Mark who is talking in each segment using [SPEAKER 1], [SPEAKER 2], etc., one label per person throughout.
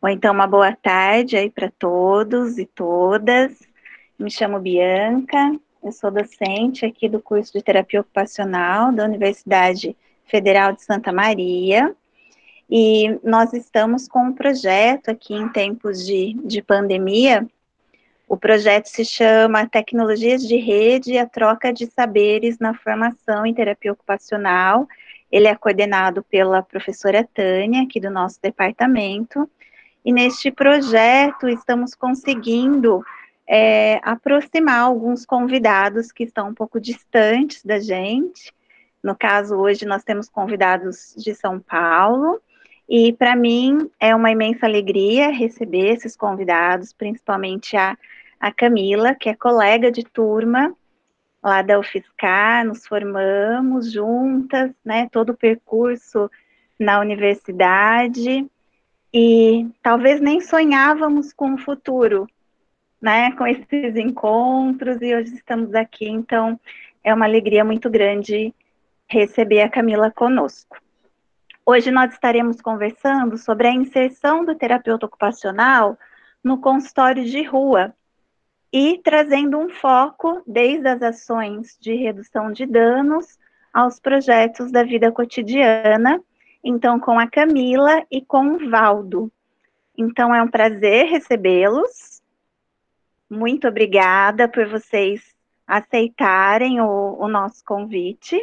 [SPEAKER 1] Ou então uma boa tarde aí para todos e todas. Me chamo Bianca, eu sou docente aqui do curso de terapia ocupacional da Universidade Federal de Santa Maria. E nós estamos com um projeto aqui em tempos de, de pandemia. O projeto se chama Tecnologias de Rede e a Troca de Saberes na Formação em Terapia Ocupacional. Ele é coordenado pela professora Tânia, aqui do nosso departamento, e neste projeto estamos conseguindo é, aproximar alguns convidados que estão um pouco distantes da gente. No caso, hoje nós temos convidados de São Paulo, e para mim é uma imensa alegria receber esses convidados, principalmente a, a Camila, que é colega de turma lá da UFSCar, nos formamos juntas, né, todo o percurso na universidade, e talvez nem sonhávamos com o futuro, né, com esses encontros, e hoje estamos aqui, então é uma alegria muito grande receber a Camila conosco. Hoje nós estaremos conversando sobre a inserção do terapeuta ocupacional no consultório de rua e trazendo um foco desde as ações de redução de danos aos projetos da vida cotidiana então com a Camila e com o Valdo. Então é um prazer recebê-los. Muito obrigada por vocês aceitarem o, o nosso convite.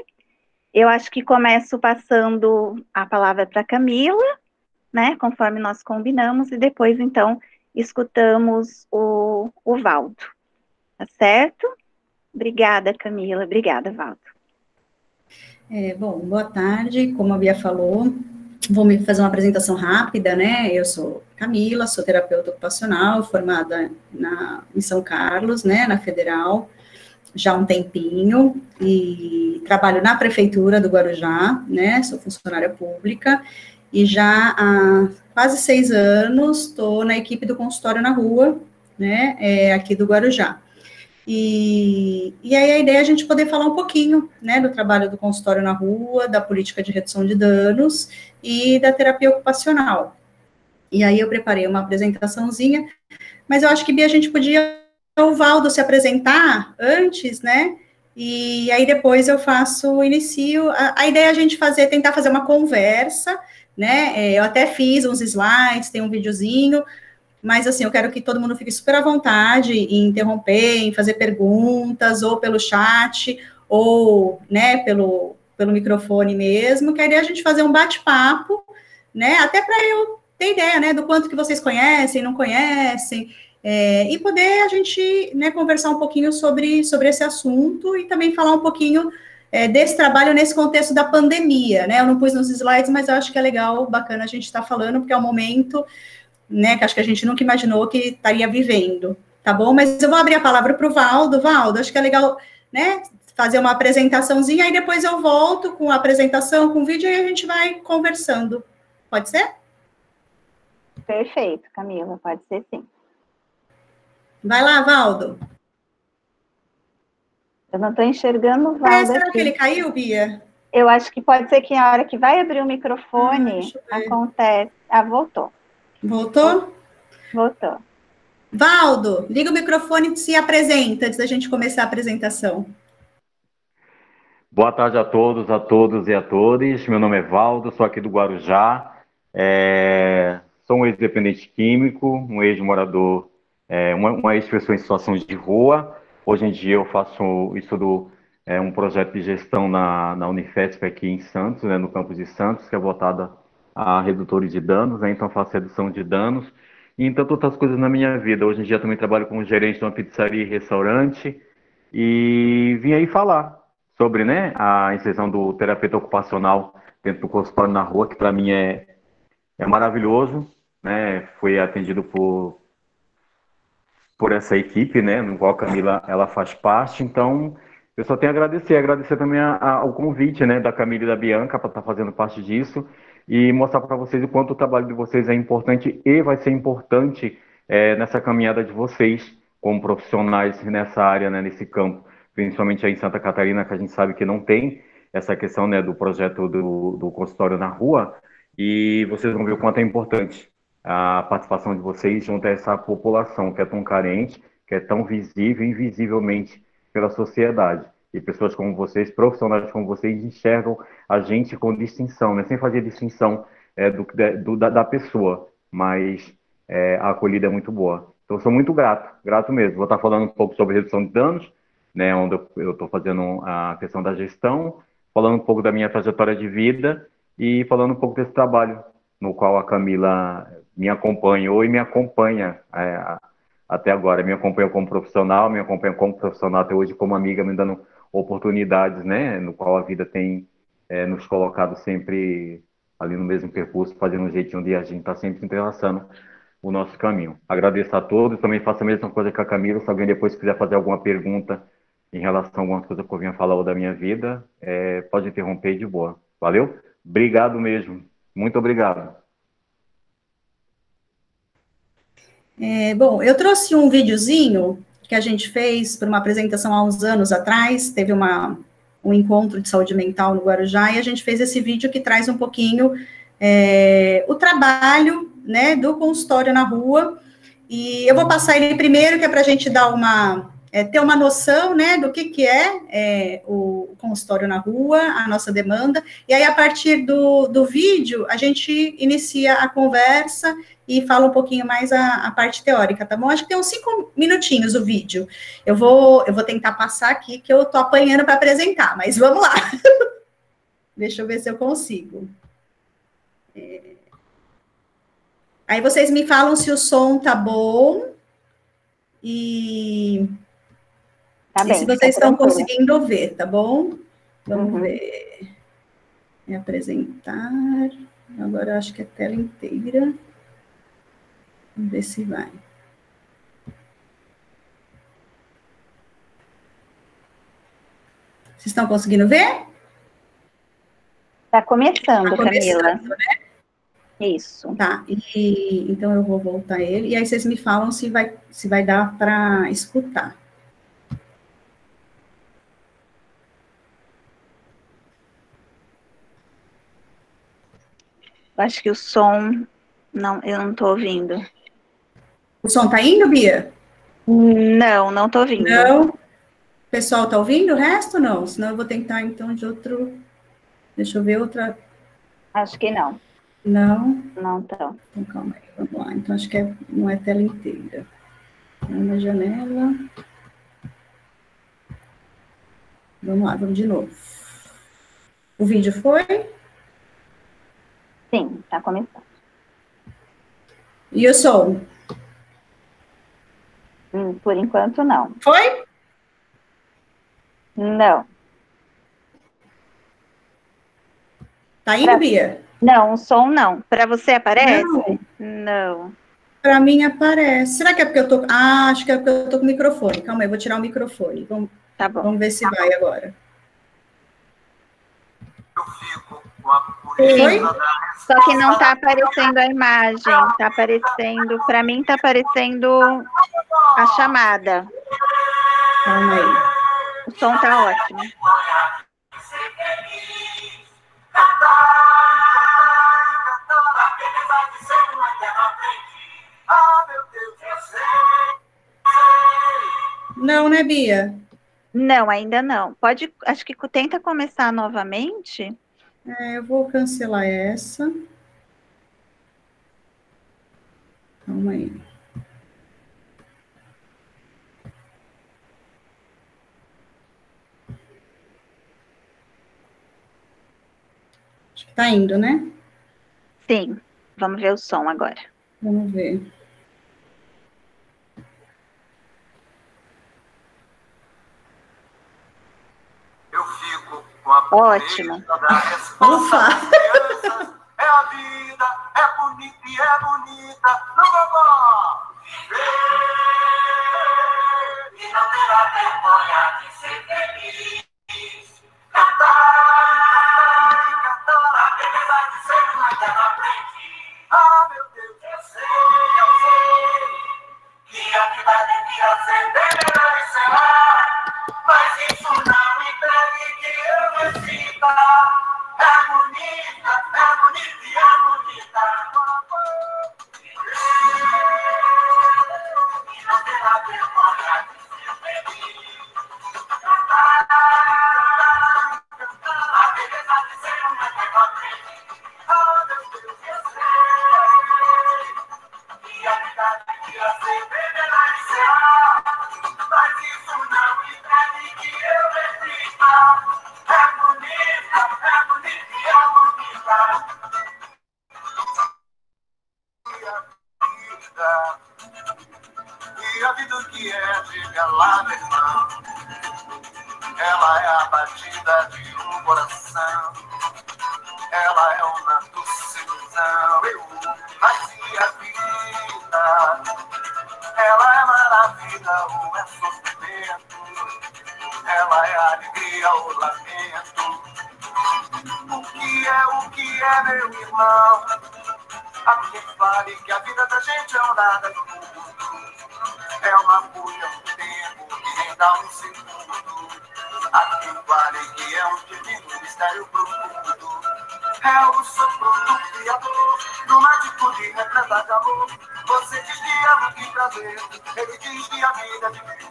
[SPEAKER 1] Eu acho que começo passando a palavra para Camila, né, conforme nós combinamos, e depois, então, escutamos o, o Valdo. Tá certo? Obrigada, Camila. Obrigada, Valdo.
[SPEAKER 2] É, bom, boa tarde, como a Bia falou, vou me fazer uma apresentação rápida, né? Eu sou Camila, sou terapeuta ocupacional, formada na, em São Carlos, né, na Federal, já há um tempinho, e trabalho na Prefeitura do Guarujá, né, sou funcionária pública, e já há quase seis anos estou na equipe do consultório na rua, né, é, aqui do Guarujá. E, e aí a ideia é a gente poder falar um pouquinho, né, do trabalho do consultório na rua, da política de redução de danos e da terapia ocupacional. E aí eu preparei uma apresentaçãozinha, mas eu acho que, Bia, a gente podia o Valdo se apresentar antes, né, e aí depois eu faço, inicio, a, a ideia é a gente fazer, tentar fazer uma conversa, né, é, eu até fiz uns slides, tem um videozinho, mas assim, eu quero que todo mundo fique super à vontade em interromper, em fazer perguntas, ou pelo chat, ou, né, pelo, pelo microfone mesmo, que a ideia é a gente fazer um bate-papo, né, até para eu ter ideia, né, do quanto que vocês conhecem, não conhecem, é, e poder a gente, né, conversar um pouquinho sobre, sobre esse assunto e também falar um pouquinho é, desse trabalho nesse contexto da pandemia, né, eu não pus nos slides, mas eu acho que é legal, bacana a gente estar tá falando, porque é um momento né, que acho que a gente nunca imaginou que estaria vivendo, tá bom? Mas eu vou abrir a palavra para o Valdo. Valdo, acho que é legal, né, fazer uma apresentaçãozinha, aí depois eu volto com a apresentação, com o vídeo, e a gente vai conversando. Pode ser?
[SPEAKER 1] Perfeito, Camila, pode ser sim.
[SPEAKER 2] Vai lá, Valdo.
[SPEAKER 1] Eu não estou enxergando o Valdo. É,
[SPEAKER 2] será aqui. que ele caiu, Bia?
[SPEAKER 1] Eu acho que pode ser que a hora que vai abrir o microfone ah, acontece. Ah, voltou.
[SPEAKER 2] Voltou?
[SPEAKER 1] Voltou.
[SPEAKER 2] Valdo, liga o microfone e se apresenta antes da gente começar a apresentação.
[SPEAKER 3] Boa tarde a todos, a todos e a todas. Meu nome é Valdo, sou aqui do Guarujá. É... Sou um ex-dependente químico, um ex-morador, é, uma, uma ex-pessoa em situação de rua. Hoje em dia eu faço, estudo é, um projeto de gestão na, na Unifesp aqui em Santos, né, no campus de Santos, que é voltada a redutores de danos, né? então faço redução de danos. E então outras coisas na minha vida. Hoje em dia também trabalho como gerente de uma pizzaria e restaurante e vim aí falar sobre né, a inserção do terapeuta ocupacional dentro do consultório na rua, que para mim é, é maravilhoso. Né? Foi atendido por, por essa equipe, né, no qual a Camila ela faz parte. Então, eu só tenho a agradecer, agradecer também a, a, ao convite né, da Camila e da Bianca para estar tá fazendo parte disso e mostrar para vocês o quanto o trabalho de vocês é importante e vai ser importante é, nessa caminhada de vocês como profissionais nessa área, né, nesse campo, principalmente aí em Santa Catarina, que a gente sabe que não tem essa questão né, do projeto do, do consultório na rua, e vocês vão ver o quanto é importante a participação de vocês junto a essa população que é tão carente, que é tão visível, invisivelmente pela sociedade. E pessoas como vocês, profissionais como vocês, enxergam a gente com distinção, né? sem fazer distinção é, do, do da, da, pessoa, mas é, a acolhida é muito boa. Então, sou muito grato, grato mesmo. Vou estar falando um pouco sobre redução de danos, né, onde eu estou fazendo a questão da gestão, falando um pouco da minha trajetória de vida e falando um pouco desse trabalho no qual a Camila me acompanhou e me acompanha é, até agora. Me acompanha como profissional, me acompanha como profissional até hoje como amiga, me dando oportunidades, né, no qual a vida tem é, nos colocado sempre ali no mesmo percurso, fazendo um jeitinho de a gente está sempre entrelaçando o nosso caminho. Agradeço a todos, também faço a mesma coisa que a Camila, se alguém depois quiser fazer alguma pergunta em relação a alguma coisa que eu vinha falar da minha vida, é, pode interromper de boa. Valeu? Obrigado mesmo. Muito obrigado.
[SPEAKER 2] É, bom, eu trouxe um videozinho que a gente fez para uma apresentação há uns anos atrás, teve uma, um encontro de saúde mental no Guarujá, e a gente fez esse vídeo que traz um pouquinho é, o trabalho né, do consultório na rua, e eu vou passar ele primeiro, que é para a gente dar uma, é, ter uma noção, né, do que, que é, é, o consultório na rua, a nossa demanda, e aí, a partir do, do vídeo, a gente inicia a conversa e fala um pouquinho mais a, a, parte teórica, tá bom? Acho que tem uns cinco minutinhos o vídeo. Eu vou, eu vou tentar passar aqui, que eu tô apanhando para apresentar, mas vamos lá. Deixa eu ver se eu consigo. É... Aí vocês me falam se o som tá bom e, tá bem, e se vocês estão conseguindo ver, tá bom? Vamos uhum. ver. Me apresentar. Agora acho que é a tela inteira. Vamos ver se vai. Vocês estão conseguindo ver?
[SPEAKER 1] Está começando, tá começando, Camila. Né? Isso.
[SPEAKER 2] Tá, e, então eu vou voltar ele, e aí vocês me falam se vai, se vai dar para escutar.
[SPEAKER 1] Acho que o som, não, eu não estou ouvindo.
[SPEAKER 2] O som tá indo, Bia?
[SPEAKER 1] Não, não tô ouvindo.
[SPEAKER 2] Não? O pessoal tá ouvindo o resto não? Senão eu vou tentar então de outro. Deixa eu ver outra.
[SPEAKER 1] Acho que não.
[SPEAKER 2] Não?
[SPEAKER 1] Não tá.
[SPEAKER 2] Então calma aí, vamos lá. Então acho que é, não é tela inteira. É uma janela. Vamos lá, vamos de novo. O vídeo foi?
[SPEAKER 1] Sim, tá começando.
[SPEAKER 2] E o som?
[SPEAKER 1] Hum, por enquanto, não.
[SPEAKER 2] Foi?
[SPEAKER 1] Não.
[SPEAKER 2] Tá indo, pra... Bia?
[SPEAKER 1] Não, o som não. Para você aparece? Não. não.
[SPEAKER 2] Para mim aparece. Será que é porque eu tô. Ah, acho que é porque eu tô com o microfone. Calma aí, vou tirar o microfone. Vamos, tá bom. Vamos ver se vai agora. Eu
[SPEAKER 1] fico Só que não está aparecendo a imagem, está aparecendo, para mim está aparecendo a chamada.
[SPEAKER 2] Calma aí.
[SPEAKER 1] O som está ótimo.
[SPEAKER 2] Não, né, Bia?
[SPEAKER 1] Não, ainda não. Pode, acho que tenta começar novamente.
[SPEAKER 2] É, eu vou cancelar essa. Calma aí. Acho que tá indo, né?
[SPEAKER 1] Sim. Vamos ver o som agora.
[SPEAKER 2] Vamos ver.
[SPEAKER 1] Ótimo.
[SPEAKER 2] Ufa!
[SPEAKER 4] É a vida, é bonita e é bonita. Não vá e não terá vergonha de ser feliz. Cantar, cantar, a beleza de ser uma terra frente. Ah, meu Deus, eu sei, eu sei que a vida devia ser bem melhor e será. Mas isso não impede que eu recita. É do mundo. É uma folha, um tempo que nem dá um segundo. Quem fale que é um divino mistério profundo. É o sopro do Criador, no mágico de representar de amor. Você diz que que prazer, ele diz que a vida é viver.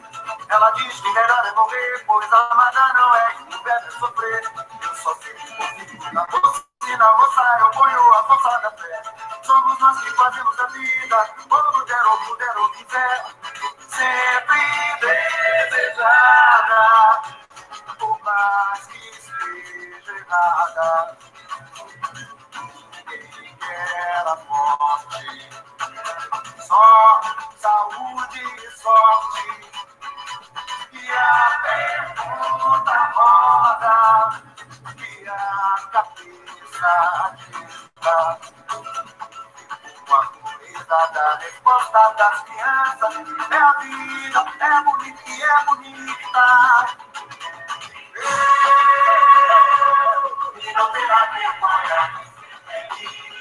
[SPEAKER 4] Ela diz que melhor é morrer, pois amada não é e deve sofrer. Eu só fico comigo na e na moça eu ponho a força da fé. Somos nós que fazemos a vida, quando der ou puder ou quiser. Sempre desejada, por mais que esteja errada. Ninguém quer a morte, só saúde e sorte. E a pergunta roda, e a cabeça agita. Uma coisa da resposta das crianças é a vida, é bonita e é bonita. Eu, e não terá vergonha de ser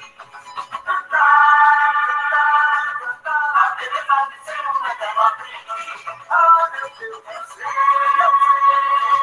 [SPEAKER 4] Cantar, cantar, cantar, a beleza de ser uma eterna aprendi. Ah, meu Deus, eu sei, eu sei.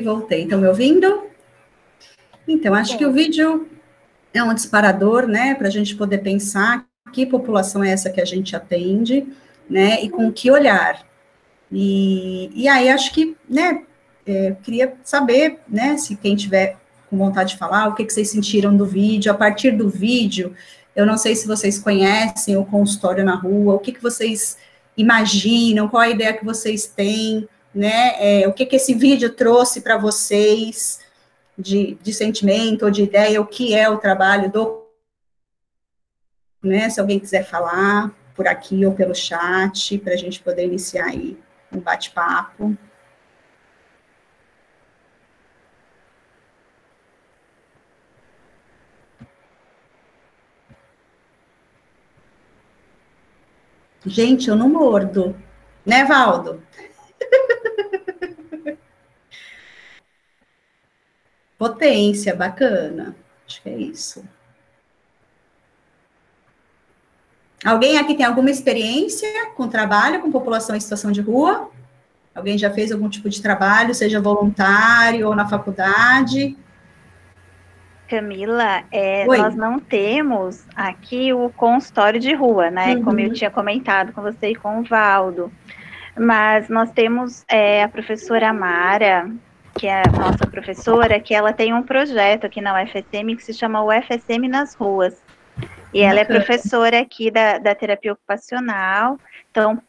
[SPEAKER 2] Voltei. Estão me ouvindo? Então, acho que o vídeo é um disparador, né, para a gente poder pensar que população é essa que a gente atende, né, e com que olhar. E, e aí, acho que, né, é, queria saber, né, se quem tiver com vontade de falar, o que, que vocês sentiram do vídeo, a partir do vídeo, eu não sei se vocês conhecem o consultório na rua, o que, que vocês imaginam, qual a ideia que vocês têm, né, é, o que, que esse vídeo trouxe para vocês, de, de sentimento ou de ideia, o que é o trabalho do. Né, se alguém quiser falar por aqui ou pelo chat, para a gente poder iniciar aí um bate-papo. Gente, eu não mordo, né, Valdo? Potência, bacana. Acho que é isso. Alguém aqui tem alguma experiência com trabalho com população em situação de rua? Alguém já fez algum tipo de trabalho, seja voluntário ou na faculdade?
[SPEAKER 1] Camila, é, nós não temos aqui o consultório de rua, né?
[SPEAKER 2] Uhum.
[SPEAKER 1] Como eu tinha comentado com você e com o Valdo. Mas nós temos é, a professora Mara, que é a nossa professora, que ela tem um projeto aqui na UFSM que se chama UFSM nas ruas. E ela é professora aqui da, da terapia ocupacional, então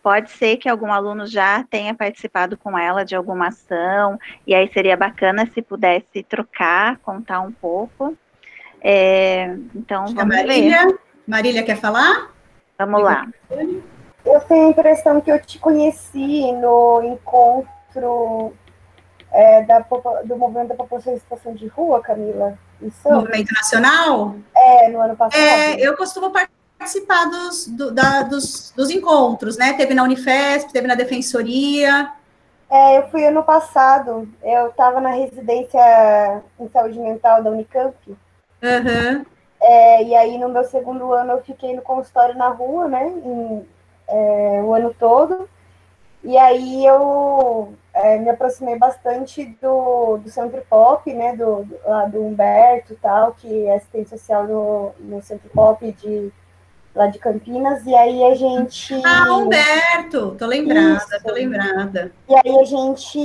[SPEAKER 1] pode ser que algum aluno já tenha participado com ela de alguma ação, e aí seria bacana se pudesse trocar, contar um pouco. É, então, vamos ver.
[SPEAKER 2] Marília, Marília quer falar?
[SPEAKER 1] Vamos lá.
[SPEAKER 5] Eu tenho a impressão que eu te conheci no encontro é, da, do movimento da população em situação de rua, Camila. Isso
[SPEAKER 2] Movimento Nacional?
[SPEAKER 5] é no ano passado.
[SPEAKER 2] É, eu costumo participar dos, do- da- dos, dos encontros, né? Teve na Unifesp, teve na Defensoria.
[SPEAKER 5] É, eu fui ano passado, eu estava na residência em saúde mental da Unicamp,
[SPEAKER 2] Aham.
[SPEAKER 5] é, e aí no meu segundo ano eu fiquei no consultório na rua, né, em, é, o ano todo, e aí eu é, me aproximei bastante do, do Centro Pop, né, do, do, lá do Humberto tal, que é assistente social no, no Centro Pop de, lá de Campinas, e aí a gente...
[SPEAKER 2] Ah, Humberto, tô lembrada,
[SPEAKER 5] Isso.
[SPEAKER 2] tô lembrada.
[SPEAKER 5] E aí a gente,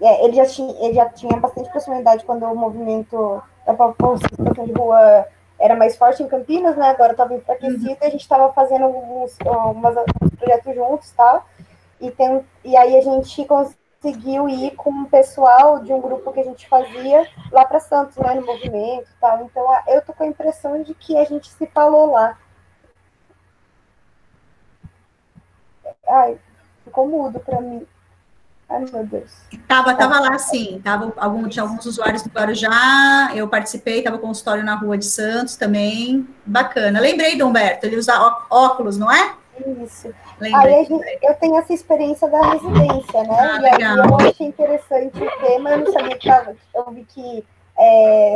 [SPEAKER 5] é, ele, já tinha, ele já tinha bastante proximidade quando o movimento da população de rua era mais forte em Campinas, né? Agora estava enfraquecido e a gente estava fazendo alguns, projetos juntos tal. E, tem, e aí a gente conseguiu ir com o pessoal de um grupo que a gente fazia lá para Santos, né? No movimento tal. Então eu tô com a impressão de que a gente se falou lá. Ai, ficou mudo para mim. Ai, meu Deus.
[SPEAKER 2] Tava, tava lá sim, tava algum, tinha alguns usuários do Guarujá, eu participei, tava consultório na Rua de Santos também, bacana. Lembrei do Humberto, ele usa óculos, não é?
[SPEAKER 5] Isso.
[SPEAKER 2] Lembrei.
[SPEAKER 5] Aí gente, eu tenho essa experiência da residência, né?
[SPEAKER 2] Ah,
[SPEAKER 5] e aí
[SPEAKER 2] legal.
[SPEAKER 5] eu achei interessante o tema, eu não sabia que tava, eu vi que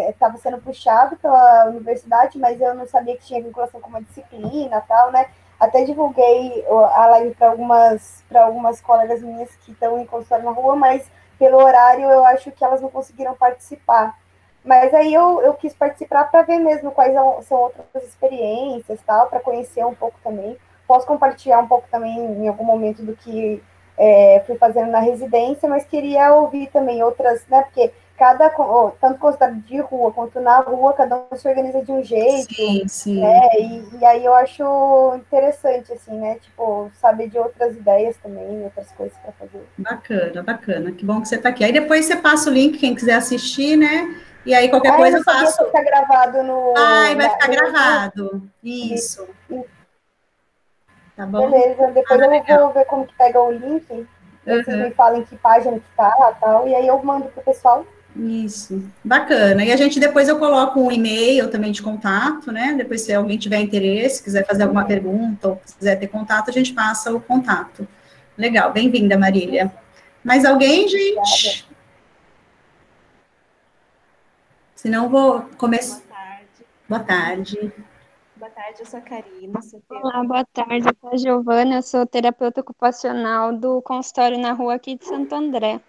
[SPEAKER 5] estava sendo puxado pela universidade, mas eu não sabia que tinha vinculação com uma disciplina e tal, né? Até divulguei a live para algumas, algumas colegas minhas que estão em consultório na rua, mas pelo horário eu acho que elas não conseguiram participar. Mas aí eu, eu quis participar para ver mesmo quais são outras experiências, tal, para conhecer um pouco também. Posso compartilhar um pouco também em algum momento do que é, fui fazendo na residência, mas queria ouvir também outras, né? Porque cada, ó, tanto consultório de rua quanto na rua, cada um se organiza de um jeito,
[SPEAKER 2] Sim, sim.
[SPEAKER 5] né? E, e aí eu acho interessante, assim, né? Tipo, saber de outras ideias também, outras coisas para fazer.
[SPEAKER 2] Bacana, bacana. Que bom que você está aqui. Aí depois você passa o link, quem quiser assistir, né? E aí qualquer
[SPEAKER 5] Ah,
[SPEAKER 2] coisa
[SPEAKER 5] eu
[SPEAKER 2] faço.
[SPEAKER 5] que fica gravado no.
[SPEAKER 2] Ai, vai
[SPEAKER 5] na-
[SPEAKER 2] ficar
[SPEAKER 5] no-
[SPEAKER 2] gravado. Isso. Tá bom?
[SPEAKER 5] Beleza, depois
[SPEAKER 2] Ah,
[SPEAKER 5] eu
[SPEAKER 2] legal.
[SPEAKER 5] vou ver como que pega o link. Vocês
[SPEAKER 2] Uhum.
[SPEAKER 5] me falem que página que tá tal, e aí eu mando pro pessoal.
[SPEAKER 2] Isso, bacana. E a gente depois eu coloco um e-mail também de contato, né? Depois, se alguém tiver interesse, quiser fazer alguma pergunta ou quiser ter contato, a gente passa o contato. Legal, bem-vinda, Marília. Mais alguém, gente? Senão eu vou começar.
[SPEAKER 6] Boa tarde.
[SPEAKER 2] Boa tarde.
[SPEAKER 6] Boa tarde, eu sou a Karina. Sou.
[SPEAKER 7] Olá, boa tarde. Eu sou a Giovana, eu sou terapeuta ocupacional do consultório na rua aqui de Santo André.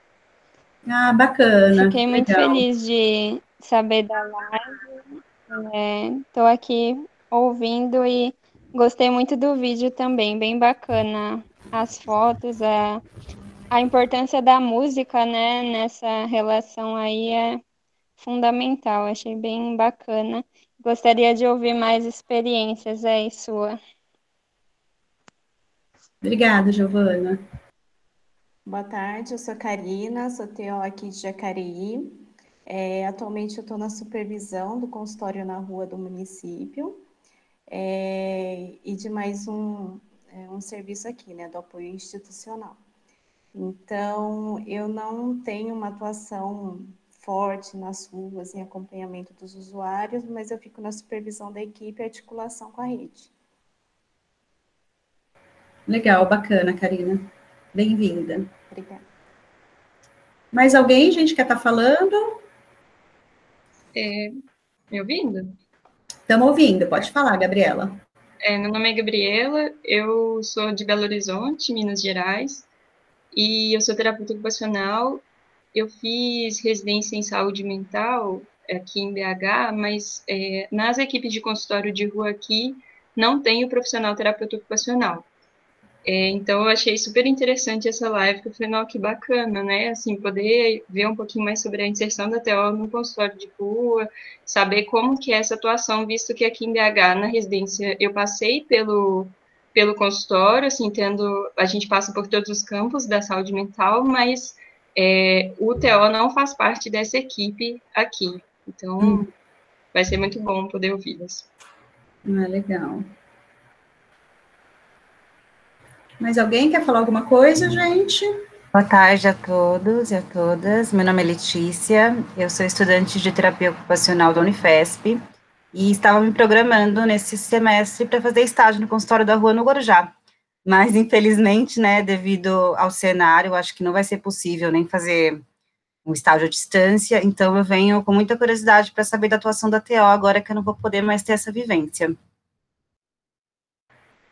[SPEAKER 2] Ah, bacana.
[SPEAKER 7] Fiquei muito
[SPEAKER 2] legal.
[SPEAKER 7] feliz de saber da live. Estou aqui ouvindo e gostei muito do vídeo também, bem bacana. As fotos, a, a importância da música, né, nessa relação aí é fundamental. Achei bem bacana. Gostaria de ouvir mais experiências aí sua.
[SPEAKER 2] Obrigada, Giovana.
[SPEAKER 6] Boa tarde, eu sou a Karina, sou TO aqui de Jacareí. É, atualmente eu estou na supervisão do consultório na rua do município é, e de mais um, é, um serviço aqui, né, do apoio institucional. Então, eu não tenho uma atuação forte nas ruas em acompanhamento dos usuários, mas eu fico na supervisão da equipe e articulação com a rede.
[SPEAKER 2] Legal, bacana, Karina. Bem-vinda.
[SPEAKER 6] Obrigada.
[SPEAKER 2] Mais alguém, gente, quer estar falando?
[SPEAKER 8] É, me ouvindo?
[SPEAKER 2] Estamos ouvindo, pode falar, Gabriela.
[SPEAKER 8] É, meu nome é Gabriela, eu sou de Belo Horizonte, Minas Gerais, e eu sou terapeuta ocupacional. Eu fiz residência em saúde mental aqui em BH, mas é, nas equipes de consultório de rua aqui não tem o profissional terapeuta ocupacional. É, então eu achei super interessante essa live, que eu falei, não, que bacana, né? Assim, poder ver um pouquinho mais sobre a inserção da TO no consultório de rua, saber como que é essa atuação, visto que aqui em BH, na residência, eu passei pelo, pelo consultório, assim, tendo, a gente passa por todos os campos da saúde mental, mas é, o TO não faz parte dessa equipe aqui. Então,
[SPEAKER 2] Hum.
[SPEAKER 8] vai ser muito bom poder ouvi-las.
[SPEAKER 2] Ah, legal. Mais alguém quer falar alguma coisa, gente?
[SPEAKER 9] Boa tarde a todos e a todas. Meu nome é Letícia, eu sou estudante de terapia ocupacional da Unifesp e estava me programando nesse semestre para fazer estágio no consultório da Rua no Guarujá. Mas, infelizmente, né, devido ao cenário, acho que não vai ser possível nem fazer um estágio à distância, então eu venho com muita curiosidade para saber da atuação da TO agora que eu não vou poder mais ter essa vivência.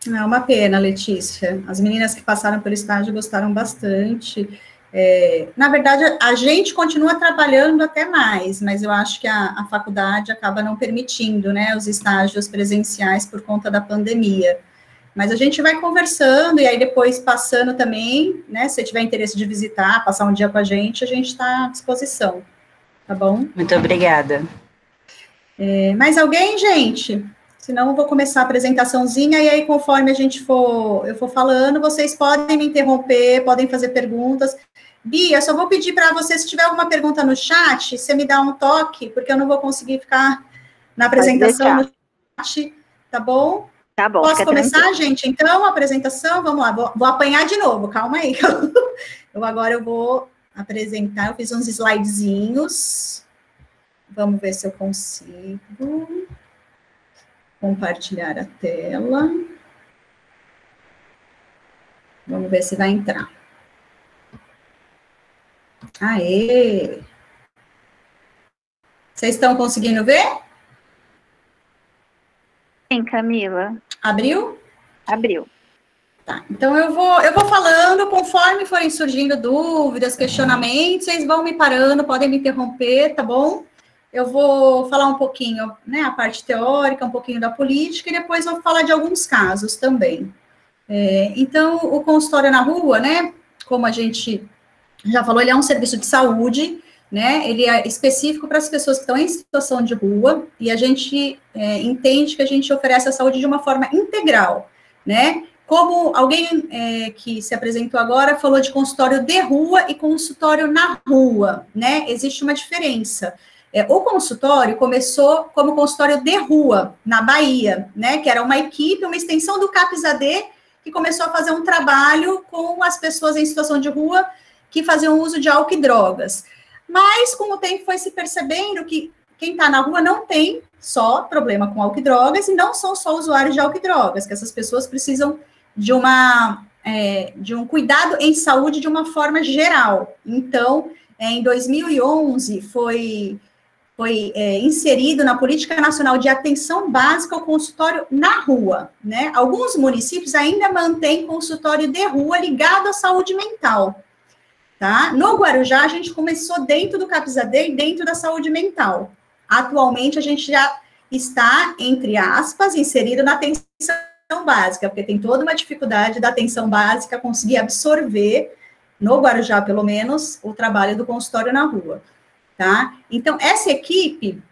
[SPEAKER 2] É uma pena, Letícia. As meninas que passaram pelo estágio gostaram bastante. É, na verdade, a gente continua trabalhando até mais, mas eu acho que a, a, faculdade acaba não permitindo, né, os estágios presenciais por conta da pandemia. Mas a gente vai conversando e aí depois passando também, né, se tiver interesse de visitar, passar um dia com a gente, a gente está à disposição, tá bom?
[SPEAKER 9] Muito obrigada.
[SPEAKER 2] É, mais alguém, gente? Senão eu vou começar a apresentaçãozinha e aí conforme a gente for, eu for falando, vocês podem me interromper, podem fazer perguntas. Bia, só vou pedir para você, se tiver alguma pergunta no chat, você me dá um toque, porque eu não vou conseguir ficar na apresentação no chat, tá bom?
[SPEAKER 1] Tá bom.
[SPEAKER 2] Posso começar, tranquilo. gente? Então, a apresentação, vamos lá, vou, vou apanhar de novo, calma aí. eu agora eu vou apresentar, eu fiz uns slidezinhos. Vamos ver se eu consigo compartilhar a tela. Vamos ver se vai entrar. Aê! Vocês estão conseguindo ver?
[SPEAKER 1] Sim, Camila.
[SPEAKER 2] Abriu?
[SPEAKER 1] Abriu.
[SPEAKER 2] Tá, então eu vou, eu vou falando, conforme forem surgindo dúvidas, questionamentos, vocês vão me parando, podem me interromper, tá bom? Eu vou falar um pouquinho, né, a parte teórica, um pouquinho da política, e depois vou falar de alguns casos também. É, então, o consultório na rua, né, como a gente já falou, ele é um serviço de saúde, né, ele é específico para as pessoas que estão em situação de rua, e a gente é, entende que a gente oferece a saúde de uma forma integral, né, como alguém é, que se apresentou agora falou de consultório de rua e consultório na rua, né, existe uma diferença. É, o consultório começou como consultório de rua, na Bahia, né? Que era uma equipe, uma extensão do CAPS-AD, que começou a fazer um trabalho com as pessoas em situação de rua que faziam uso de álcool e drogas. Mas, com o tempo, foi se percebendo que quem está na rua não tem só problema com álcool e drogas, e não são só usuários de álcool e drogas, que essas pessoas precisam de uma é, de um cuidado em saúde de uma forma geral. Então, é, em 2011 foi foi é, inserido na Política Nacional de Atenção Básica ao Consultório na Rua. Né? Alguns municípios ainda mantêm consultório de rua ligado à saúde mental. Tá? No Guarujá, a gente começou dentro do CAPSAD e dentro da saúde mental. Atualmente, a gente já está, entre aspas, inserido na atenção básica, porque tem toda uma dificuldade da atenção básica conseguir absorver, no Guarujá, pelo menos, o trabalho do consultório na rua tá? Então, essa equipe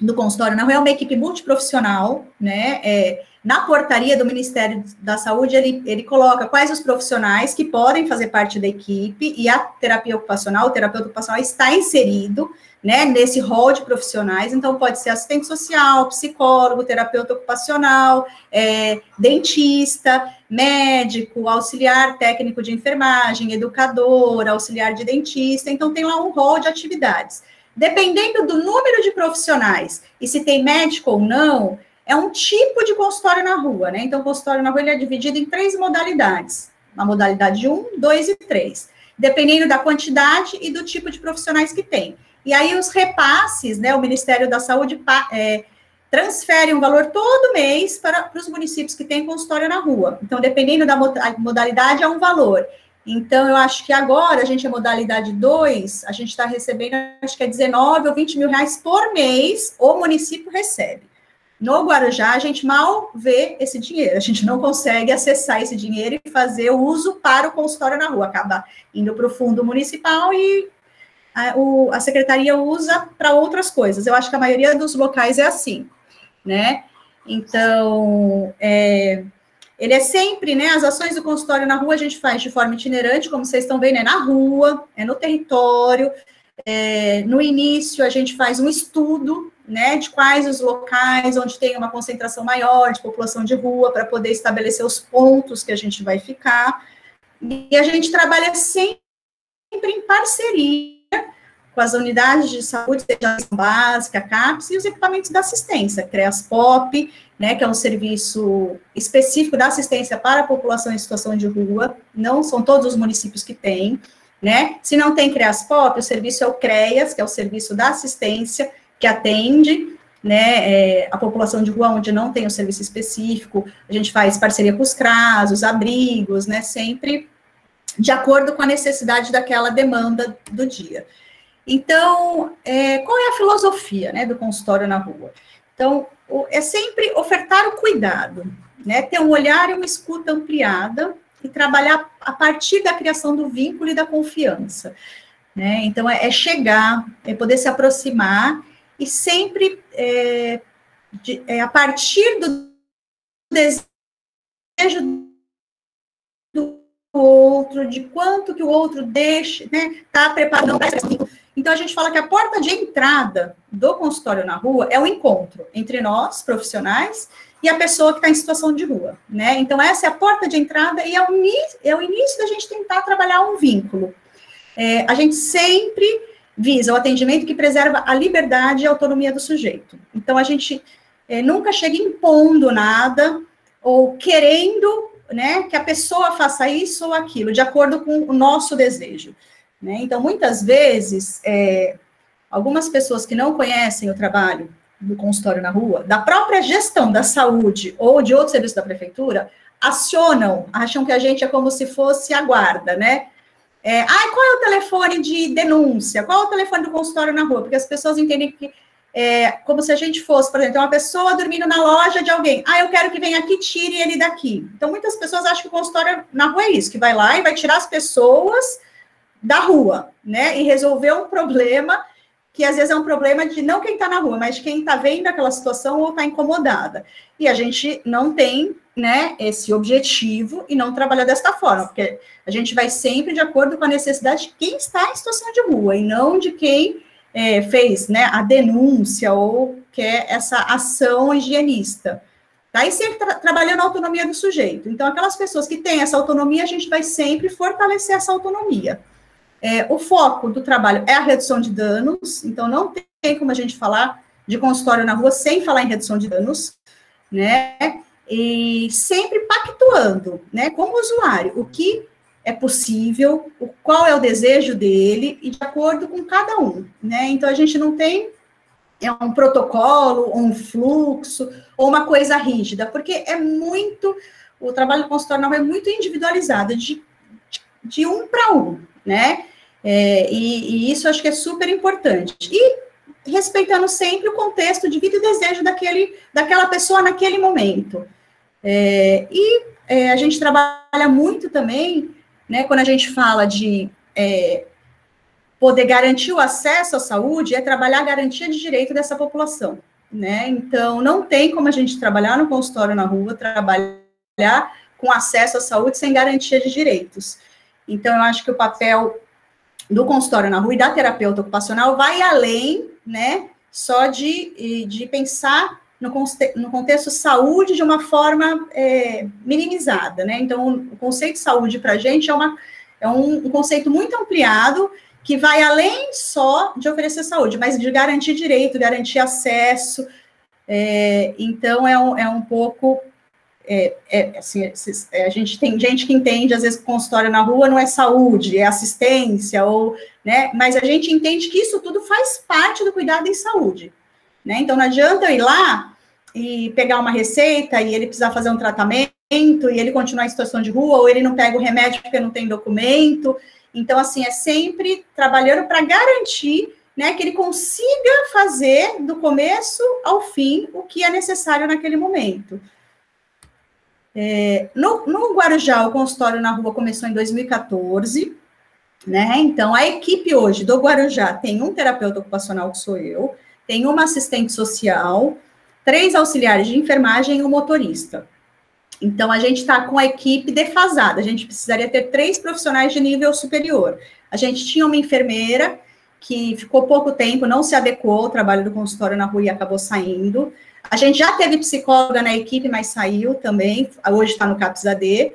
[SPEAKER 2] do consultório rua é uma equipe multiprofissional, né? É, na portaria do Ministério da Saúde, ele, ele coloca quais os profissionais que podem fazer parte da equipe e a terapia ocupacional, o terapeuta ocupacional está inserido, né, nesse rol de profissionais, então pode ser assistente social, psicólogo, terapeuta ocupacional, é, dentista, médico, auxiliar técnico de enfermagem, educador, auxiliar de dentista, então tem lá um rol de atividades. Dependendo do número de profissionais e se tem médico ou não, é um tipo de consultório na rua, né? Então, o consultório na rua ele é dividido em três modalidades: a modalidade 1, 2 e 3, dependendo da quantidade e do tipo de profissionais que tem. E aí, os repasses, né? O Ministério da Saúde é, transfere um valor todo mês para, para os municípios que têm consultório na rua. Então, dependendo da modalidade, é um valor. Então, eu acho que agora a gente é modalidade 2, a gente está recebendo, acho que é 19 ou 20 mil reais por mês, o município recebe. No Guarujá, a gente mal vê esse dinheiro, a gente não consegue acessar esse dinheiro e fazer o uso para o consultório na rua, acaba indo para o fundo municipal e a, o, a secretaria usa para outras coisas. Eu acho que a maioria dos locais é assim, né? Então, é, ele é sempre, né? As ações do consultório na rua a gente faz de forma itinerante, como vocês estão vendo, é na rua, é no território. É, no início, a gente faz um estudo, né, de quais os locais onde tem uma concentração maior de população de rua, para poder estabelecer os pontos que a gente vai ficar. E a gente trabalha sempre em parceria com as unidades de saúde, seja a básica, a CAPS, e os equipamentos da assistência, CREAS POP, né, que é um serviço específico da assistência para a população em situação de rua, não são todos os municípios que têm, né, se não tem CREAS POP, o serviço é o CREAS, que é o serviço da assistência, que atende, né, é, a população de rua onde não tem o serviço específico, a gente faz parceria com os CRAS, os abrigos, né, sempre de acordo com a necessidade daquela demanda do dia. Então, é, qual é a filosofia né, do consultório na rua? Então, é sempre ofertar o cuidado, né, ter um olhar e uma escuta ampliada e trabalhar a partir da criação do vínculo e da confiança. Né? Então, é, é chegar, é poder se aproximar e sempre é, de, é, a partir do desejo do outro, de quanto que o outro deixa, né, tá preparado para então, a gente fala que a porta de entrada do consultório na rua é o encontro entre nós, profissionais, e a pessoa que está em situação de rua, né? Então, essa é a porta de entrada e é o, é o início da gente tentar trabalhar um vínculo. É, a gente sempre visa o atendimento que preserva a liberdade e a autonomia do sujeito. Então, a gente é, nunca chega impondo nada ou querendo né, que a pessoa faça isso ou aquilo, de acordo com o nosso desejo. Né? Então, muitas vezes, é, algumas pessoas que não conhecem o trabalho do consultório na rua, da própria gestão da saúde ou de outro serviço da prefeitura, acionam, acham que a gente é como se fosse a guarda, né? É, ah, qual é o telefone de denúncia? Qual é o telefone do consultório na rua? Porque as pessoas entendem que é como se a gente fosse, por exemplo, uma pessoa dormindo na loja de alguém. Ah, eu quero que venha aqui, tire ele daqui. Então, muitas pessoas acham que o consultório na rua é isso, que vai lá e vai tirar as pessoas da rua, né? E resolver um problema que às vezes é um problema de não quem está na rua, mas quem está vendo aquela situação ou está incomodada. E a gente não tem, né, esse objetivo e não trabalha desta forma, porque a gente vai sempre de acordo com a necessidade de quem está em situação de rua e não de quem é, fez, né, a denúncia ou quer essa ação higienista. Tá? E sempre tra trabalhando a autonomia do sujeito. Então, aquelas pessoas que têm essa autonomia, a gente vai sempre fortalecer essa autonomia. É, o foco do trabalho é a redução de danos, então não tem como a gente falar de consultório na rua sem falar em redução de danos, né? E sempre pactuando, né, com o usuário, o que é possível, o, qual é o desejo dele e de acordo com cada um, né? Então a gente não tem é um protocolo, um fluxo ou uma coisa rígida, porque é muito o trabalho consultório é muito individualizado de, de um para um, né? É, e, e, isso acho que é super importante. E respeitando sempre o contexto de vida e desejo daquele, daquela pessoa naquele momento. É, e é, a gente trabalha muito também, né, quando a gente fala de é, poder garantir o acesso à saúde, é trabalhar a garantia de direito dessa população. Né? Então, não tem como a gente trabalhar no consultório na rua, trabalhar com acesso à saúde sem garantia de direitos. Então, eu acho que o papel do consultório na rua e da terapeuta ocupacional vai além, né, só de, de pensar no, no contexto saúde de uma forma é, minimizada, né? Então, o conceito de saúde para a gente é, uma, é um, um conceito muito ampliado que vai além só de oferecer saúde, mas de garantir direito, garantir acesso. É, então, é um, é um pouco é, é, assim, é, a gente tem gente que entende, às vezes, que consultório na rua não é saúde, é assistência, ou, né, mas a gente entende que isso tudo faz parte do cuidado em saúde, né, então não adianta eu ir lá e pegar uma receita e ele precisar fazer um tratamento e ele continuar em situação de rua, ou ele não pega o remédio porque não tem documento, então, assim, é sempre trabalhando para garantir né, que ele consiga fazer do começo ao fim o que é necessário naquele momento. É, no, no Guarujá, o consultório na rua começou em 2014, né? Então, a equipe hoje do Guarujá tem um terapeuta ocupacional, que sou eu, tem uma assistente social, três auxiliares de enfermagem e um motorista. Então, a gente está com a equipe defasada, a gente precisaria ter três profissionais de nível superior. A gente tinha uma enfermeira que ficou pouco tempo, não se adequou ao trabalho do consultório na rua e acabou saindo. A gente já teve psicóloga na equipe, mas saiu também, hoje está no CAPS AD.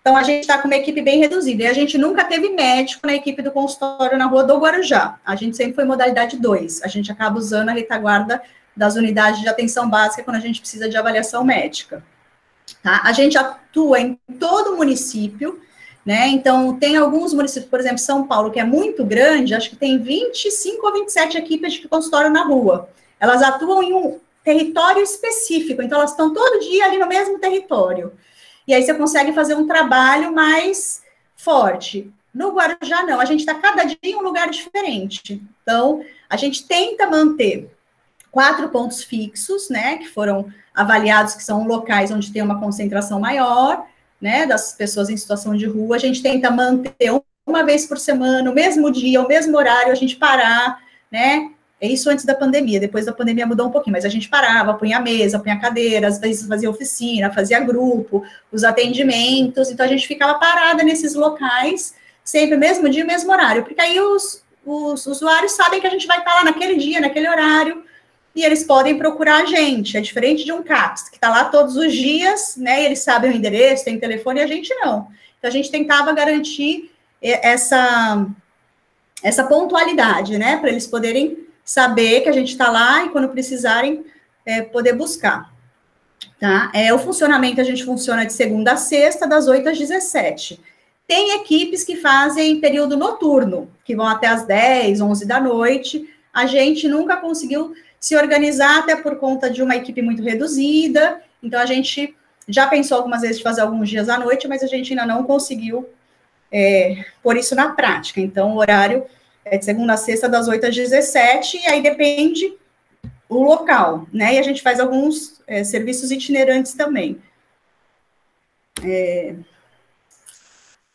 [SPEAKER 2] Então, a gente está com uma equipe bem reduzida. E a gente nunca teve médico na equipe do consultório na rua do Guarujá. A gente sempre foi modalidade 2. A gente acaba usando a retaguarda das unidades de atenção básica quando a gente precisa de avaliação médica. Tá? A gente atua em todo o município, né? Então, tem alguns municípios, por exemplo, São Paulo, que é muito grande, acho que tem 25 ou 27 equipes de consultório na rua. Elas atuam em um território específico, então elas estão todo dia ali no mesmo território. E aí você consegue fazer um trabalho mais forte. No Guarujá, não, a gente está cada dia em um lugar diferente. Então, a gente tenta manter quatro pontos fixos, né, que foram avaliados, que são locais onde tem uma concentração maior, né, das pessoas em situação de rua. A gente tenta manter uma vez por semana, o mesmo dia, o mesmo horário, a gente parar, né, é isso antes da pandemia, depois da pandemia mudou um pouquinho, mas a gente parava, punha mesa, punha cadeira, às vezes fazia oficina, fazia grupo, os atendimentos, então a gente ficava parada nesses locais, sempre mesmo dia, mesmo horário, porque aí os, os usuários sabem que a gente vai estar lá naquele dia, naquele horário, e eles podem procurar a gente. É diferente de um CAPS, que está lá todos os dias, né? Eles sabem o endereço, tem telefone, e a gente não. Então a gente tentava garantir essa, essa pontualidade, né? Para eles poderem saber que a gente está lá e quando precisarem é, poder buscar. Tá? É, o funcionamento a gente funciona de segunda a sexta, das 8 às 17. Tem equipes que fazem período noturno, que vão até as 10, 11 da noite. A gente nunca conseguiu se organizar, até por conta de uma equipe muito reduzida. Então, a gente já pensou algumas vezes de fazer alguns dias à noite, mas a gente ainda não conseguiu é, pôr isso na prática. Então, o horário é de segunda a sexta, das 8 às 17, e aí depende o local, né? E a gente faz alguns é, serviços itinerantes também. É...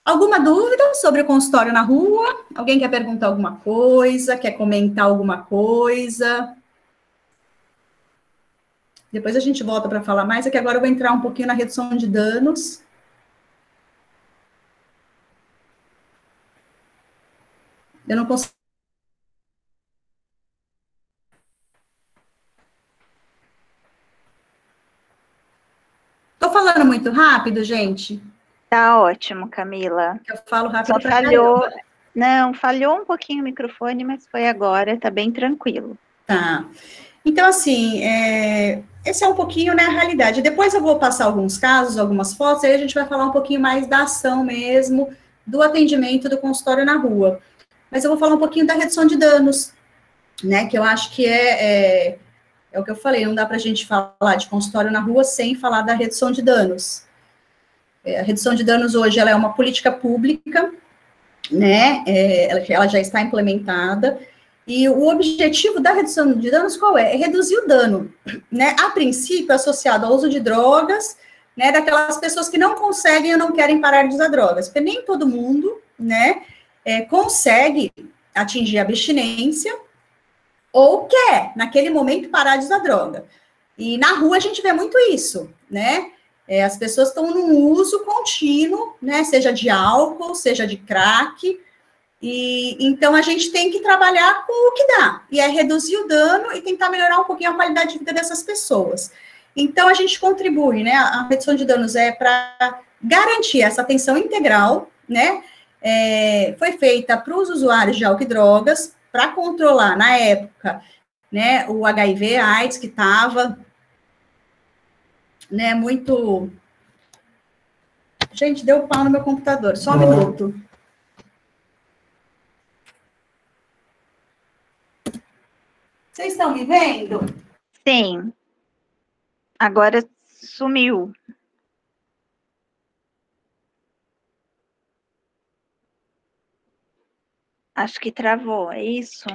[SPEAKER 2] Alguma dúvida sobre o consultório na rua? Alguém quer perguntar alguma coisa? Quer comentar alguma coisa? Depois a gente volta para falar mais, é que agora eu vou entrar um pouquinho na redução de danos. Eu não consigo. Estou falando muito rápido, gente?
[SPEAKER 1] Tá ótimo, Camila.
[SPEAKER 2] Eu falo rápido.
[SPEAKER 1] Só falhou. Caramba. Não, falhou um pouquinho o microfone, mas foi agora, tá bem tranquilo.
[SPEAKER 2] Tá. Então, assim, é, esse é um pouquinho, né, a realidade. Depois eu vou passar alguns casos, algumas fotos, aí a gente vai falar um pouquinho mais da ação mesmo, do atendimento do consultório na rua mas eu vou falar um pouquinho da redução de danos, né? Que eu acho que é, é, é o que eu falei, não dá para a gente falar de consultório na rua sem falar da redução de danos. É, a redução de danos hoje ela é uma política pública, né? É, ela, ela já está implementada. E o objetivo da redução de danos qual é? É reduzir o dano, né? A princípio, associado ao uso de drogas, né? Daquelas pessoas que não conseguem ou não querem parar de usar drogas, porque nem todo mundo, né? É, consegue atingir a abstinência ou quer, naquele momento, parar de usar droga. E na rua a gente vê muito isso, né? É, as pessoas estão num uso contínuo, né? Seja de álcool, seja de crack. E então a gente tem que trabalhar com o que dá, e é reduzir o dano e tentar melhorar um pouquinho a qualidade de vida dessas pessoas. Então a gente contribui, né? A redução de danos é para garantir essa atenção integral, né? É, foi feita para os usuários de álcool e drogas, para controlar, na época, né, o HIV, AIDS, que estava né, muito... Gente, deu pau no meu computador, só um minuto. Vocês estão me vendo?
[SPEAKER 1] Sim. Agora sumiu. Acho que travou, é isso?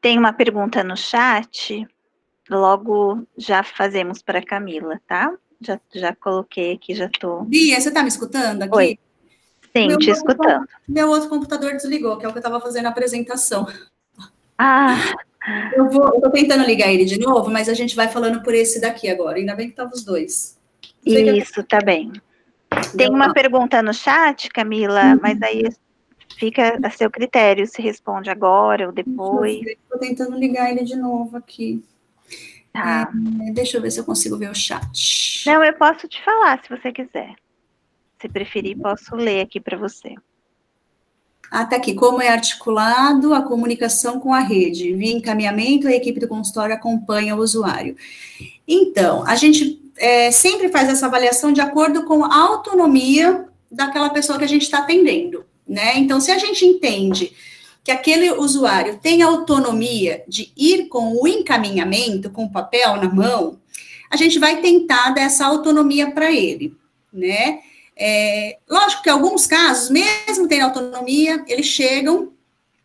[SPEAKER 1] Tem uma pergunta no chat, logo já fazemos para Camila, tá? Já, já coloquei aqui, já estou.
[SPEAKER 2] Bia, você está me escutando aqui?
[SPEAKER 1] Oi. Sim, meu te escutando.
[SPEAKER 2] Meu outro computador desligou, que é o que eu estava fazendo a apresentação.
[SPEAKER 1] Ah,
[SPEAKER 2] eu vou, eu tentando ligar ele de novo, mas a gente vai falando por esse daqui agora. Ainda bem que estavam os dois.
[SPEAKER 1] Isso, tá bem. Tem uma pergunta no chat, Camila, uhum. mas aí Fica a seu critério se responde agora ou depois.
[SPEAKER 2] Estou tentando ligar ele de novo aqui.
[SPEAKER 1] Tá.
[SPEAKER 2] É, deixa eu ver se eu consigo ver o chat.
[SPEAKER 1] Não, eu posso te falar se você quiser. Se preferir, posso ler aqui para você.
[SPEAKER 2] Ah, tá aqui. Como é articulado a comunicação com a rede? Via encaminhamento, a equipe do consultório acompanha o usuário. Então, a gente é, sempre faz essa avaliação de acordo com a autonomia daquela pessoa que a gente está atendendo, né? Então, se a gente entende que aquele usuário tem autonomia de ir com o encaminhamento, com o papel na mão, a gente vai tentar dar essa autonomia para ele, né? É, lógico que alguns casos, mesmo tendo autonomia, eles chegam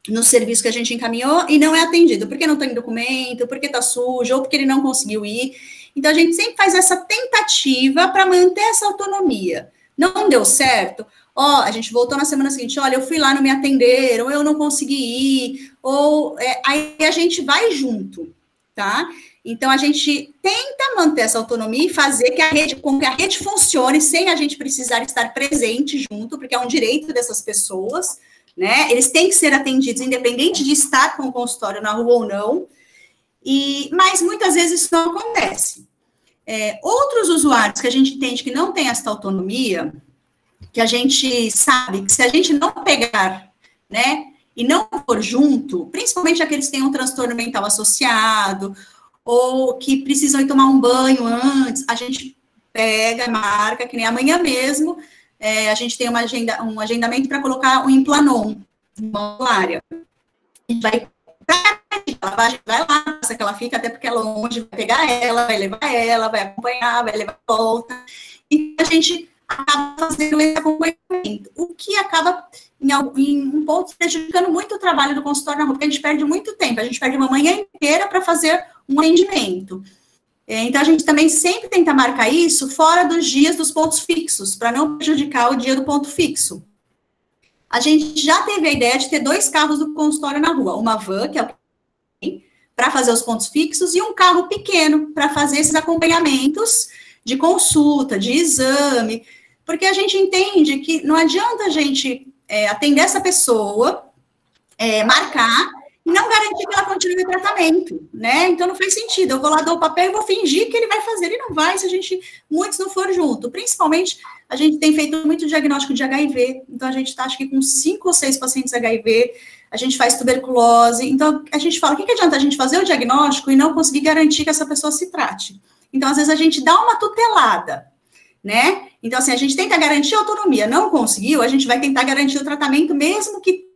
[SPEAKER 2] no serviço que a gente encaminhou e não é atendido, porque não tem documento, porque está sujo, ou porque ele não conseguiu ir. Então, a gente sempre faz essa tentativa para manter essa autonomia. Não deu certo? Ó, a gente voltou na semana seguinte, olha, eu fui lá, não me atenderam, eu não consegui ir, ou é, aí a gente vai junto, tá? Então, a gente tenta manter essa autonomia e fazer que a rede, com que a rede funcione sem a gente precisar estar presente junto, porque é um direito dessas pessoas, né? Eles têm que ser atendidos, independente de estar com o consultório na rua ou não. E, mas muitas vezes isso não acontece. É, outros usuários que a gente entende que não tem essa autonomia, que a gente sabe que se a gente não pegar, né, e não for junto, principalmente aqueles que têm um transtorno mental associado, ou que precisam ir tomar um banho antes, a gente pega, marca, que nem amanhã mesmo, é, a gente tem uma agenda, um agendamento para colocar um implanon, uma área. A gente vai ela vai lá, passa que ela fica, até porque é longe, vai pegar ela, vai levar ela, vai acompanhar, vai levar volta. E a gente acaba fazendo esse acompanhamento, o que acaba, em, em um ponto, prejudicando muito o trabalho do consultório na rua, porque a gente perde muito tempo, a gente perde uma manhã inteira para fazer um atendimento. É, então, a gente também sempre tenta marcar isso fora dos dias dos pontos fixos, para não prejudicar o dia do ponto fixo. A gente já teve a ideia de ter dois carros do consultório na rua, uma van, que é para fazer os pontos fixos, e um carro pequeno para fazer esses acompanhamentos de consulta, de exame, porque a gente entende que não adianta a gente é, atender essa pessoa, é, marcar, e não garantir que ela continue o tratamento, né? Então não faz sentido. Eu vou lá dar o papel e vou fingir que ele vai fazer. Ele não vai se a gente, muitos não for junto. Principalmente, a gente tem feito muito diagnóstico de HIV, então a gente está, acho que, com cinco ou seis pacientes HIV, a gente faz tuberculose. Então, a gente fala: o que, que adianta a gente fazer o diagnóstico e não conseguir garantir que essa pessoa se trate? Então, às vezes, a gente dá uma tutelada, né? Então, assim, a gente tenta garantir a autonomia. Não conseguiu, a gente vai tentar garantir o tratamento, mesmo que.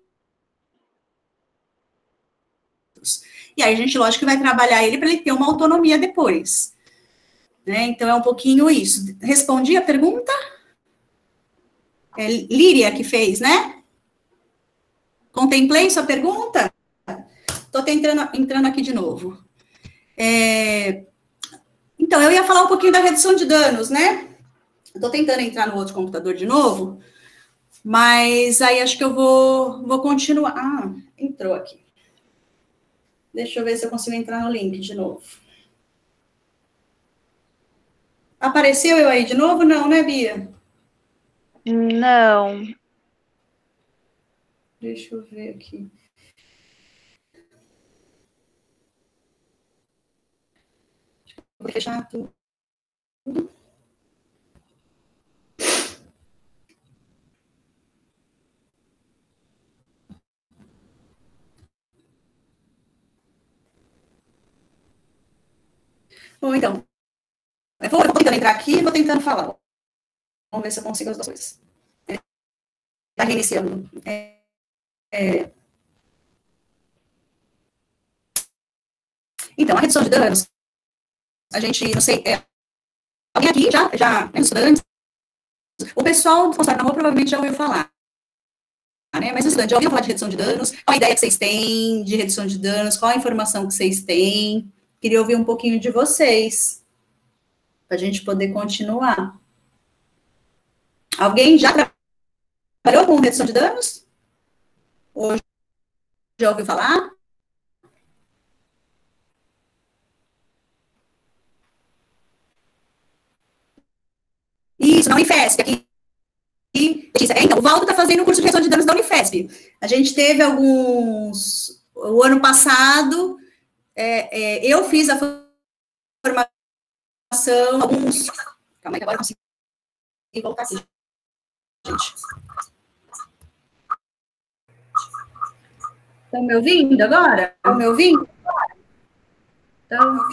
[SPEAKER 2] E aí, a gente, lógico, que vai trabalhar ele para ele ter uma autonomia depois. Né? Então, é um pouquinho isso. Respondi a pergunta? É Líria que fez, né? Contemplei sua pergunta? Estou tentando entrando aqui de novo. É, então, eu ia falar um pouquinho da redução de danos, né? Estou tentando entrar no outro computador de novo, mas aí acho que eu vou, vou continuar. Ah, entrou aqui. Deixa eu ver se eu consigo entrar no link de novo. Apareceu eu aí de novo? Não, né, Bia?
[SPEAKER 1] Não.
[SPEAKER 2] Deixa eu ver aqui. Vou fechar tudo. Bom, então. Eu vou, eu vou tentando entrar aqui e vou tentando falar. Vamos ver se eu consigo as duas coisas. Está reiniciando. É, é... Então, a redução de danos, a gente, não sei, é, alguém aqui já, já é estudantes, o pessoal do consultório na rua provavelmente já ouviu falar, né? Mas estudante, já ouviu falar de redução de danos? Qual a ideia que vocês têm de redução de danos? Qual a informação que vocês têm? Queria ouvir um pouquinho de vocês, para a gente poder continuar. Alguém já trabalhou com redução de danos? Ou já ouviu falar? Isso, não IFESP, aqui então, o Valdo está fazendo o curso de redução de danos da Unifesp. A gente teve alguns. O ano passado, é, é, eu fiz a formação, alguns. Calma aí, agora eu consigo voltar assim. Gente. Estão me ouvindo agora? Estão me ouvindo? Então,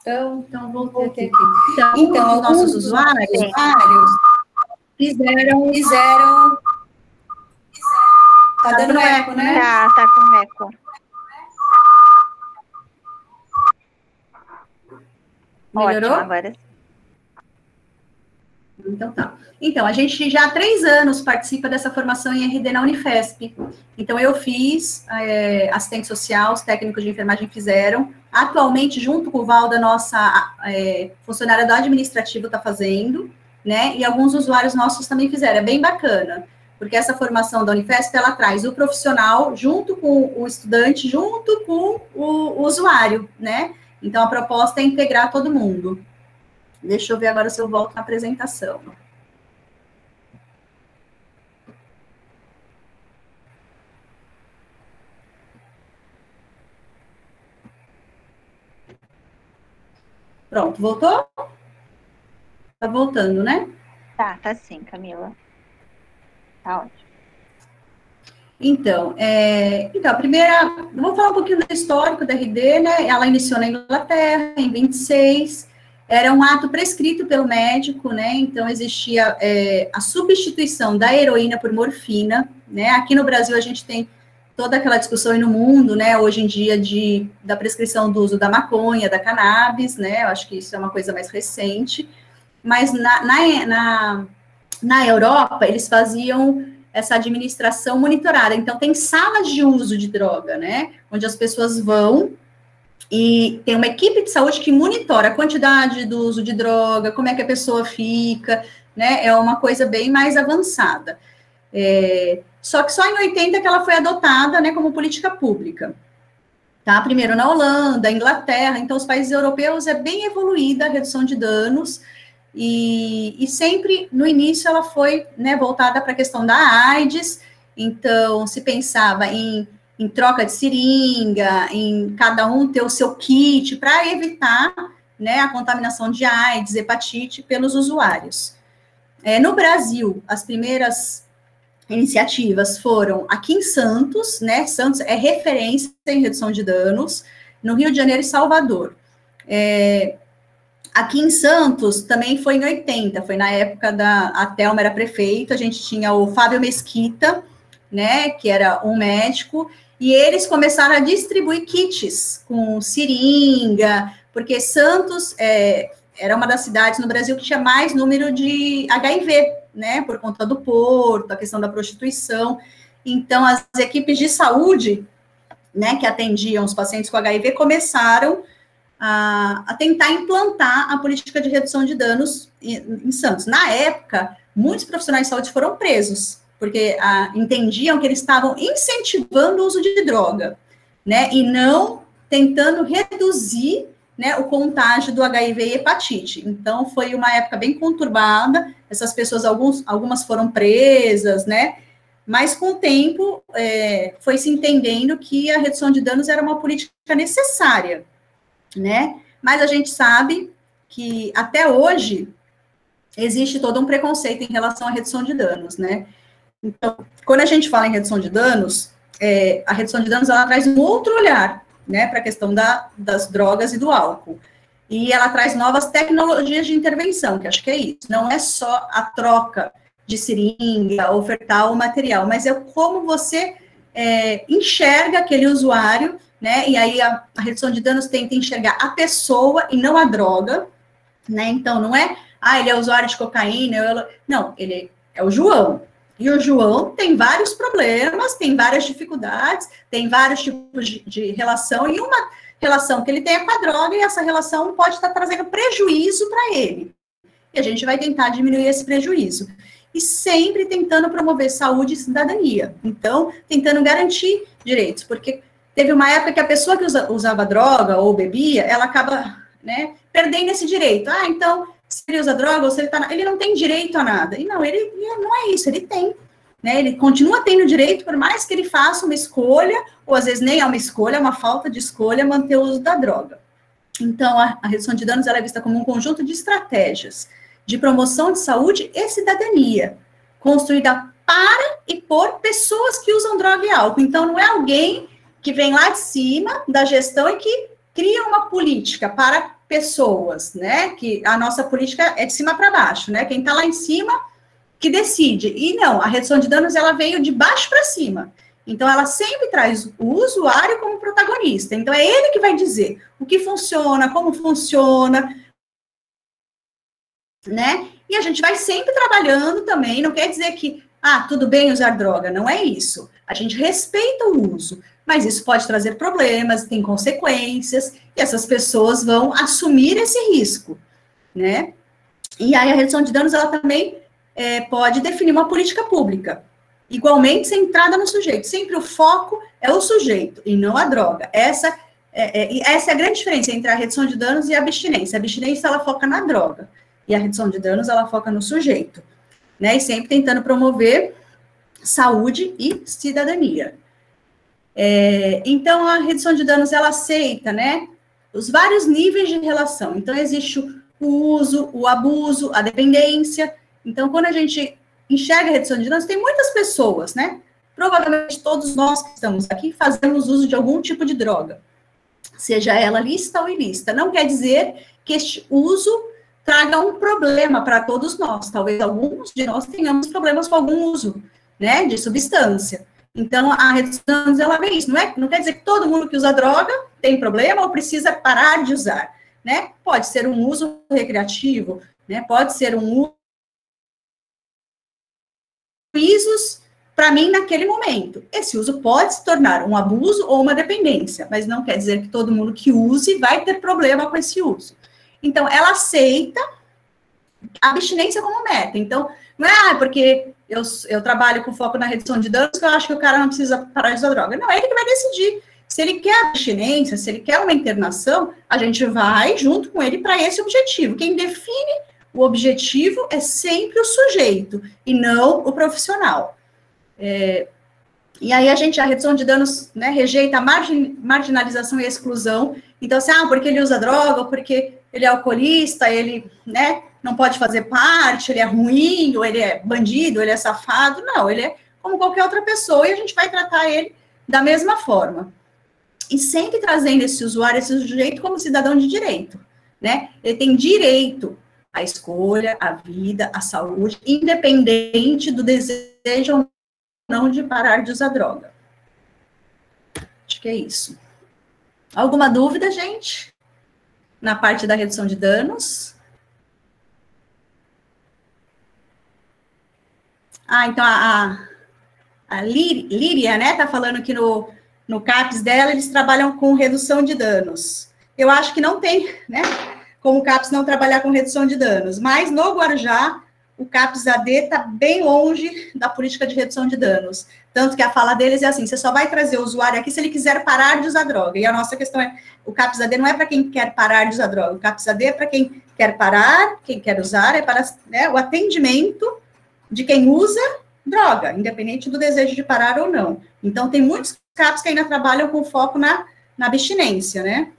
[SPEAKER 2] então, então voltei aqui. Então, então os nossos usuários, usuários fizeram, fizeram. Tá dando eco, né?
[SPEAKER 1] Tá, tá com eco.
[SPEAKER 2] Melhorou?
[SPEAKER 1] Ótimo, agora sim.
[SPEAKER 2] Então tá. Então, a gente já há três anos participa dessa formação em RD na Unifesp. Então, eu fiz, é, assistente social, os técnicos de enfermagem fizeram. Atualmente, junto com o Valda, nossa é, funcionária do administrativo está fazendo, né? E alguns usuários nossos também fizeram. É bem bacana, porque essa formação da Unifesp, ela traz o profissional junto com o estudante, junto com o, o usuário, né? Então, a proposta é integrar todo mundo. Deixa eu ver agora se eu volto na apresentação. Pronto, voltou? Tá voltando, né?
[SPEAKER 1] Tá, tá sim, Camila. Tá ótimo.
[SPEAKER 2] Então, é, então, a primeira, vou falar um pouquinho do histórico da RD, né? Ela iniciou na Inglaterra, em 26, era um ato prescrito pelo médico, né? Então, existia é, a substituição da heroína por morfina, né? Aqui no Brasil, a gente tem toda aquela discussão e no mundo, né, hoje em dia, de, da prescrição do uso da maconha, da cannabis, né, eu acho que isso é uma coisa mais recente, mas na, na, na, na Europa, eles faziam essa administração monitorada, então tem salas de uso de droga, né, onde as pessoas vão e tem uma equipe de saúde que monitora a quantidade do uso de droga, como é que a pessoa fica, né, é uma coisa bem mais avançada. É, só que só em 80 que ela foi adotada, né, como política pública. Tá? Primeiro na Holanda, Inglaterra, então os países europeus é bem evoluída a redução de danos, e, e sempre no início ela foi né, voltada para a questão da AIDS, então se pensava em, em troca de seringa, em cada um ter o seu kit para evitar né, a contaminação de AIDS, hepatite pelos usuários. É, no Brasil, as primeiras iniciativas foram aqui em Santos, né? Santos é referência em redução de danos, no Rio de Janeiro e Salvador. É, aqui em Santos também foi em 80, foi na época da a Thelma era prefeita, a gente tinha o Fábio Mesquita, né? Que era um médico, e eles começaram a distribuir kits com seringa, porque Santos é, era uma das cidades no Brasil que tinha mais número de HIV, né, por conta do porto, a questão da prostituição. Então, as equipes de saúde, né, que atendiam os pacientes com HIV, começaram a, a tentar implantar a política de redução de danos em, em Santos. Na época, muitos profissionais de saúde foram presos, porque entendiam que eles estavam incentivando o uso de droga, né, e não tentando reduzir né, o contágio do HIV e hepatite. Então, foi uma época bem conturbada, essas pessoas, alguns, algumas foram presas, né, mas com o tempo é, foi se entendendo que a redução de danos era uma política necessária, né, mas a gente sabe que até hoje existe todo um preconceito em relação à redução de danos, né, então, quando a gente fala em redução de danos, é, a redução de danos, ela traz um outro olhar, né, para a questão da, das drogas e do álcool. E ela traz novas tecnologias de intervenção, que acho que é isso. Não é só a troca de seringa, ofertar o material, mas é como você é, enxerga aquele usuário, né? E aí a, a, redução de danos tenta enxergar a pessoa e não a droga, né? Então não é, ah, ele é usuário de cocaína, eu, não, ele é o João, e o João tem vários problemas, tem várias dificuldades, tem vários tipos de, de, relação, e uma relação que ele tem é com a droga, e essa relação pode estar trazendo prejuízo para ele. E a gente vai tentar diminuir esse prejuízo. E sempre tentando promover saúde e cidadania. Então, tentando garantir direitos, porque teve uma época que a pessoa que usa, usava droga ou bebia, ela acaba né, perdendo esse direito. Ah, então, se ele usa droga ou se ele tá, ele não tem direito a nada. E não, ele não é isso, ele tem. Né, ele continua tendo direito, por mais que ele faça uma escolha, ou às vezes nem é uma escolha, é uma falta de escolha, manter o uso da droga. Então, a, a redução de danos é vista como um conjunto de estratégias de promoção de saúde e cidadania, construída para e por pessoas que usam droga e álcool. Então, não é alguém que vem lá de cima da gestão e que cria uma política para pessoas, né? Que a nossa política é de cima para baixo, né? Quem está lá em cima que decide. E não, a redução de danos ela veio de baixo para cima. Então, ela sempre traz o usuário como protagonista. Então, é ele que vai dizer o que funciona, como funciona, né? E a gente vai sempre trabalhando também, não quer dizer que, ah, tudo bem usar droga, não é isso. A gente respeita o uso, mas isso pode trazer problemas, tem consequências, e essas pessoas vão assumir esse risco, né? E aí a redução de danos, ela também é, pode definir uma política pública, igualmente centrada no sujeito. Sempre o foco é o sujeito e não a droga. Essa é, é, essa é a grande diferença entre a redução de danos e a abstinência. A abstinência, ela foca na droga, e a redução de danos, ela foca no sujeito, né? E sempre tentando promover saúde e cidadania. É, então, a redução de danos, ela aceita, né, os vários níveis de relação. Então, existe o uso, o abuso, a dependência. Então, quando a gente enxerga a redução de danos, tem muitas pessoas, né, provavelmente todos nós que estamos aqui fazemos uso de algum tipo de droga, seja ela lista ou ilícita. Não quer dizer que este uso traga um problema para todos nós. Talvez alguns de nós tenhamos problemas com algum uso, né, de substância. Então, a redução, ela vê isso. Não, é, não quer dizer que todo mundo que usa droga tem problema ou precisa parar de usar, né? Pode ser um uso recreativo, né? Pode ser um uso para mim naquele momento. Esse uso pode se tornar um abuso ou uma dependência, mas não quer dizer que todo mundo que use vai ter problema com esse uso. Então, ela aceita a abstinência como meta. Então, não é ah, porque eu, eu trabalho com foco na redução de danos que eu acho que o cara não precisa parar de usar droga. Não, é ele que vai decidir. Se ele quer abstinência, se ele quer uma internação, a gente vai junto com ele para esse objetivo. Quem define o objetivo é sempre o sujeito e não o profissional. É, e aí a gente, a redução de danos, né, rejeita a margin, marginalização e exclusão. Então, assim, ah, porque ele usa droga, porque ele é alcoolista, ele, né, não pode fazer parte, ele é ruim, ou ele é bandido, ele é safado. Não, ele é como qualquer outra pessoa e a gente vai tratar ele da mesma forma. E sempre trazendo esse usuário, esse sujeito como cidadão de direito, né? Ele tem direito à escolha, à vida, à saúde, independente do desejo ou não de parar de usar droga. Acho que é isso. Alguma dúvida, gente? Na parte da redução de danos? Ah, então a, a, a Líria, né, tá falando que no, no CAPS dela eles trabalham com redução de danos. Eu acho que não tem, né, como o CAPS não trabalhar com redução de danos, mas no Guarujá o CAPS AD está bem longe da política de redução de danos. Tanto que a fala deles é assim: você só vai trazer o usuário aqui se ele quiser parar de usar droga. E a nossa questão é: o CAPS AD não é para quem quer parar de usar droga, o CAPS AD é para quem quer parar, quem quer usar, é para né, o atendimento de quem usa droga, independente do desejo de parar ou não. Então, tem muitos CAPs que ainda trabalham com foco na, na abstinência, né?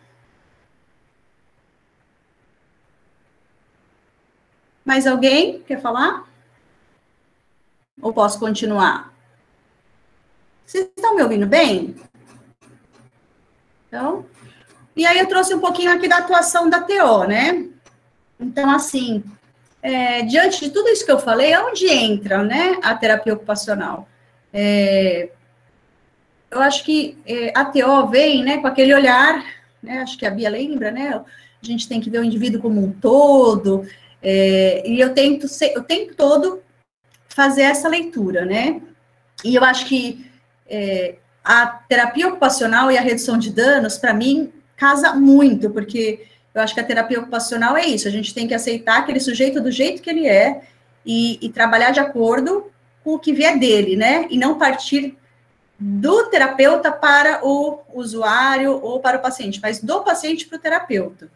[SPEAKER 2] Mais alguém quer falar? Ou posso continuar? Vocês estão me ouvindo bem? Então, e aí eu trouxe um pouquinho aqui da atuação da TO, né? Então, assim, é, diante de tudo isso que eu falei, onde entra né, a terapia ocupacional? É, eu acho que é, a TO vem né, com aquele olhar, né, acho que a Bia lembra, né? A gente tem que ver o indivíduo como um todo, é, e eu tento ser, o tempo todo fazer essa leitura, né? E eu acho que é, a terapia ocupacional e a redução de danos, para mim, casa muito, porque eu acho que a terapia ocupacional é isso, a gente tem que aceitar aquele sujeito do jeito que ele é e, e trabalhar de acordo com o que vier dele, né? E não partir do terapeuta para o usuário ou para o paciente, mas do paciente para o terapeuta.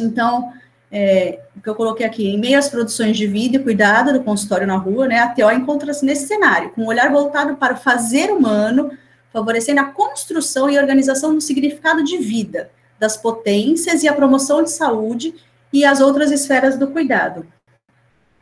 [SPEAKER 2] Então, é, que eu coloquei aqui, em meio às produções de vida e cuidado do consultório na rua, né, a TO encontra-se nesse cenário, com um olhar voltado para o fazer humano, favorecendo a construção e organização do significado de vida, das potências e a promoção de saúde e as outras esferas do cuidado.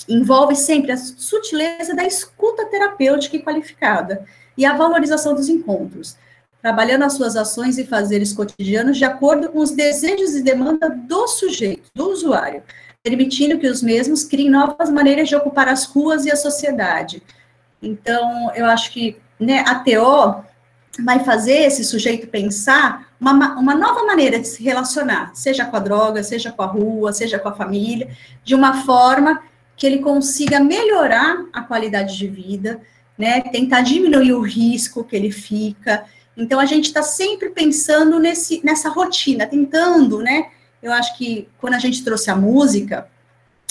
[SPEAKER 2] Envolve sempre a sutileza da escuta terapêutica e qualificada e a valorização dos encontros, trabalhando as suas ações e fazeres cotidianos de acordo com os desejos e demandas do sujeito, do usuário, permitindo que os mesmos criem novas maneiras de ocupar as ruas e a sociedade. Então, eu acho que né, a TO vai fazer esse sujeito pensar uma, uma nova maneira de se relacionar, seja com a droga, seja com a rua, seja com a família, de uma forma que ele consiga melhorar a qualidade de vida, né, tentar diminuir o risco que ele fica, então, a gente está sempre pensando nesse, nessa rotina, tentando, né? Eu acho que quando a gente trouxe a música,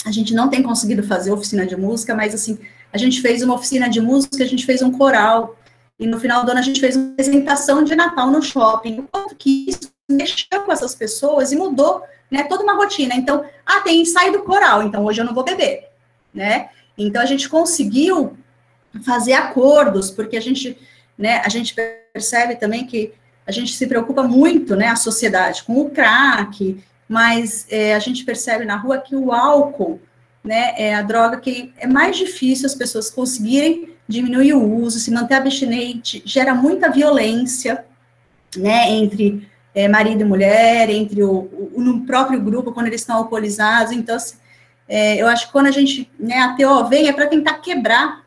[SPEAKER 2] a gente não tem conseguido fazer oficina de música, mas, assim, a gente fez uma oficina de música, a gente fez um coral, e no final do ano a gente fez uma apresentação de Natal no shopping. O quanto que isso mexeu com essas pessoas e mudou, né, toda uma rotina. Então, ah, tem ensaio do coral, então hoje eu não vou beber, né? Então, a gente conseguiu fazer acordos, porque a gente, né, a gente percebe também que a gente se preocupa muito, né, a sociedade, com o crack, mas é, a gente percebe na rua que o álcool, né, é a droga que é mais difícil as pessoas conseguirem diminuir o uso, se manter abstinente, gera muita violência, né, entre é, marido e mulher, entre o, o, no próprio grupo, quando eles estão alcoolizados, então, assim, é, eu acho que quando a gente, né, a TO vem é para tentar quebrar,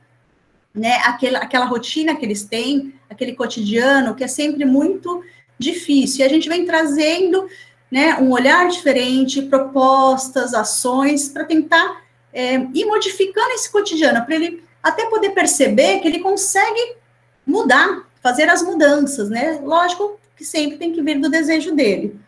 [SPEAKER 2] né, aquela, aquela rotina que eles têm, aquele cotidiano que é sempre muito difícil. E a gente vem trazendo né, um olhar diferente, propostas, ações, para tentar é, ir modificando esse cotidiano, para ele até poder perceber que ele consegue mudar, fazer as mudanças, né? Lógico que sempre tem que vir do desejo dele.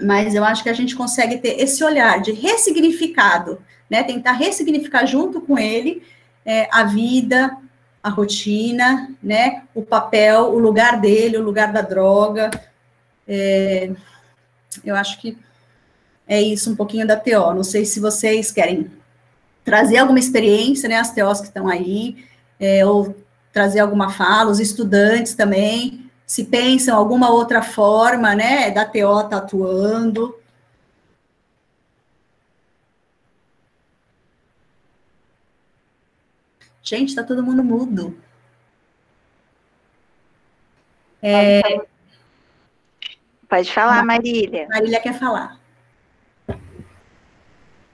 [SPEAKER 2] Mas eu acho que a gente consegue ter esse olhar de ressignificado, né? Tentar ressignificar junto com ele é, a vida, a rotina, né? O papel, o lugar dele, o lugar da droga. É, eu acho que é isso um pouquinho da TO. Não sei se vocês querem trazer alguma experiência, né? As TOs que estão aí, é, ou trazer alguma fala, os estudantes também, se pensam alguma outra forma, né? Da TO tá atuando. Gente, está todo mundo mudo.
[SPEAKER 1] É... Pode falar, Marília.
[SPEAKER 2] Marília quer falar.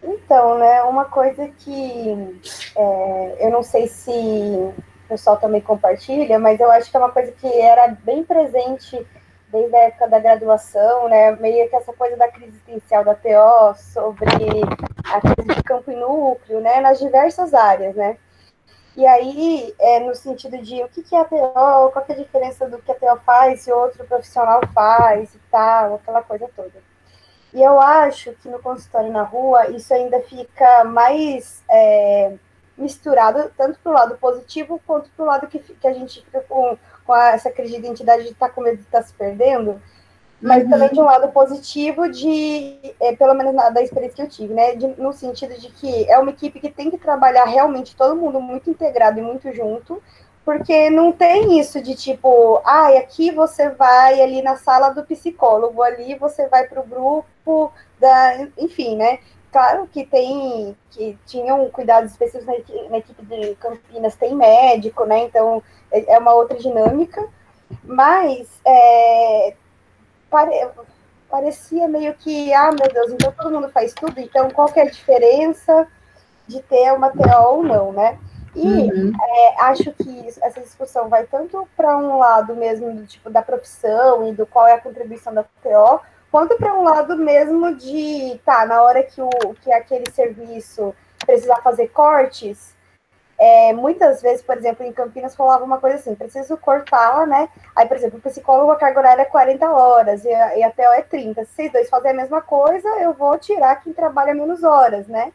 [SPEAKER 5] Então, né, uma coisa que é, eu não sei se o pessoal também compartilha, mas eu acho que é uma coisa que era bem presente desde a época da graduação, né, meio que essa coisa da crise existencial da TO sobre a crise de campo e núcleo, né, nas diversas áreas, né, e aí, é, no sentido de o que, é a TO, qual é a diferença do que a TO faz e outro profissional faz e tal, aquela coisa toda. E eu acho que no consultório na rua, isso ainda fica mais é, misturado, tanto para o lado positivo, quanto para o lado que, que a gente fica com, com essa crise de identidade de estar tá com medo de estar tá se perdendo mas uhum. também de um lado positivo de, é, pelo menos na, da experiência que eu tive, né, de, no sentido de que é uma equipe que tem que trabalhar realmente todo mundo muito integrado e muito junto, porque não tem isso de tipo, ah, aqui você vai ali na sala do psicólogo, ali você vai para o grupo da, enfim, né, claro que tem, que tinham cuidados específicos na, na equipe de Campinas, tem médico, né, então é, é uma outra dinâmica, mas é, pare, parecia meio que, ah, meu Deus, então todo mundo faz tudo, então qual que é a diferença de ter uma TO ou não, né? E uhum. é, acho que essa discussão vai tanto para um lado mesmo do tipo da profissão e do qual é a contribuição da TO, quanto para um lado mesmo de, tá, na hora que, o, que aquele serviço precisar fazer cortes, é, muitas vezes, por exemplo, em Campinas falava uma coisa assim, preciso cortar, né? Aí, por exemplo, o psicólogo, a carga horária é 40 horas e a, e a TO é 30. Se vocês dois fazem a mesma coisa, eu vou tirar quem trabalha menos horas, né?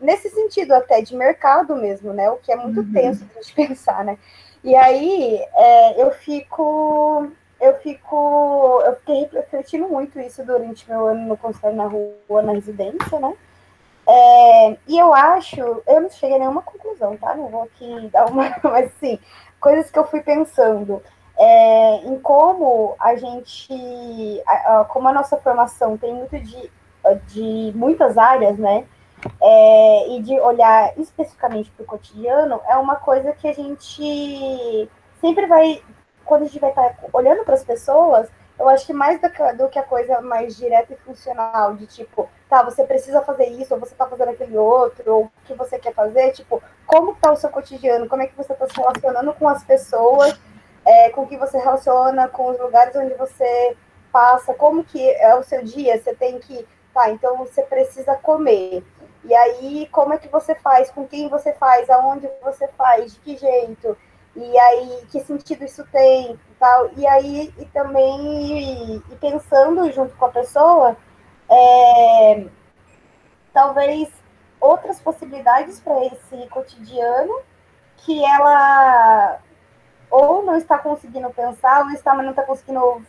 [SPEAKER 5] Nesse sentido até de mercado mesmo, né? O que é muito uhum. tenso de gente pensar, né? E aí é, eu fico, eu fico, eu fiquei refletindo muito isso durante meu ano no consultório na rua, na residência, né? É, e eu acho, eu não cheguei a nenhuma conclusão, tá? Não vou aqui dar uma, mas assim, coisas que eu fui pensando é, em como a gente, a, a, como a nossa formação tem muito de, de muitas áreas, né? É, e de olhar especificamente para o cotidiano, é uma coisa que a gente sempre vai, quando a gente vai estar olhando para as pessoas, eu acho que mais do que, a coisa mais direta e funcional, de tipo, tá, você precisa fazer isso, ou você tá fazendo aquele outro, ou o que você quer fazer, tipo, como tá o seu cotidiano, como é que você está se relacionando com as pessoas, é, com que você relaciona com os lugares onde você passa, como que é o seu dia, você tem que, tá, então você precisa comer. E aí, como é que você faz, com quem você faz, aonde você faz, de que jeito, e aí, que sentido isso tem e tal. E aí, e também, e pensando junto com a pessoa, é, talvez outras possibilidades para esse cotidiano que ela ou não está conseguindo pensar, ou está, mas não está conseguindo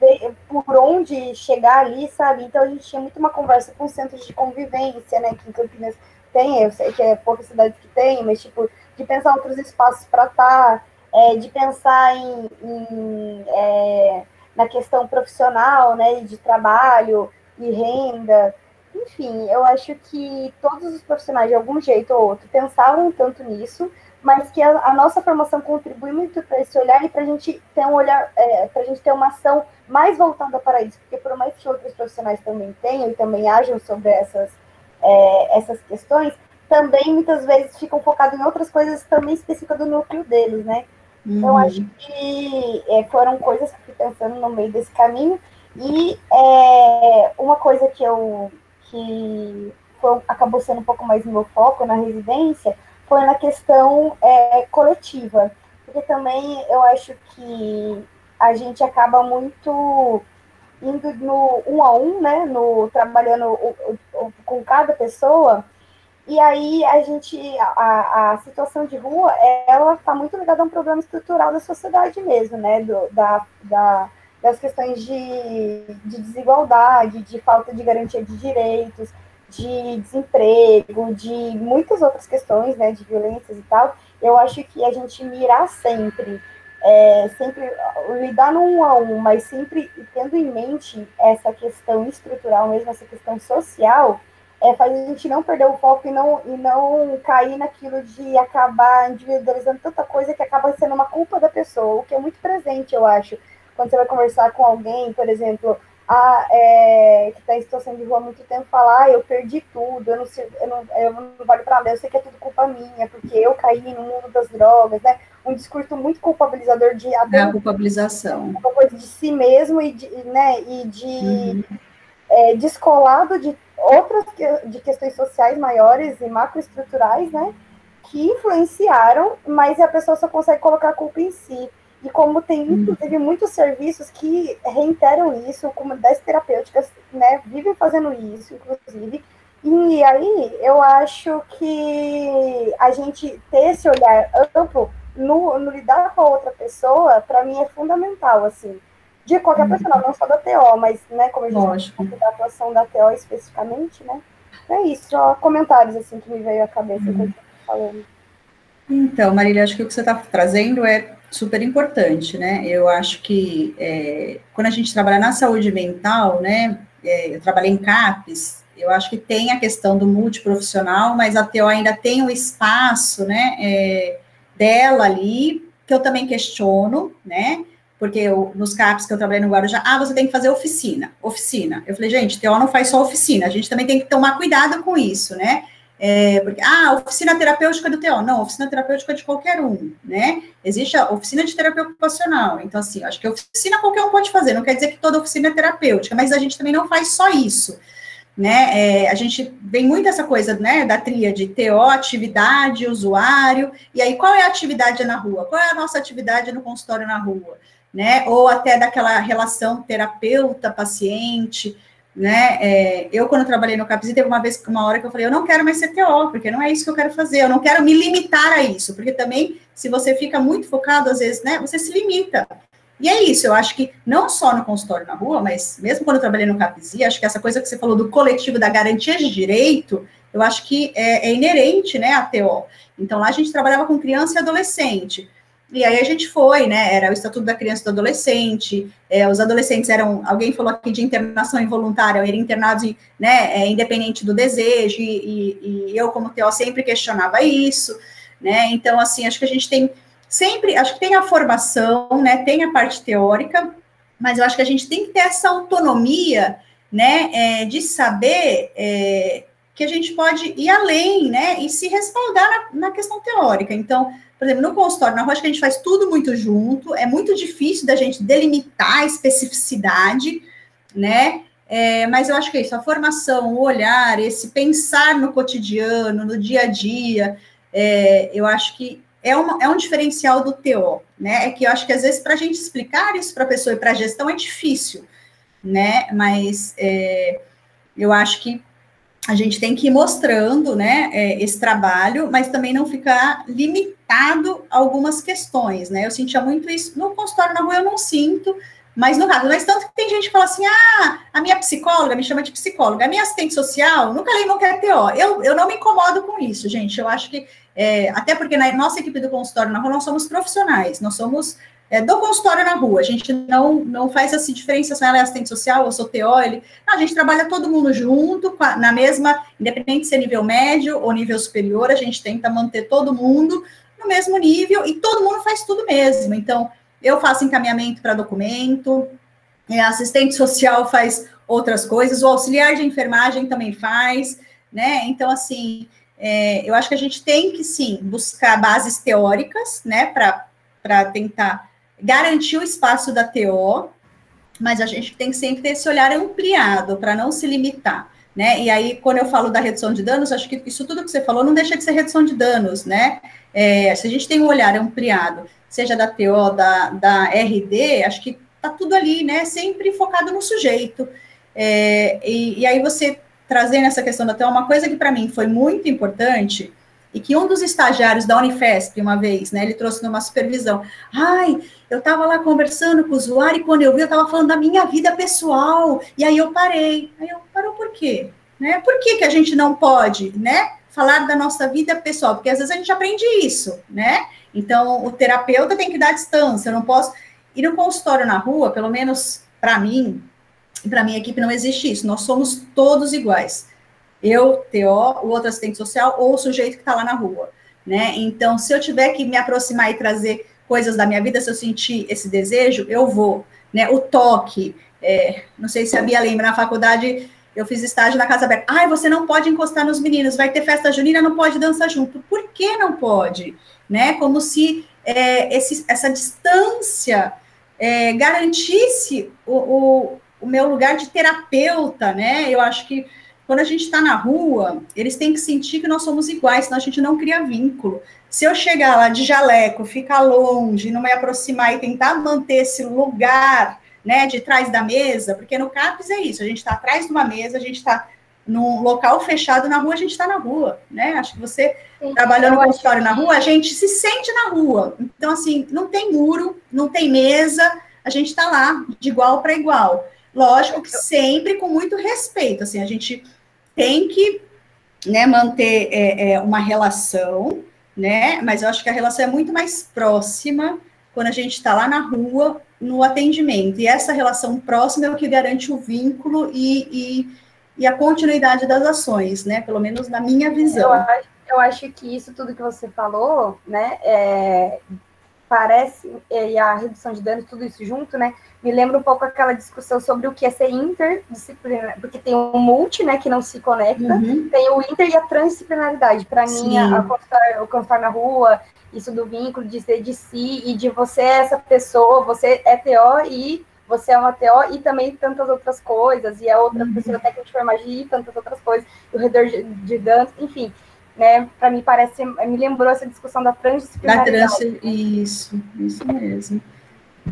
[SPEAKER 5] ver por onde chegar ali, sabe? Então a gente tinha muito uma conversa com centros de convivência, né? Que em Campinas tem, eu sei que é poucas cidades que tem, mas tipo, de pensar outros espaços para estar, tá, é, de pensar em, em é, na questão profissional, né, de trabalho e renda. Enfim, eu acho que todos os profissionais, de algum jeito ou outro, pensaram tanto nisso, mas que a, a nossa formação contribui muito para esse olhar e para a gente ter um olhar, é, para a gente ter uma ação mais voltada para isso, porque por mais que outros profissionais também tenham e também ajam sobre essas, é, essas questões, também muitas vezes ficam focados em outras coisas também específicas do núcleo deles, né? Uhum. Então, acho que é, foram coisas que eu fui pensando no meio desse caminho. E é, uma coisa que eu que foi, acabou sendo um pouco mais meu foco na residência foi na questão é, coletiva. Porque também eu acho que a gente acaba muito indo no um a um, né? No, trabalhando o, o, com cada pessoa e aí a gente, a, a situação de rua, ela está muito ligada a um problema estrutural da sociedade mesmo, né? Do, da, da, das questões de, de desigualdade, de falta de garantia de direitos, de desemprego, de muitas outras questões, né? De violências e tal. Eu acho que a gente mirar sempre, é, sempre lidar no um a um, mas sempre tendo em mente essa questão estrutural mesmo, essa questão social, é, faz a gente não perder o foco e não, e não cair naquilo de acabar individualizando tanta coisa que acaba sendo uma culpa da pessoa, o que é muito presente, eu acho. Quando você vai conversar com alguém, por exemplo, a, é, que está em situação de rua há muito tempo, falar, ah, eu perdi tudo, eu não, sei, eu não, eu não vale para nada, eu sei que é tudo culpa minha, porque eu caí no mundo das drogas, né? Um discurso muito culpabilizador de...
[SPEAKER 2] É a culpabilização.
[SPEAKER 5] Uma coisa de si mesmo e de, né, e de... Uhum. É, descolado de outras de questões sociais maiores e macroestruturais, né, que influenciaram, mas a pessoa só consegue colocar a culpa em si. E como tem, uhum. inclusive, muitos serviços que reiteram isso, comunidades terapêuticas, né, vivem fazendo isso, inclusive, e aí eu acho que a gente ter esse olhar amplo no, no lidar com a outra pessoa, para mim é fundamental, assim de qualquer uhum. profissional, não só da TO, mas, né, como a gente Lógico. da atuação da TO especificamente, né? É isso, só comentários, assim, que me veio à cabeça uhum. eu falando.
[SPEAKER 2] Então, Marília, acho que o que você está trazendo é super importante, né? Eu acho que é, quando a gente trabalha na saúde mental, né? É, eu trabalhei em CAPES, eu acho que tem a questão do multiprofissional, mas a TO ainda tem o espaço, né? É, dela ali, que eu também questiono, né? Porque eu, nos CAPs que eu trabalhei no Guarujá, ah, você tem que fazer oficina, oficina. Eu falei, gente, TO não faz só oficina, a gente também tem que tomar cuidado com isso, né? É, porque, ah, oficina terapêutica do TO. Não, oficina terapêutica de qualquer um, né? Existe a oficina de terapia ocupacional. Então, assim, acho que oficina qualquer um pode fazer, não quer dizer que toda oficina é terapêutica, mas a gente também não faz só isso, né? É, a gente vem muito essa coisa, né, da tríade TO, atividade, usuário, e aí qual é a atividade na rua? Qual é a nossa atividade no consultório na rua? Né? Ou até daquela relação terapeuta-paciente, né? É, eu, quando trabalhei no CAPS, teve uma vez, uma hora que eu falei, eu não quero mais ser TO, porque não é isso que eu quero fazer, eu não quero me limitar a isso, porque também, se você fica muito focado, às vezes, né, você se limita. E é isso, eu acho que não só no consultório na rua, mas mesmo quando eu trabalhei no CAPS, acho que essa coisa que você falou do coletivo da garantia de direito, eu acho que é, é inerente, né, à TO. Então, lá a gente trabalhava com criança e adolescente. E aí a gente foi, né? Era o Estatuto da Criança e do Adolescente. É, os adolescentes eram, alguém falou aqui de internação involuntária, eram internados, né, é, independente do desejo. E, e, e, eu, como TO, sempre questionava isso, né? Então, assim, acho que a gente tem sempre, acho que tem a formação, né? Tem a parte teórica, mas eu acho que a gente tem que ter essa autonomia, né? É, de saber é, que a gente pode ir além, né? E se respaldar na, na questão teórica. Então por exemplo, no consultório, na rocha, a gente faz tudo muito junto, é muito difícil da gente delimitar a especificidade, né? É, mas eu acho que é isso, a formação, o olhar, esse pensar no cotidiano, no dia a dia, é, eu acho que é, uma, é um diferencial do TO, né? É que eu acho que às vezes para a gente explicar isso para a pessoa e para a gestão é difícil, né? Mas é, eu acho que a gente tem que ir mostrando, né, é, esse trabalho, mas também não ficar limitado a algumas questões, né? Eu sentia muito isso no consultório na rua, eu não sinto, mas no caso, mas tanto que tem gente que fala assim, ah, a minha psicóloga me chama de psicóloga, a minha assistente social, nunca leio não quer TO. Eu, eu não me incomodo com isso, gente. Eu acho que, é, até porque na nossa equipe do consultório na rua, nós somos profissionais, nós somos é, do consultório na rua. A gente não, não faz essa diferenciação, ela é assistente social, eu sou TO, ele, não, a gente trabalha todo mundo junto, a, na mesma, independente se é nível médio ou nível superior, a gente tenta manter todo mundo no mesmo nível e todo mundo faz tudo mesmo. Então, eu faço encaminhamento para documento, é, assistente social faz outras coisas, o auxiliar de enfermagem também faz, né? Então, assim, é, eu acho que a gente tem que sim buscar bases teóricas, né, para tentar garantir o espaço da TO, mas a gente tem sempre ter esse olhar ampliado para não se limitar. Né? E aí, quando eu falo da redução de danos, acho que isso tudo que você falou não deixa de ser redução de danos, né? É, se a gente tem um olhar ampliado, seja da TO, da, da RD, acho que tá tudo ali, né? Sempre focado no sujeito. É, e, e, aí você trazendo essa questão da TO, uma coisa que para mim foi muito importante e que um dos estagiários da Unifesp, uma vez, né, ele trouxe numa supervisão, ai, eu estava lá conversando com o usuário e quando eu vi, eu estava falando da minha vida pessoal, e aí eu parei. Aí eu, parou por quê? Né? Por que, que a gente não pode, né, falar da nossa vida pessoal? Porque às vezes a gente aprende isso, né? Então, o terapeuta tem que dar distância, eu não posso... Ir no consultório na rua, pelo menos para mim, e para minha equipe, não existe isso. Nós somos todos iguais eu, TO, o outro assistente social ou o sujeito que está lá na rua, né? Então, se eu tiver que me aproximar e trazer coisas da minha vida, se eu sentir esse desejo, eu vou, né? O toque, é, não sei se a Bia lembra, na faculdade eu fiz estágio na Casa Aberta. Ai, você não pode encostar nos meninos, vai ter festa junina, não pode dançar junto. Por que não pode? Né? Como se é, esse, essa distância é, garantisse o, o, o meu lugar de terapeuta, né? Eu acho que quando a gente está na rua, eles têm que sentir que nós somos iguais, senão a gente não cria vínculo. Se eu chegar lá de jaleco, ficar longe, não me aproximar e tentar manter esse lugar, né, de trás da mesa, porque no CAPES é isso, a gente está atrás de uma mesa, a gente está num local fechado na rua, a gente está na rua, né? Acho que você Sim, trabalhando no consultório na rua, a gente se sente na rua. Então, assim, não tem muro, não tem mesa, a gente está lá de igual para igual. Lógico que sempre com muito respeito, assim, a gente tem que né, manter é, é, uma relação, né? Mas eu acho que a relação é muito mais próxima quando a gente está lá na rua, no atendimento. E essa relação próxima é o que garante o vínculo e, e, e a continuidade das ações, né? Pelo menos na minha visão.
[SPEAKER 5] Eu acho, eu acho que isso tudo que você falou, né? É, parece, e a redução de danos, tudo isso junto, né? Me lembra um pouco aquela discussão sobre o que é ser interdisciplinar, porque tem o multi, né, que não se conecta, uhum. tem o inter e a transdisciplinaridade. Para mim, a, a, o cantar na rua, isso do vínculo de ser de si e de você é essa pessoa, você é TO e você é uma TO e também tantas outras coisas, e a outra uhum. pessoa técnica de enfermagem e tantas outras coisas, e o redor de, de danos, enfim né? Para mim parece, me lembrou essa discussão da transdisciplinaridade. Da trans,
[SPEAKER 2] isso, isso mesmo.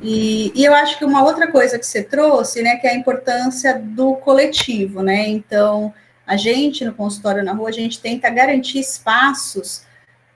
[SPEAKER 2] E, e, eu acho que uma outra coisa que você trouxe, né, que é a importância do coletivo, né? Então, a gente no consultório na rua, a gente tenta garantir espaços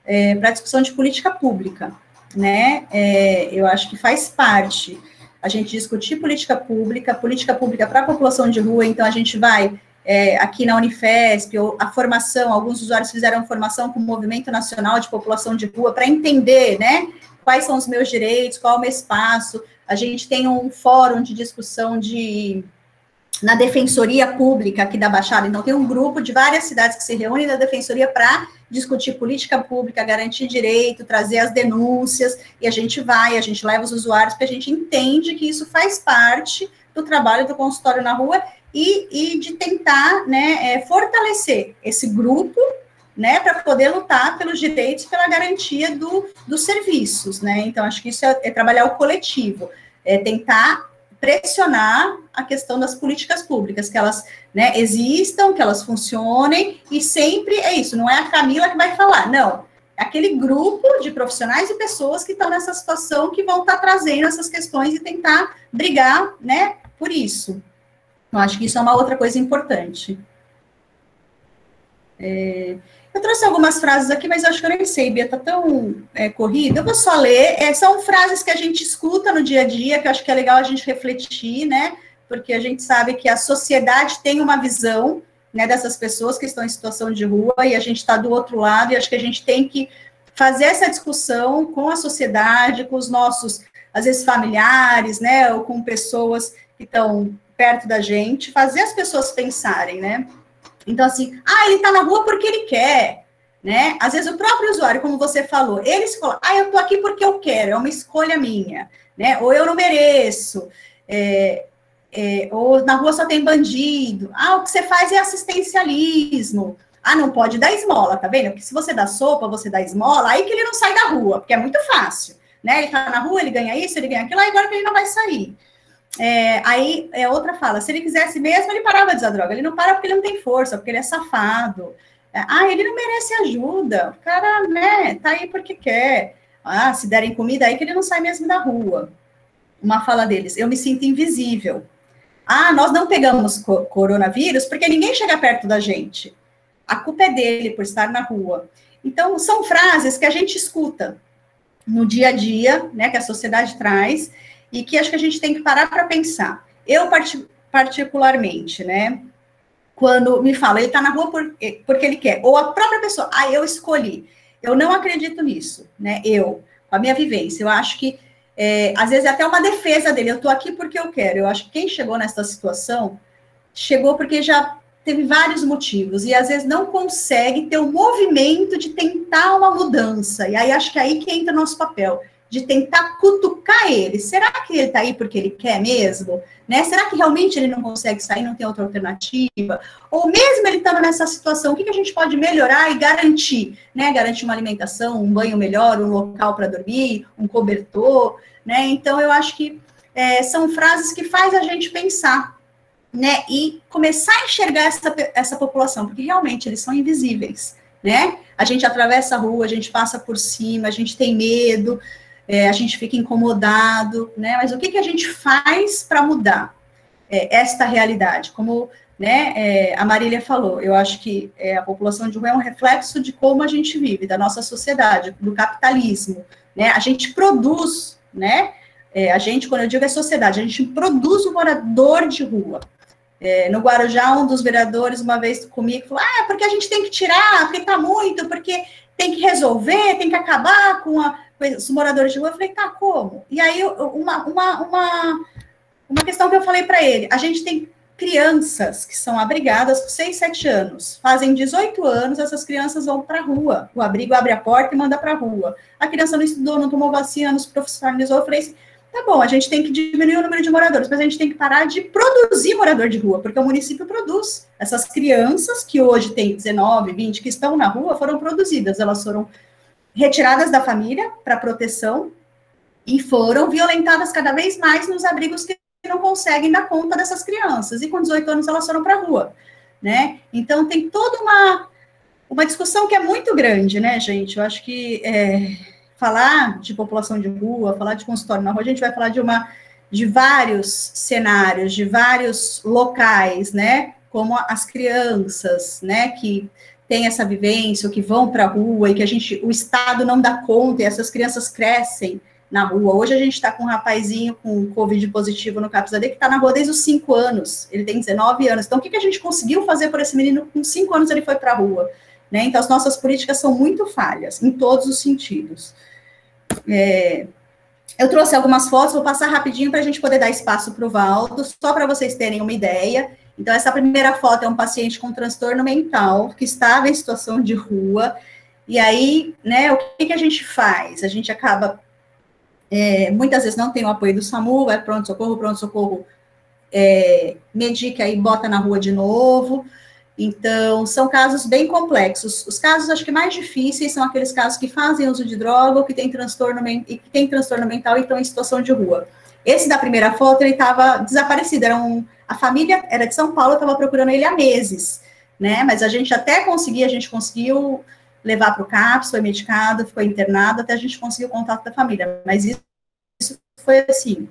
[SPEAKER 2] é, para discussão de política pública, né? É, eu acho que faz parte a gente discutir política pública, política pública para a população de rua, então a gente vai é, aqui na Unifesp, ou a formação, alguns usuários fizeram formação com o Movimento Nacional de População de Rua para entender, né, quais são os meus direitos, qual é o meu espaço. A gente tem um fórum de discussão de na Defensoria Pública aqui da Baixada. Então, tem um grupo de várias cidades que se reúnem na Defensoria para discutir política pública, garantir direito, trazer as denúncias, e a gente vai, a gente leva os usuários, porque a gente entende que isso faz parte do trabalho do consultório na rua e, e de tentar né, é, fortalecer esse grupo né, para poder lutar pelos direitos, pela garantia do, dos serviços, né? Então, acho que isso é, é trabalhar o coletivo, é tentar pressionar a questão das políticas públicas, que elas né, existam, que elas funcionem, e sempre é isso, não é a Camila que vai falar, não. É aquele grupo de profissionais e pessoas que estão nessa situação que vão estar tá trazendo essas questões e tentar brigar né, por isso. Eu acho que isso é uma outra coisa importante. É, eu trouxe algumas frases aqui, mas acho que eu nem sei, Bia, tá tão é, corrida. Eu vou só ler. É, são frases que a gente escuta no dia a dia, que eu acho que é legal a gente refletir, né? Porque a gente sabe que a sociedade tem uma visão né, dessas pessoas que estão em situação de rua e a gente está do outro lado, e acho que a gente tem que fazer essa discussão com a sociedade, com os nossos, às vezes, familiares, né? Ou com pessoas que estão perto da gente, fazer as pessoas pensarem, né? Então, assim, ah, ele está na rua porque ele quer, né? Às vezes o próprio usuário, como você falou, ele escolhe, ah, eu tô aqui porque eu quero, é uma escolha minha, né? Ou eu não mereço, é, é, ou na rua só tem bandido. Ah, o que você faz é assistencialismo. Ah, não pode dar esmola, tá vendo? Porque se você dá sopa, você dá esmola, aí que ele não sai da rua, porque é muito fácil, né? Ele tá na rua, ele ganha isso, ele ganha aquilo, aí agora que ele não vai sair. É, aí é outra fala, se ele quisesse mesmo, ele parava de usar droga. Ele não para porque ele não tem força, porque ele é safado. É, ah, ele não merece ajuda. O cara, né, tá aí porque quer. Ah, se derem comida, aí que ele não sai mesmo da rua. Uma fala deles, eu me sinto invisível. Ah, nós não pegamos co coronavírus porque ninguém chega perto da gente. A culpa é dele por estar na rua. Então, são frases que a gente escuta no dia a dia, né, que a sociedade traz, e que acho que a gente tem que parar para pensar. Eu, particularmente, né, quando me fala, ele está na rua por, porque ele quer, ou a própria pessoa, ah, eu escolhi. Eu não acredito nisso, né, eu, com a minha vivência, eu acho que, é, às vezes, é até uma defesa dele, eu estou aqui porque eu quero. Eu acho que quem chegou nessa situação, chegou porque já teve vários motivos, e às vezes não consegue ter o um movimento de tentar uma mudança, e aí acho que é aí que entra o nosso papel, de tentar cutucar ele. Será que ele está aí porque ele quer mesmo? Né? Será que realmente ele não consegue sair, não tem outra alternativa? Ou mesmo ele estando nessa situação, o que, que a gente pode melhorar e garantir? Né? Garantir uma alimentação, um banho melhor, um local para dormir, um cobertor, né? Então eu acho que é, são frases que faz a gente pensar, né? E começar a enxergar essa, essa população, porque realmente eles são invisíveis, né? A gente atravessa a rua, a gente passa por cima, a gente tem medo, é, a gente fica incomodado, né? Mas o que, que a gente faz para mudar é, esta realidade? Como né, é, a Marília falou, eu acho que é, a população de rua é um reflexo de como a gente vive, da nossa sociedade, do capitalismo, né? A gente produz, né? É, a gente, quando eu digo é sociedade, a gente produz o morador de rua. É, no Guarujá, um dos vereadores, uma vez comigo, falou: ah, porque a gente tem que tirar, porque está muito, porque tem que resolver, tem que acabar com a, os moradores de rua, eu falei, tá, como? E aí, uma, uma, uma, uma questão que eu falei para ele, a gente tem crianças que são abrigadas com 6, 7 anos, fazem 18 anos, essas crianças vão para a rua, o abrigo abre a porta e manda para a rua. A criança não estudou, não tomou vacina, não se profissionalizou, eu falei assim, tá bom, a gente tem que diminuir o número de moradores, mas a gente tem que parar de produzir morador de rua, porque o município produz. Essas crianças que hoje têm 19, 20, que estão na rua, foram produzidas, elas foram retiradas da família para proteção e foram violentadas cada vez mais nos abrigos que não conseguem dar conta dessas crianças. E com 18 anos elas foram para a rua, né? Então tem toda uma, uma discussão que é muito grande, né, gente? Eu acho que é, falar de população de rua, falar de consultório na rua, a gente vai falar de uma de vários cenários, de vários locais, né? Como as crianças, né? Que têm essa vivência, ou que vão para a rua e que a gente, o Estado não dá conta, e essas crianças crescem na rua. Hoje a gente está com um rapazinho com Covid positivo no CAPS AD que está na rua desde os 5 anos, ele tem 19 anos. Então, o que, que a gente conseguiu fazer por esse menino? Com 5 anos ele foi para a rua. Né? Então, as nossas políticas são muito falhas, em todos os sentidos. É, eu trouxe algumas fotos, vou passar rapidinho para a gente poder dar espaço para o Valdo, só para vocês terem uma ideia. Então, essa primeira foto é um paciente com transtorno mental, que estava em situação de rua, e aí, né, o que, que a gente faz? A gente acaba é, muitas vezes não tem o apoio do SAMU, vai pronto-socorro, pronto-socorro é, medica e bota na rua de novo. Então, são casos bem complexos. Os casos, acho que mais difíceis são aqueles casos que fazem uso de droga ou que têm transtorno, que têm transtorno mental e estão em situação de rua. Esse da primeira foto, ele estava desaparecido. Era um, a família era de São Paulo, estava procurando ele há meses, né? Mas a gente até conseguia, a gente conseguiu levar para o CAPS, foi medicado, ficou internado, até a gente conseguiu o contato da família. Mas isso, isso foi assim,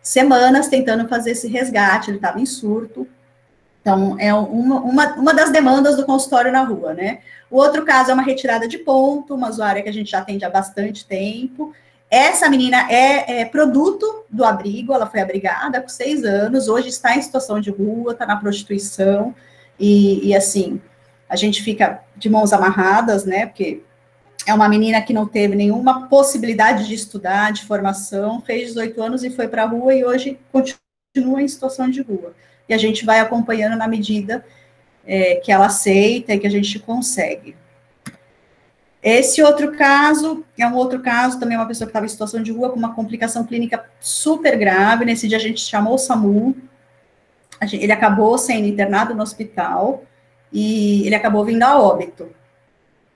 [SPEAKER 2] semanas tentando fazer esse resgate, ele estava em surto. Então, é uma, uma, uma das demandas do consultório na rua, né? O outro caso é uma retirada de ponto, uma usuária que a gente já atende há bastante tempo. Essa menina é, é, produto do abrigo, ela foi abrigada com seis anos, hoje está em situação de rua, está na prostituição, e, e assim, a gente fica de mãos amarradas, né? Porque é uma menina que não teve nenhuma possibilidade de estudar, de formação, fez 18 anos e foi para a rua e hoje continua em situação de rua. E a gente vai acompanhando na medida é, que ela aceita e que a gente consegue. Esse outro caso é um outro caso, também uma pessoa que estava em situação de rua com uma complicação clínica super grave. Nesse dia a gente chamou o SAMU, ele acabou sendo internado no hospital e ele acabou vindo a óbito,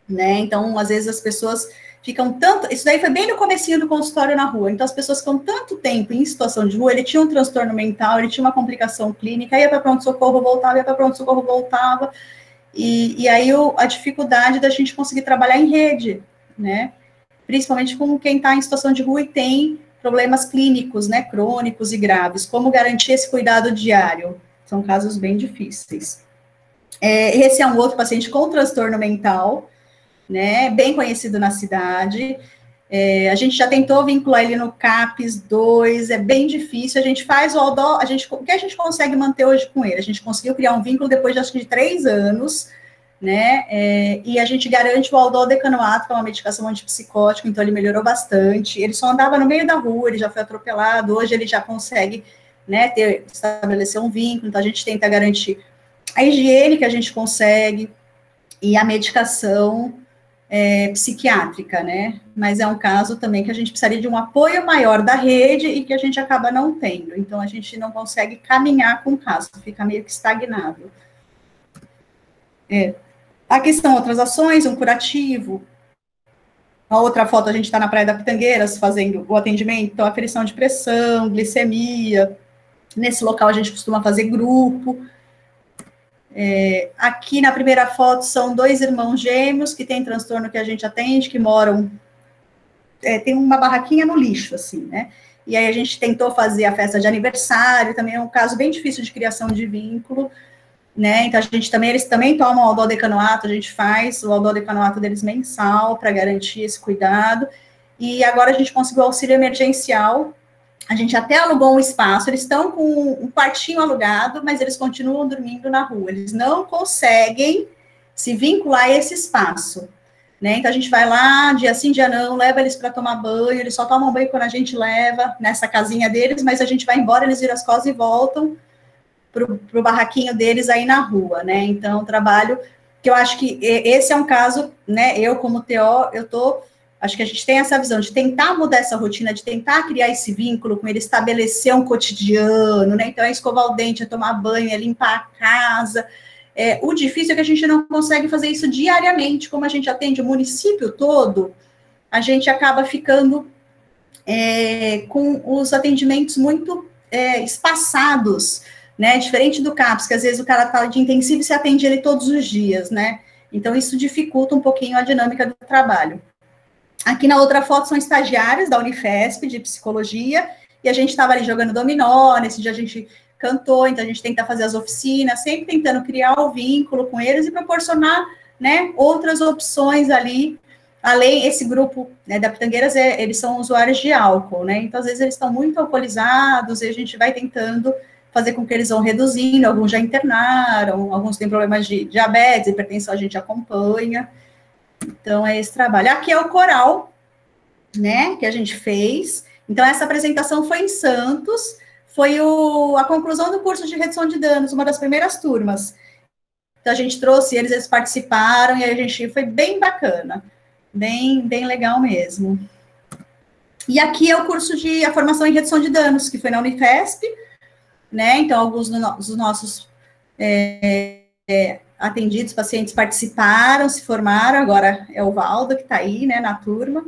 [SPEAKER 2] né? Então, às vezes as pessoas ficam tanto, isso daí foi bem no comecinho do consultório na rua, então as pessoas ficam tanto tempo em situação de rua, ele tinha um transtorno mental, ele tinha uma complicação clínica, ia para pronto-socorro, voltava, ia para pronto-socorro, voltava, e, e aí o, a dificuldade da gente conseguir trabalhar em rede, né? Principalmente com quem está em situação de rua e tem problemas clínicos, né, crônicos e graves, como garantir esse cuidado diário? São casos bem difíceis. É, esse é um outro paciente com transtorno mental, né, bem conhecido na cidade. É, a gente já tentou vincular ele no CAPES 2, é bem difícil. A gente faz o Aldol, a gente, o que a gente consegue manter hoje com ele? A gente conseguiu criar um vínculo depois de acho que de três anos, né? É, e a gente garante o Aldol decanoato, que é uma medicação antipsicótica, então ele melhorou bastante. Ele só andava no meio da rua, ele já foi atropelado, hoje ele já consegue né, ter, estabelecer um vínculo, então a gente tenta garantir a higiene que a gente consegue e a medicação é, psiquiátrica, né? Mas é um caso também que a gente precisaria de um apoio maior da rede e que a gente acaba não tendo. Então a gente não consegue caminhar com o caso, fica meio que estagnado. É. Aqui estão outras ações, um curativo. A outra foto, a gente está na Praia da Pitangueiras fazendo o atendimento, então, aferição de pressão, glicemia. Nesse local a gente costuma fazer grupo, é, aqui na primeira foto são dois irmãos gêmeos que têm transtorno que a gente atende, que moram. É, tem uma barraquinha no lixo, assim, né? E aí a gente tentou fazer a festa de aniversário, também é um caso bem difícil de criação de vínculo, né? Então a gente também, eles também tomam o aldodecanoato, a gente faz o aldodecanoato deles mensal para garantir esse cuidado. E agora a gente conseguiu auxílio emergencial a gente até alugou um espaço, eles estão com um quartinho alugado, mas eles continuam dormindo na rua. Eles não conseguem se vincular a esse espaço. Né? Então a gente vai lá, dia sim, dia não, leva eles para tomar banho, eles só tomam banho quando a gente leva nessa casinha deles, mas a gente vai embora, eles viram as costas e voltam para o barraquinho deles aí na rua, né? Então, trabalho que eu acho que esse é um caso, né? Eu, como TO, eu estou Acho que a gente tem essa visão de tentar mudar essa rotina, de tentar criar esse vínculo com ele, estabelecer um cotidiano, né? Então, é escovar o dente, é tomar banho, é limpar a casa. É, o difícil é que a gente não consegue fazer isso diariamente, como a gente atende o município todo, a gente acaba ficando é, com os atendimentos muito é, espaçados, né? Diferente do CAPS, que às vezes o cara está de intensivo e se atende ele todos os dias, né? Então, isso dificulta um pouquinho a dinâmica do trabalho. Aqui na outra foto são estagiários da Unifesp de psicologia, e a gente estava ali jogando dominó, nesse dia a gente cantou, então a gente tenta fazer as oficinas, sempre tentando criar o vínculo com eles e proporcionar, né, outras opções ali além, esse grupo né, da Pitangueiras, é, eles são usuários de álcool, né? Então, às vezes, eles estão muito alcoolizados e a gente vai tentando fazer com que eles vão reduzindo, alguns já internaram, alguns têm problemas de diabetes, hipertensão, a gente acompanha. Então, é esse trabalho. Aqui é o coral, né, que a gente fez. Então, essa apresentação foi em Santos, foi o, a conclusão do curso de redução de danos, uma das primeiras turmas. Então, a gente trouxe eles, eles participaram, e a gente foi bem bacana, bem, bem legal mesmo. E aqui é o curso de a formação em redução de danos, que foi na Unifesp, né? Então, alguns dos nossos é, é, atendidos, pacientes participaram, se formaram, agora é o Valdo que está aí, né, na turma.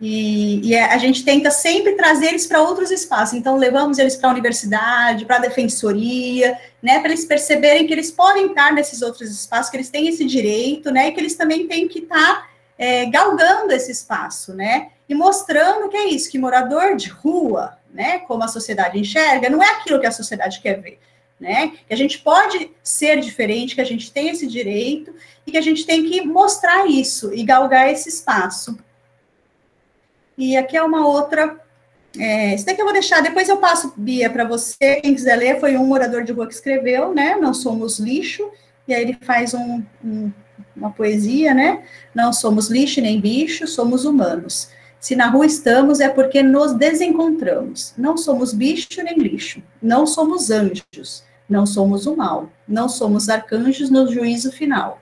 [SPEAKER 2] E, e, a gente tenta sempre trazer eles para outros espaços. Então, levamos eles para a universidade, para a defensoria, né, para eles perceberem que eles podem estar nesses outros espaços, que eles têm esse direito, né, e que eles também têm que estar é, galgando esse espaço, né, e mostrando que é isso, que morador de rua, né, como a sociedade enxerga, não é aquilo que a sociedade quer ver, né, que a gente pode ser diferente, que a gente tem esse direito e que a gente tem que mostrar isso e galgar esse espaço. E aqui é uma outra. É, isso daqui eu vou deixar, depois eu passo, Bia, para você. Quem quiser ler, foi um morador de rua que escreveu, né? Não somos lixo. E aí ele faz um, um, uma poesia, né? Não somos lixo nem bicho, somos humanos. Se na rua estamos, é porque nos desencontramos. Não somos bicho nem lixo. Não somos anjos. Não somos o mal. Não somos arcanjos no juízo final.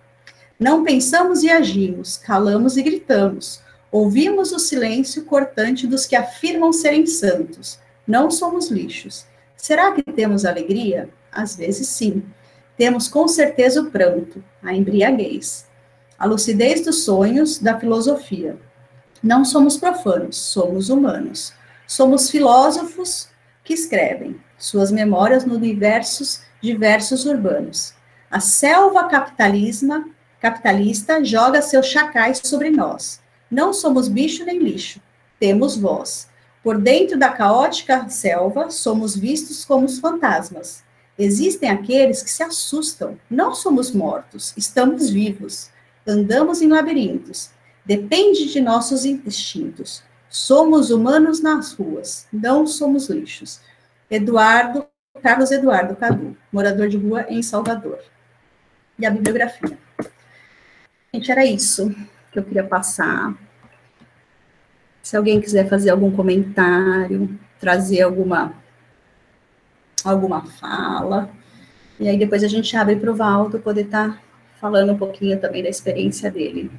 [SPEAKER 2] Não pensamos e agimos, calamos e gritamos. Ouvimos o silêncio cortante dos que afirmam serem santos. Não somos lixos. Será que temos alegria? Às vezes sim. Temos com certeza o pranto, a embriaguez, a lucidez dos sonhos, da filosofia. Não somos profanos, somos humanos. Somos filósofos que escrevem suas memórias no diversos diversos urbanos. A selva capitalisma, capitalista joga seus chacais sobre nós. Não somos bicho nem lixo, temos voz. Por dentro da caótica selva, somos vistos como os fantasmas. Existem aqueles que se assustam. Não somos mortos, estamos vivos. Andamos em labirintos. Depende de nossos instintos. Somos humanos nas ruas, não somos lixos. Eduardo, Carlos Eduardo Cadu, morador de rua em Salvador. E a bibliografia. Gente, era isso que eu queria passar. Se alguém quiser fazer algum comentário, trazer alguma alguma fala, e aí depois a gente abre para o Valdo poder estar tá falando um pouquinho também da experiência dele.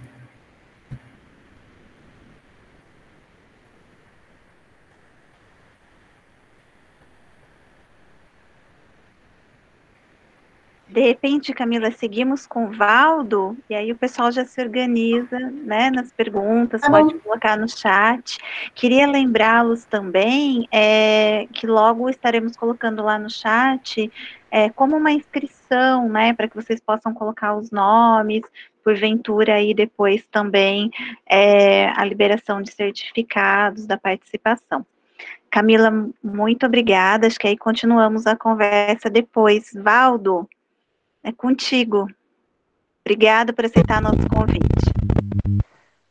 [SPEAKER 1] De repente, Camila, seguimos com o Valdo, e aí o pessoal já se organiza, né, nas perguntas, tá pode colocar no chat. Queria lembrá-los também é, que logo estaremos colocando lá no chat é, como uma inscrição, né, para que vocês possam colocar os nomes, porventura aí depois também é, a liberação de certificados da participação. Camila, muito obrigada. Acho que aí continuamos a conversa depois. Valdo, é contigo. Obrigada por aceitar nosso convite.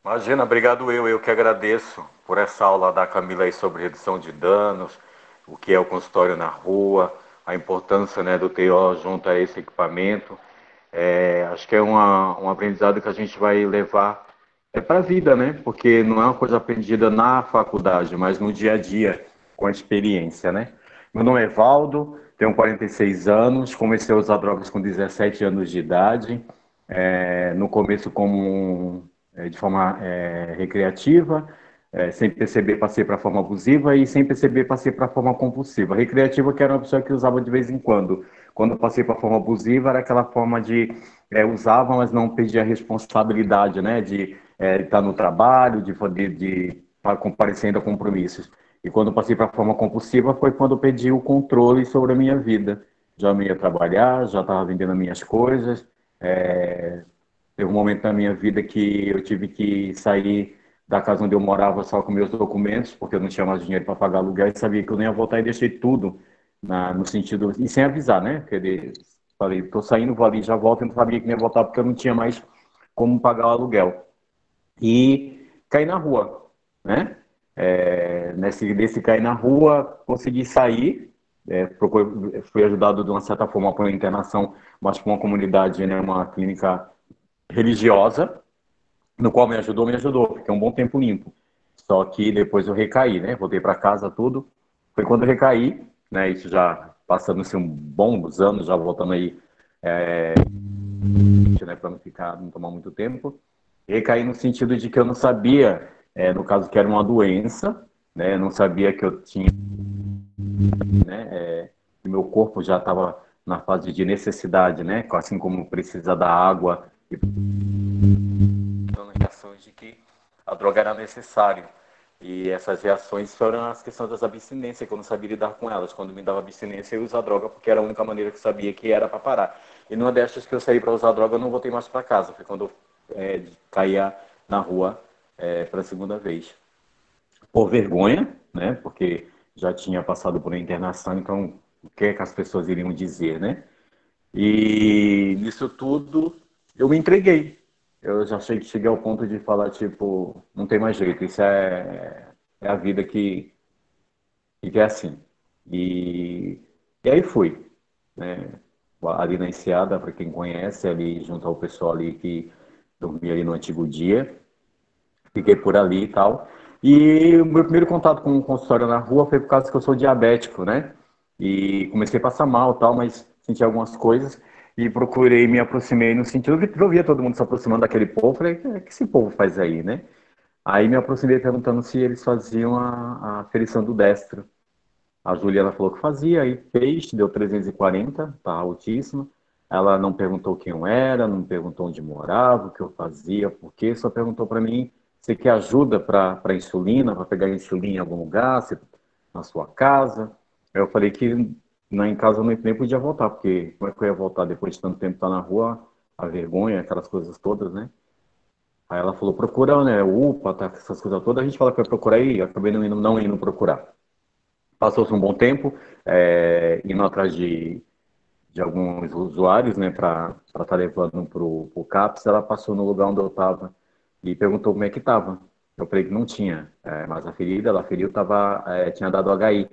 [SPEAKER 3] Imagina, obrigado eu. Eu que agradeço por essa aula da Camila aí sobre redução de danos, o que é o consultório na rua, a importância né, do TO junto a esse equipamento. É, acho que é uma, um aprendizado que a gente vai levar é para a vida, né? Porque não é uma coisa aprendida na faculdade, mas no dia a dia, com a experiência, né? Meu nome é Valdo, tenho 46 anos, comecei a usar drogas com 17 anos de idade. É, no começo como é, de forma é, recreativa, é, sem perceber passei para a forma abusiva e sem perceber passei para a forma compulsiva. Recreativa que era uma pessoa que usava de vez em quando. Quando passei para a forma abusiva era aquela forma de é, usava, mas não pedia responsabilidade, né? De é, estar no trabalho, de poder de estar comparecendo a compromissos. E quando passei para a forma compulsiva foi quando eu pedi o controle sobre a minha vida. Já não ia trabalhar, já estava vendendo minhas coisas. É... Teve um momento na minha vida que eu tive que sair da casa onde eu morava só com meus documentos, porque eu não tinha mais dinheiro para pagar aluguel e sabia que eu não ia voltar e deixei tudo na, no sentido. E sem avisar, né? Porque falei, estou saindo, vou ali, já volto, e não sabia que não ia voltar porque eu não tinha mais como pagar o aluguel. e caí na rua, né? É, nesse, nesse cair na rua, consegui sair, é, procurei, fui ajudado de uma certa forma por uma internação, mas por uma comunidade, né, uma clínica religiosa, no qual me ajudou, me ajudou, fiquei um bom tempo limpo. Só que depois eu recaí, né, voltei para casa, tudo. Foi quando eu recaí, né, isso já passando-se um bons anos, já voltando aí, é, né, para não ficar, não tomar muito tempo. Recaí no sentido de que eu não sabia, é, no caso que era uma doença, né, não sabia que eu tinha, né, é, meu corpo já estava na fase de necessidade, né, assim como precisa da água e reações de que a droga era necessária. E essas reações foram as questões das abstinências, que eu não sabia lidar com elas. Quando me dava abstinência, eu usava droga, porque era a única maneira que eu sabia que era para parar. E numa dessas que eu saí para usar droga, eu não voltei mais para casa. Foi quando eu é, caía na rua é, para a segunda vez. Por vergonha, né? Porque já tinha passado por uma internação, então o que, é que as pessoas iriam dizer, né? E nisso tudo eu me entreguei. Eu já cheguei ao ponto de falar, tipo, não tem mais jeito, isso é, é a vida que, que é assim. E, e aí fui, né? Ali na Enseada, para quem conhece, ali junto ao pessoal ali que dormia ali no antigo dia. Fiquei por ali e tal. E o meu primeiro contato com o consultório na rua foi por causa que eu sou diabético, né? E comecei a passar mal tal, mas senti algumas coisas e procurei, me aproximei no sentido que eu via todo mundo se aproximando daquele povo, falei, o que esse povo faz aí, né? Aí me aproximei perguntando se eles faziam a, a ferição do destro. A Juliana falou que fazia, aí fez, deu 340, tá altíssima. Ela não perguntou quem eu era, não perguntou onde morava, o que eu fazia, por quê, só perguntou para mim se quer ajuda para insulina, para pegar insulina em algum lugar, se, na sua casa. Eu falei que na, em casa eu nem podia voltar, porque como é que eu ia voltar depois de tanto tempo estar na rua, a vergonha, aquelas coisas todas, né? Aí ela falou, procura, né, UPA, tá, essas coisas todas, a gente fala que vai procurar e acabei não indo, não indo procurar. Passou-se um bom tempo, é, indo atrás de, de alguns usuários, né, para estar tá levando para o CAPS, ela passou no lugar onde eu estava e perguntou como é que estava. Eu falei que não tinha, é, mas a ferida, ela feriu, tava, é, tinha dado HI.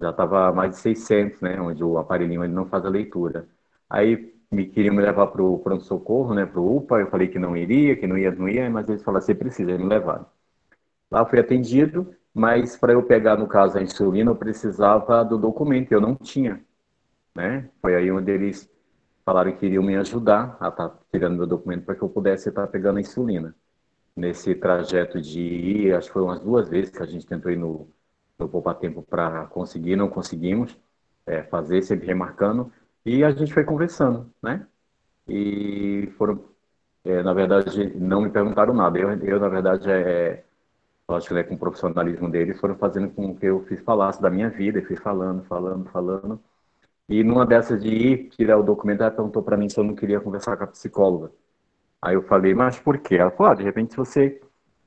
[SPEAKER 3] Já estava mais de 600, né, onde o aparelhinho ele não faz a leitura. Aí me queriam me levar para o pronto-socorro, né, para o UPA, eu falei que não iria, que não ia, não ia, mas eles falaram, você precisa, eles me levaram. Lá fui atendido, mas para eu pegar, no caso, a insulina, eu precisava do documento, eu não tinha né? Foi aí onde eles falaram que iriam me ajudar a estar tá tirando meu documento para que eu pudesse estar tá pegando a insulina. Nesse trajeto de ir, acho que foi umas duas vezes que a gente tentou ir no, no Poupa Tempo para conseguir, não conseguimos é, fazer, sempre remarcando, e a gente foi conversando, né? E foram, é, na verdade, não me perguntaram nada. Eu, eu na verdade, é, acho que né, com o profissionalismo deles, foram fazendo com que eu fiz falasse da minha vida, e fui falando, falando, falando. E numa dessas de ir tirar o documento, ela perguntou para mim se eu não queria conversar com a psicóloga. Aí eu falei, mas por quê? Ela falou, ah, de repente você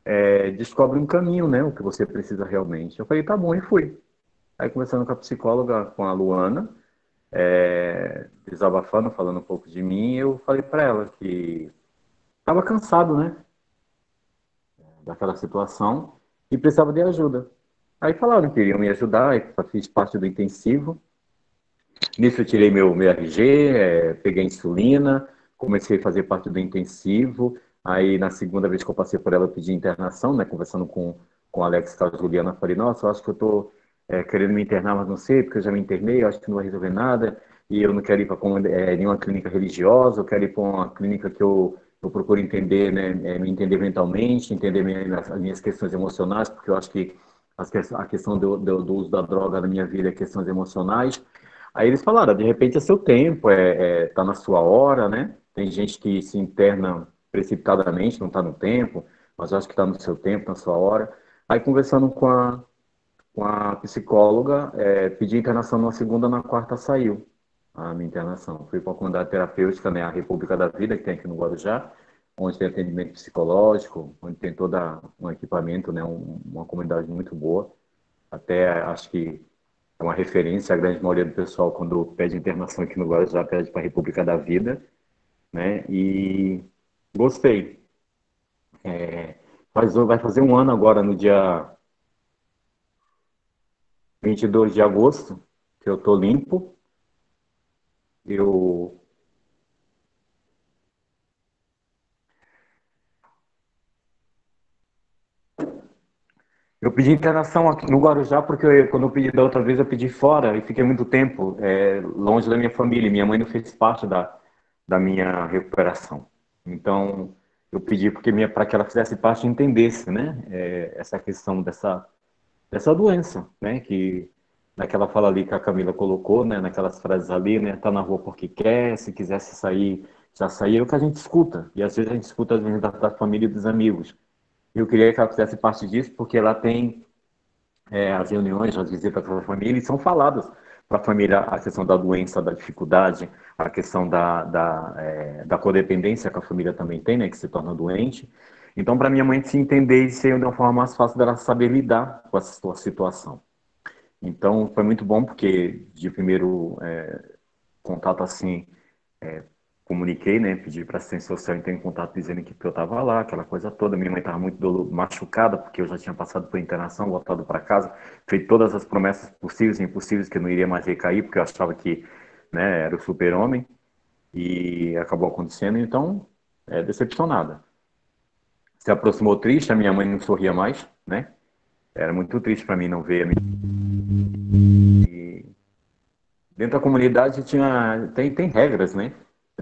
[SPEAKER 3] é, descobre um caminho, né, o que você precisa realmente. Eu falei, tá bom, e fui. Aí conversando com a psicóloga, com a Luana, é, desabafando, falando um pouco de mim, eu falei para ela que estava cansado, né, daquela situação e precisava de ajuda. Aí falaram que iriam me ajudar, fiz parte do intensivo, Nisso eu tirei meu, meu RG, é, peguei insulina, comecei a fazer parte do intensivo. Aí na segunda vez que eu passei por ela, eu pedi internação, né? Conversando com, com o Alex e a Juliana, falei, nossa, eu acho que eu tô é, querendo me internar, mas não sei, porque eu já me internei, eu acho que não vai resolver nada. E eu não quero ir para é, nenhuma clínica religiosa, eu quero ir para uma clínica que eu, eu procuro entender, né? É, me entender mentalmente, entender minhas, as minhas questões emocionais, porque eu acho que a questão do, do, do uso da droga na minha vida é questões emocionais. Aí eles falaram, de repente é seu tempo, é, é tá na sua hora, né? Tem gente que se interna precipitadamente, não está no tempo, mas eu acho que está no seu tempo, na sua hora. Aí conversando com a, com a psicóloga, é, pedi internação na segunda, na quarta saiu a minha internação. Fui para a comunidade terapêutica, né, a República da Vida, que tem aqui no Guarujá, onde tem atendimento psicológico, onde tem todo um equipamento, né, um, uma comunidade muito boa. Até acho que uma referência, a grande maioria do pessoal, quando pede internação aqui no Guarujá, pede para a República da Vida, né? E gostei. É, faz, vai fazer um ano agora, no dia 22 de agosto, que eu tô limpo. Eu Eu pedi internação aqui no Guarujá porque eu, quando eu pedi da outra vez eu pedi fora e fiquei muito tempo é, longe da minha família. Minha mãe não fez parte da, da minha recuperação. Então eu pedi porque para que ela fizesse parte e entendesse, né, é, essa questão dessa dessa doença, né, que naquela fala ali que a Camila colocou, né, naquelas frases ali, né, tá na rua porque quer, se quisesse sair já saía, é o que a gente escuta e às vezes a gente escuta às vezes da, da família e dos amigos. Eu queria que ela fizesse parte disso, porque ela tem é, as reuniões, as visitas para a família, e são faladas para a família a questão da doença, da dificuldade, a questão da, da, é, da codependência que a família também tem, né, que se torna doente. Então, para minha mãe se entender e ser de uma forma mais fácil dela saber lidar com essa situação. Então, foi muito bom, porque de primeiro é, contato assim, é, comuniquei, né, pedi para assistência social entrar em contato dizendo que eu estava lá, aquela coisa toda. Minha mãe estava muito machucada porque eu já tinha passado por internação, voltado para casa, feito todas as promessas possíveis e impossíveis que eu não iria mais recair porque eu achava que, né, era o super-homem e acabou acontecendo. Então, é, decepcionada. Se aproximou triste, a minha mãe não sorria mais, né? Era muito triste para mim não ver a minha... Dentro da comunidade tinha tem, tem regras, né?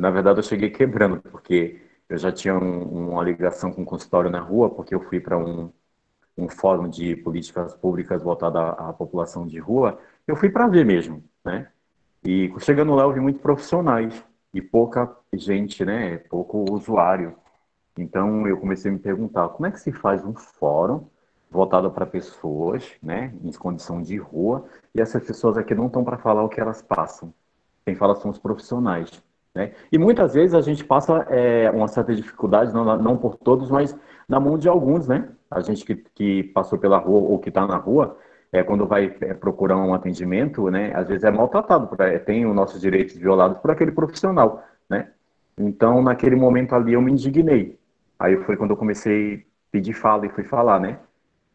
[SPEAKER 3] Na verdade, eu cheguei quebrando, porque eu já tinha um, uma ligação com o consultório na rua, porque eu fui para um, um fórum de políticas públicas voltado à, à população de rua. Eu fui para ver mesmo, né? E chegando lá, eu vi muitos profissionais e pouca gente, né? Pouco usuário. Então, eu comecei a me perguntar como é que se faz um fórum voltado para pessoas, né, em condição de rua, e essas pessoas aqui não estão para falar o que elas passam. Quem fala são os profissionais. Né? E muitas vezes a gente passa é, uma certa dificuldade, não, não por todos, mas na mão de alguns, né? A gente que, que passou pela rua ou que está na rua, é, quando vai é, procurar um atendimento, né? Às vezes é maltratado, é, tem os nossos direitos violados por aquele profissional, né? Então, naquele momento ali, eu me indignei. Aí foi quando eu comecei a pedir fala e fui falar, né?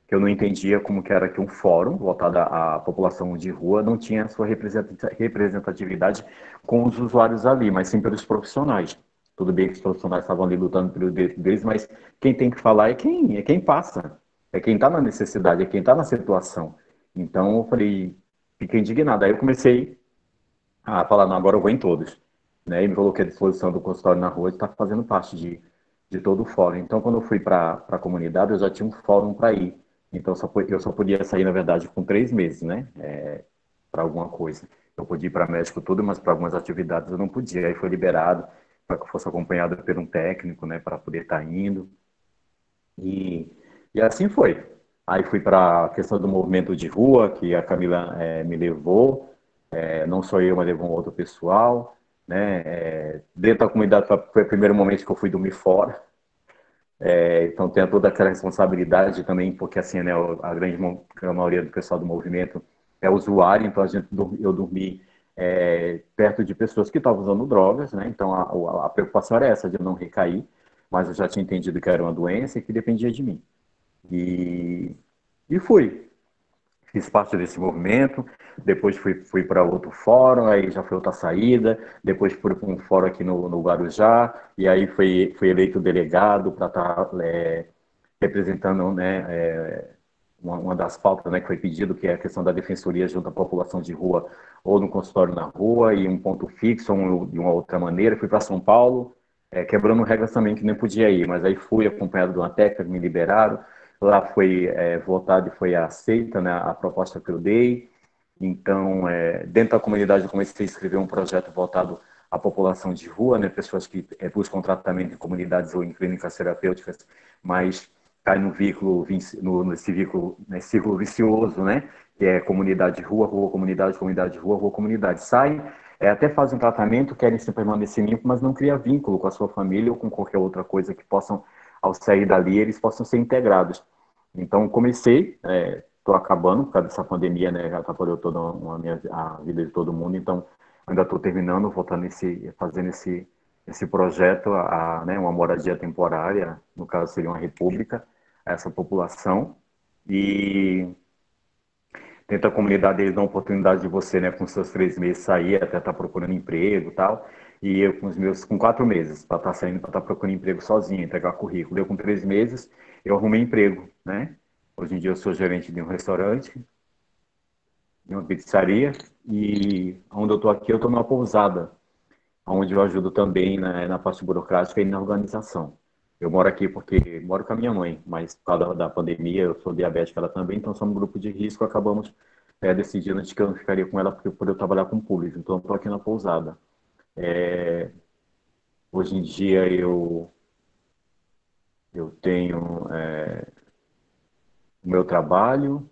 [SPEAKER 3] Que eu não entendia como que era que um fórum voltado à população de rua não tinha sua representatividade com os usuários ali, mas sim pelos profissionais. Tudo bem que os profissionais estavam ali lutando pelo direito deles, mas quem tem que falar é quem, é quem passa, é quem está na necessidade, é quem está na situação. Então eu falei, fiquei indignado. Aí eu comecei a falar, não, agora eu vou em todos. Né? E me coloquei à disposição do consultório na rua de estar tá fazendo parte de, de todo o fórum. Então, quando eu fui para a comunidade, eu já tinha um fórum para ir. Então, só, eu só podia sair, na verdade, com três meses, né? É, para alguma coisa. Eu podia ir para médico tudo, mas para algumas atividades eu não podia. Aí foi liberado para que fosse acompanhado por um técnico, né? Para poder estar tá indo. E, e assim foi. Aí fui para a questão do movimento de rua, que a Camila é, me levou. É, não só eu, mas levou um outro pessoal. Né? É, dentro da comunidade foi o primeiro momento que eu fui dormir fora. É, então tem toda aquela responsabilidade também, porque assim, né, a grande a maioria do pessoal do movimento é usuário, então a gente, eu dormi é, perto de pessoas que estavam usando drogas, né? Então a, a, preocupação era essa de eu não recair, mas eu já tinha entendido que era uma doença e que dependia de mim. E, e fui. Fiz parte desse movimento, depois fui, fui para outro fórum, aí já foi outra saída, depois fui para um fórum aqui no, no Guarujá, e aí fui, fui eleito delegado para estar tá, é, representando né, é, uma, uma, das pautas né, que foi pedido, que é a questão da defensoria junto à população de rua, ou no consultório na rua, e um ponto fixo, ou de uma outra maneira. Fui para São Paulo, é, quebrando regras também que nem podia ir, mas aí fui acompanhado de uma técnica, me liberaram, lá foi é, votado e foi aceita né, a proposta que eu dei, então, é, dentro da comunidade, eu comecei a escrever um projeto voltado à população de rua, né, pessoas que é, buscam tratamento em comunidades ou em clínicas terapêuticas, mas cai no vínculo, no, nesse vínculo, nesse círculo vicioso, né, que é comunidade rua, rua, comunidade, comunidade, rua, rua, comunidade. Saem, é, até fazem um tratamento, querem se permanecer limpo, mas não cria vínculo com a sua família ou com qualquer outra coisa que possam, ao sair dali, eles possam ser integrados. Então, comecei, é, estou acabando por causa dessa pandemia, né? Já atrapalhou toda a, minha, a vida de todo mundo, então ainda estou terminando, voltando esse, fazendo esse, esse projeto, a, né, uma moradia temporária, no caso seria uma república, a essa população. E tenta a comunidade eles dão a oportunidade de você, né, com seus três meses sair, até estar tá procurando emprego e tal. E eu com os meus, com quatro meses, para estar tá saindo, para estar tá procurando emprego sozinho, entregar currículo. Eu com três meses, eu arrumei emprego, né? Hoje em dia eu sou gerente de um restaurante, de uma pizzaria, e onde eu estou aqui, eu estou numa pousada, onde eu ajudo também na, na parte burocrática e na organização. Eu moro aqui porque moro com a minha mãe, mas por causa da pandemia, eu sou diabética ela também, então somos um grupo de risco, acabamos é, decidindo de que eu não ficaria com ela porque por eu trabalhar com público, então estou aqui na pousada. É, hoje em dia eu eu tenho é, o meu trabalho,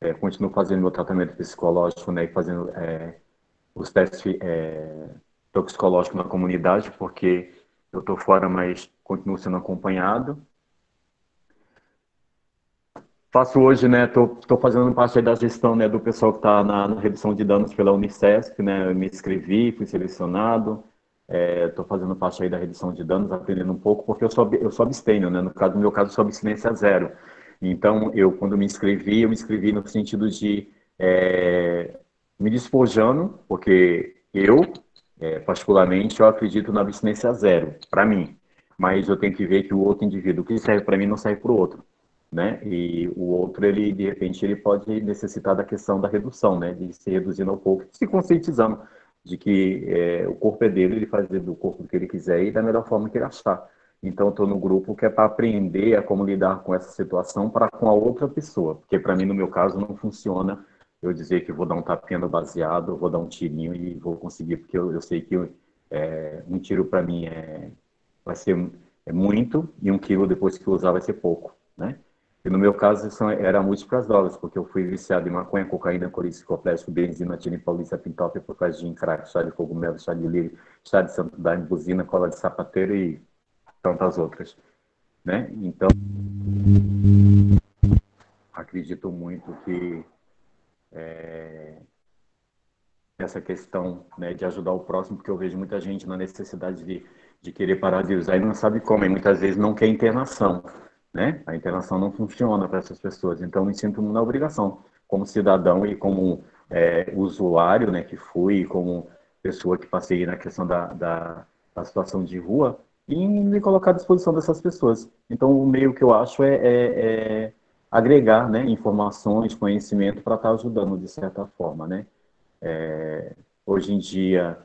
[SPEAKER 3] é, continuo fazendo meu tratamento psicológico, né, e fazendo é, os testes é, toxicológicos na comunidade, porque eu estou fora, mas continuo sendo acompanhado. Faço hoje, né, estou fazendo parte da gestão, né, do pessoal que está na, na, redução de danos pela Unicesp, né, eu me inscrevi, fui selecionado, estou é, fazendo parte aí da redução de danos, aprendendo um pouco, porque eu sou, eu sou abstêmio, né, no, caso, no meu caso, sou abstinência zero. Então, eu, quando me inscrevi, eu me inscrevi no sentido de é, me despojando, porque eu, é, particularmente, eu acredito na abstinência zero, para mim. Mas eu tenho que ver que o outro indivíduo, o que serve para mim, não serve para o outro. Né? E o outro, ele, de repente, ele pode necessitar da questão da redução, né? De se reduzindo ao pouco, se conscientizando de que é, o corpo é dele, ele faz do corpo que ele quiser e da melhor forma que ele achar. Então, estou no grupo que é para aprender a como lidar com essa situação para com a outra pessoa, porque para mim, no meu caso, não funciona eu dizer que vou dar um tapinha no baseado, vou dar um tirinho e vou conseguir, porque eu, eu sei que é, um tiro para mim é, vai ser é muito e um quilo depois que eu usar vai ser pouco, né? E no meu caso são, era múltiplas drogas, porque eu fui viciado em maconha, cocaína, corícia, plástico, benzina, tira paulista, pintope, cocaína, crack, chá de cogumelo, chá de lírio, chá de santo daime, buzina, cola de sapateiro e tantas outras, né? Então, acredito muito que é, essa questão né, de ajudar o próximo, porque eu vejo muita gente na necessidade de, de querer parar de usar e não sabe como, e muitas vezes não quer internação, né? A internação não funciona para essas pessoas, então me sinto na obrigação, como cidadão e como é, usuário, né, que fui, como pessoa que passei na questão da, da, da situação de rua, e me colocar à disposição dessas pessoas. Então, o meio que eu acho é, é, é agregar né, informações, conhecimento para estar tá ajudando de certa forma. Né? É, hoje em dia,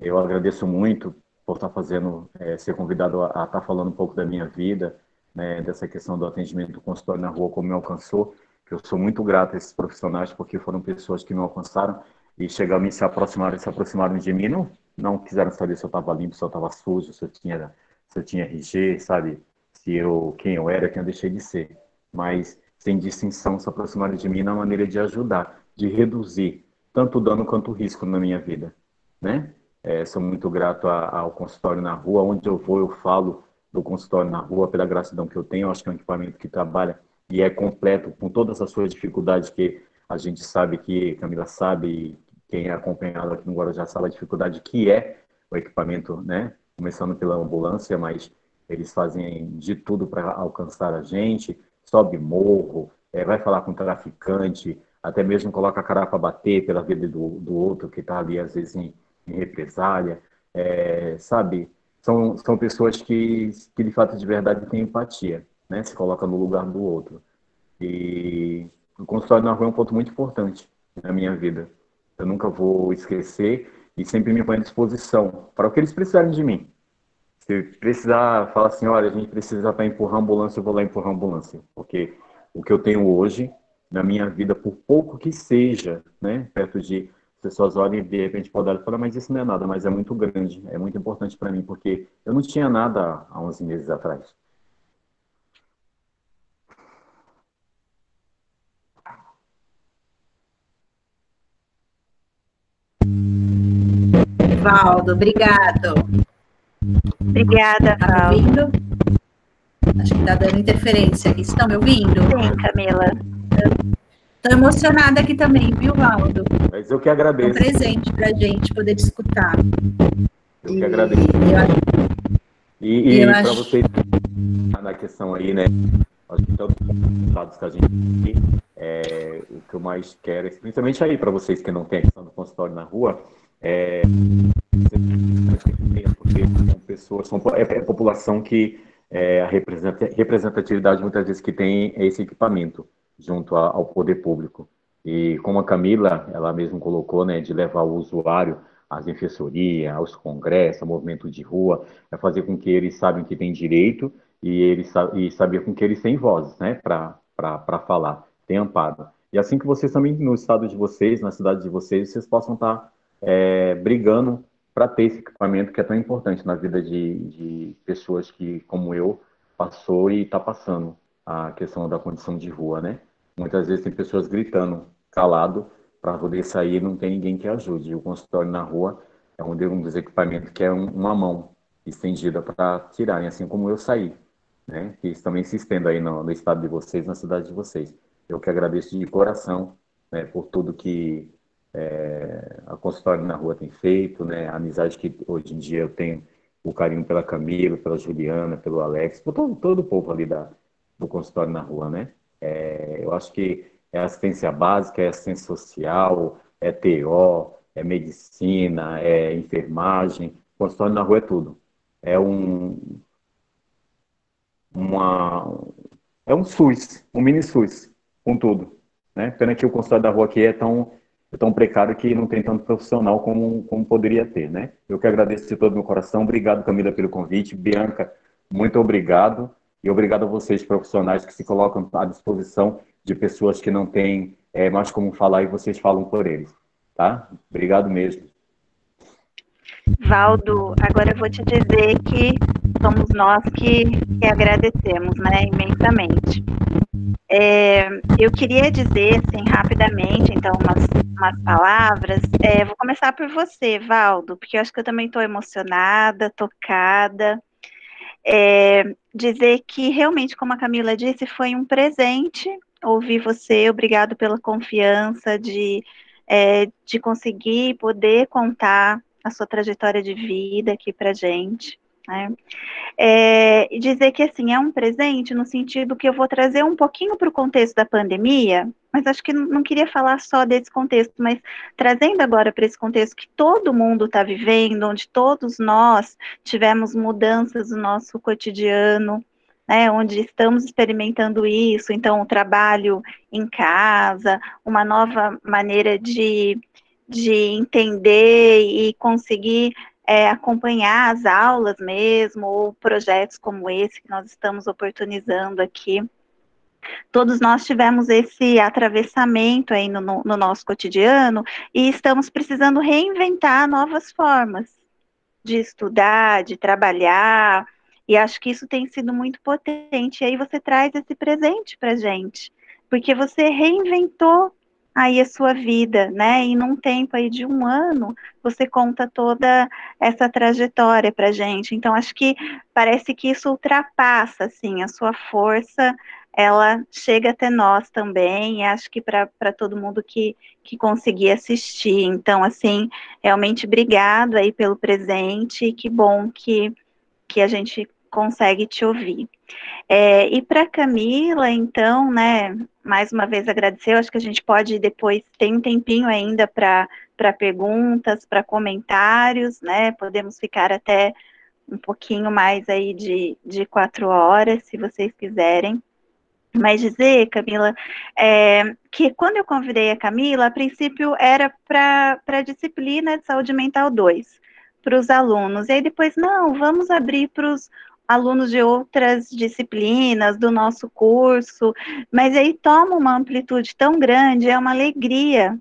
[SPEAKER 3] eu agradeço muito por estar tá fazendo, é, ser convidado a, estar tá falando um pouco da minha vida, né, dessa questão do atendimento do consultório na rua, como me alcançou, que eu sou muito grato a esses profissionais, porque foram pessoas que me alcançaram e chegaram e se aproximaram, se aproximaram de mim, não não quiseram saber se eu estava limpo, se eu estava sujo, se eu tinha, se eu tinha RG, sabe? Se eu, quem eu era, quem eu deixei de ser. Mas, sem distinção, se aproximaram de mim na maneira de ajudar, de reduzir tanto o dano quanto o risco na minha vida, né? É, sou muito grato a, ao consultório na rua, onde eu vou, eu falo do consultório na rua, pela gratidão que eu tenho, acho que é um equipamento que trabalha e é completo, com todas as suas dificuldades que a gente sabe que, Camila sabe, quem é acompanhado aqui no Guarujá sabe a dificuldade que é o equipamento, né? Começando pela ambulância, mas eles fazem de tudo para alcançar a gente, sobe morro, é, vai falar com traficante, até mesmo coloca a cara para bater pela vida do, do outro que está ali, às vezes, em, em represália, é, sabe? São, são pessoas que, que, de fato, de verdade, têm empatia, né? Se coloca no lugar do outro. E o consultório na rua é um ponto muito importante na minha vida eu nunca vou esquecer e sempre me põe à disposição para o que eles precisarem de mim. Se precisar, fala assim, olha, a gente precisa para empurrar a ambulância, eu vou lá empurrar a ambulância, porque o que eu tenho hoje na minha vida, por pouco que seja, né, perto de pessoas olhem e de repente podem olhar e falar, mas isso não é nada, mas é muito grande, é muito importante para mim, porque eu não tinha nada há 11 meses atrás.
[SPEAKER 2] Valdo. Obrigado.
[SPEAKER 1] Obrigada,
[SPEAKER 2] Tá ouvindo? Acho que tá dando interferência aqui. Estão me ouvindo?
[SPEAKER 1] Sim, Camila.
[SPEAKER 2] Estou emocionada aqui também, viu, Valdo?
[SPEAKER 3] Mas eu que agradeço.
[SPEAKER 2] Um presente para a gente poder te escutar.
[SPEAKER 3] Eu que agradeço. E, e para acho... vocês, na questão aí, né? Acho que todos os dados que a gente tem, é, o que eu mais quero, principalmente aí para vocês que não têm a questão do consultório na rua, é, porque são pessoas, são, é, é a população que é, a representatividade muitas vezes que tem esse equipamento junto a, ao poder público. E como a Camila, ela mesmo colocou, né, de levar o usuário às defensorias, aos congressos, ao movimento de rua, é fazer com que eles saibam que tem direito e eles e saber com que eles têm vozes, né, para falar, tem amparo. E assim que vocês também, no estado de vocês, na cidade de vocês, vocês possam estar tá, é, brigando para ter esse equipamento que é tão importante na vida de, de pessoas que, como eu, passou e está passando a questão da condição de rua, né? Muitas vezes tem pessoas gritando calado para poder sair, não tem ninguém que ajude. O consultório na rua é um, um dos equipamentos que é um, uma mão estendida para tirarem, assim como eu saí, né? Que isso também se estenda aí no, no, estado de vocês, na cidade de vocês. Eu que agradeço de coração né, por tudo que é, a consultório na rua tem feito, né? A amizade que hoje em dia eu tenho, o carinho pela Camila, pela Juliana, pelo Alex, por todo, todo o povo ali da, do consultório na rua, né? É, eu acho que é assistência básica, é assistência social, é TO, é medicina, é enfermagem. O consultório na rua é tudo. É um, uma, é um SUS, um mini SUS, com tudo. Né? Pena que o consultório da rua aqui é tão, é tão precário que não tem tanto profissional como, como poderia ter. Né? Eu que agradeço de todo meu coração. Obrigado, Camila, pelo convite. Bianca, muito obrigado. E obrigado a vocês, profissionais, que se colocam à disposição de pessoas que não têm é, mais como falar e vocês falam por eles. Tá? Obrigado mesmo.
[SPEAKER 1] Valdo, agora eu vou te dizer que somos nós que, que agradecemos, né, imensamente. É, eu queria dizer, assim, rapidamente, então, umas, umas palavras. É, vou começar por você, Valdo, porque eu acho que eu também estou emocionada, tocada. É, dizer que realmente, como a Camila disse, foi um presente ouvir você, obrigado pela confiança de, é, de conseguir poder contar a sua trajetória de vida aqui para gente. Né? É, dizer que assim é um presente no sentido que eu vou trazer um pouquinho para o contexto da pandemia, mas acho que não, não queria falar só desse contexto, mas trazendo agora para esse contexto que todo mundo está vivendo, onde todos nós tivemos mudanças no nosso cotidiano, né, onde estamos experimentando isso, então o trabalho em casa, uma nova maneira de, de entender e conseguir é, acompanhar as aulas mesmo, ou projetos como esse que nós estamos oportunizando aqui. Todos nós tivemos esse atravessamento aí no, no nosso cotidiano e estamos precisando reinventar novas formas de estudar, de trabalhar, e acho que isso tem sido muito potente. E aí você traz esse presente para gente, porque você reinventou aí a sua vida, né? E num tempo aí de um ano, você conta toda essa trajetória para gente. Então, acho que parece que isso ultrapassa, assim, a sua força, ela chega até nós também, e acho que para todo mundo que, que conseguir assistir. Então, assim, realmente obrigado aí pelo presente, que bom que, que a gente consegue te ouvir. É, e para Camila, então, né, mais uma vez agradecer, eu acho que a gente pode depois, tem um tempinho ainda para perguntas, para comentários, né, podemos ficar até um pouquinho mais aí de, de quatro horas, se vocês quiserem. Mas dizer, Camila, é, que quando eu convidei a Camila, a princípio era para a disciplina de saúde mental 2, para os alunos. E aí depois, não, vamos abrir para os alunos de outras disciplinas do nosso curso, mas aí toma uma amplitude tão grande, é uma alegria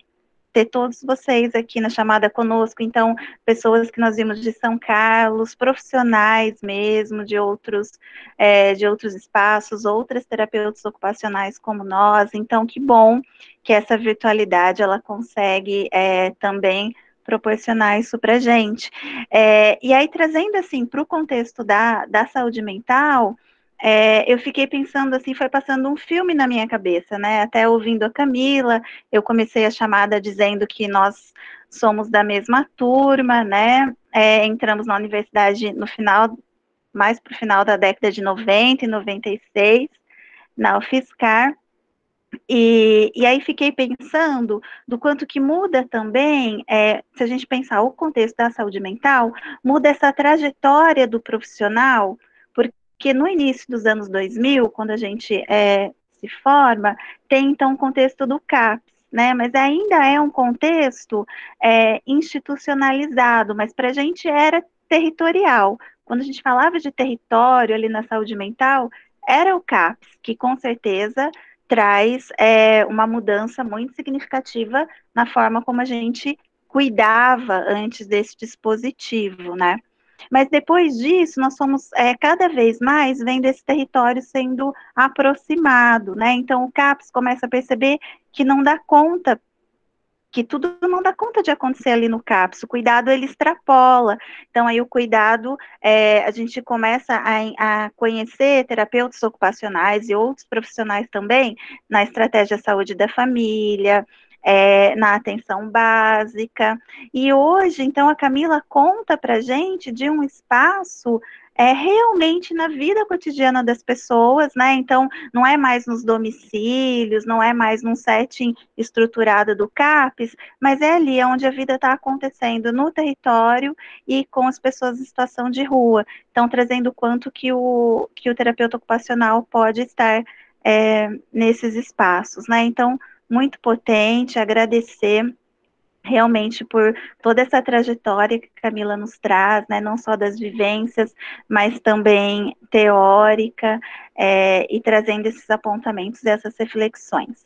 [SPEAKER 1] ter todos vocês aqui na chamada conosco, então, pessoas que nós vimos de São Carlos, profissionais mesmo, de outros, é, de outros espaços, outras terapeutas ocupacionais como nós, então, que bom que essa virtualidade, ela consegue é, também proporcionar isso para gente. É, e aí, trazendo assim para o contexto da, da saúde mental, é, eu fiquei pensando assim, foi passando um filme na minha cabeça, né? Até ouvindo a Camila, eu comecei a chamada dizendo que nós somos da mesma turma, né? É, entramos na universidade no final, mais para o final da década de 90 e 96, na UFSCar. E, e aí fiquei pensando do quanto que muda também, é, se a gente pensar o contexto da saúde mental, muda essa trajetória do profissional, porque no início dos anos 2000, quando a gente é, se forma, tem então o contexto do CAPS, né? Mas ainda é um contexto é, institucionalizado, mas para a gente era territorial. Quando a gente falava de território ali na saúde mental, era o CAPS, que com certeza traz é, uma mudança muito significativa na forma como a gente cuidava antes desse dispositivo, né? Mas depois disso, nós somos é, cada vez mais vendo esse território sendo aproximado, né? Então o CAPS começa a perceber que não dá conta que tudo não dá conta de acontecer ali no CAPS, o cuidado ele extrapola, então aí o cuidado, é, a gente começa a, a, conhecer terapeutas ocupacionais e outros profissionais também na estratégia saúde da família, é, na atenção básica. E hoje, então, a Camila conta para gente de um espaço é realmente na vida cotidiana das pessoas, né? Então, não é mais nos domicílios, não é mais num setting estruturado do CAPES, mas é ali onde a vida está acontecendo no território e com as pessoas em situação de rua. Então, trazendo quanto que o, que o terapeuta ocupacional pode estar é, nesses espaços, né? Então, muito potente, agradecer realmente por toda essa trajetória que Camila nos traz, né, não só das vivências, mas também teórica, é, e trazendo esses apontamentos, essas reflexões.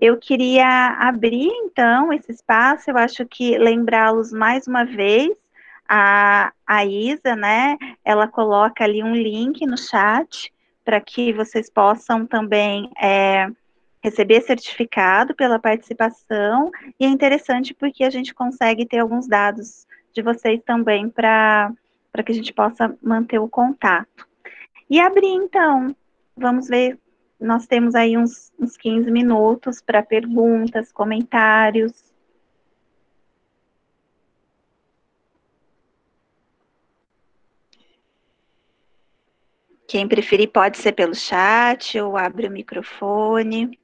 [SPEAKER 1] Eu queria abrir, então, esse espaço, eu acho que lembrá-los mais uma vez, a, a Isa, né, ela coloca ali um link no chat, para que vocês possam também é, receber certificado pela participação, e é interessante porque a gente consegue ter alguns dados de vocês também para que a gente possa manter o contato. E abrir, então, vamos ver, nós temos aí uns, uns 15 minutos para perguntas, comentários. Quem preferir pode ser pelo chat ou abre o microfone.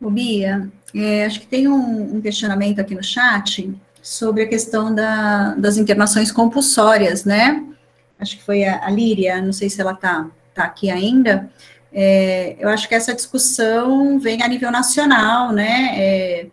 [SPEAKER 2] Ô, Bia, é, acho que tem um, um, questionamento aqui no chat sobre a questão da, das internações compulsórias, né? Acho que foi a, a Líria, não sei se ela está tá aqui ainda. É, eu acho que essa discussão vem a nível nacional, né? É,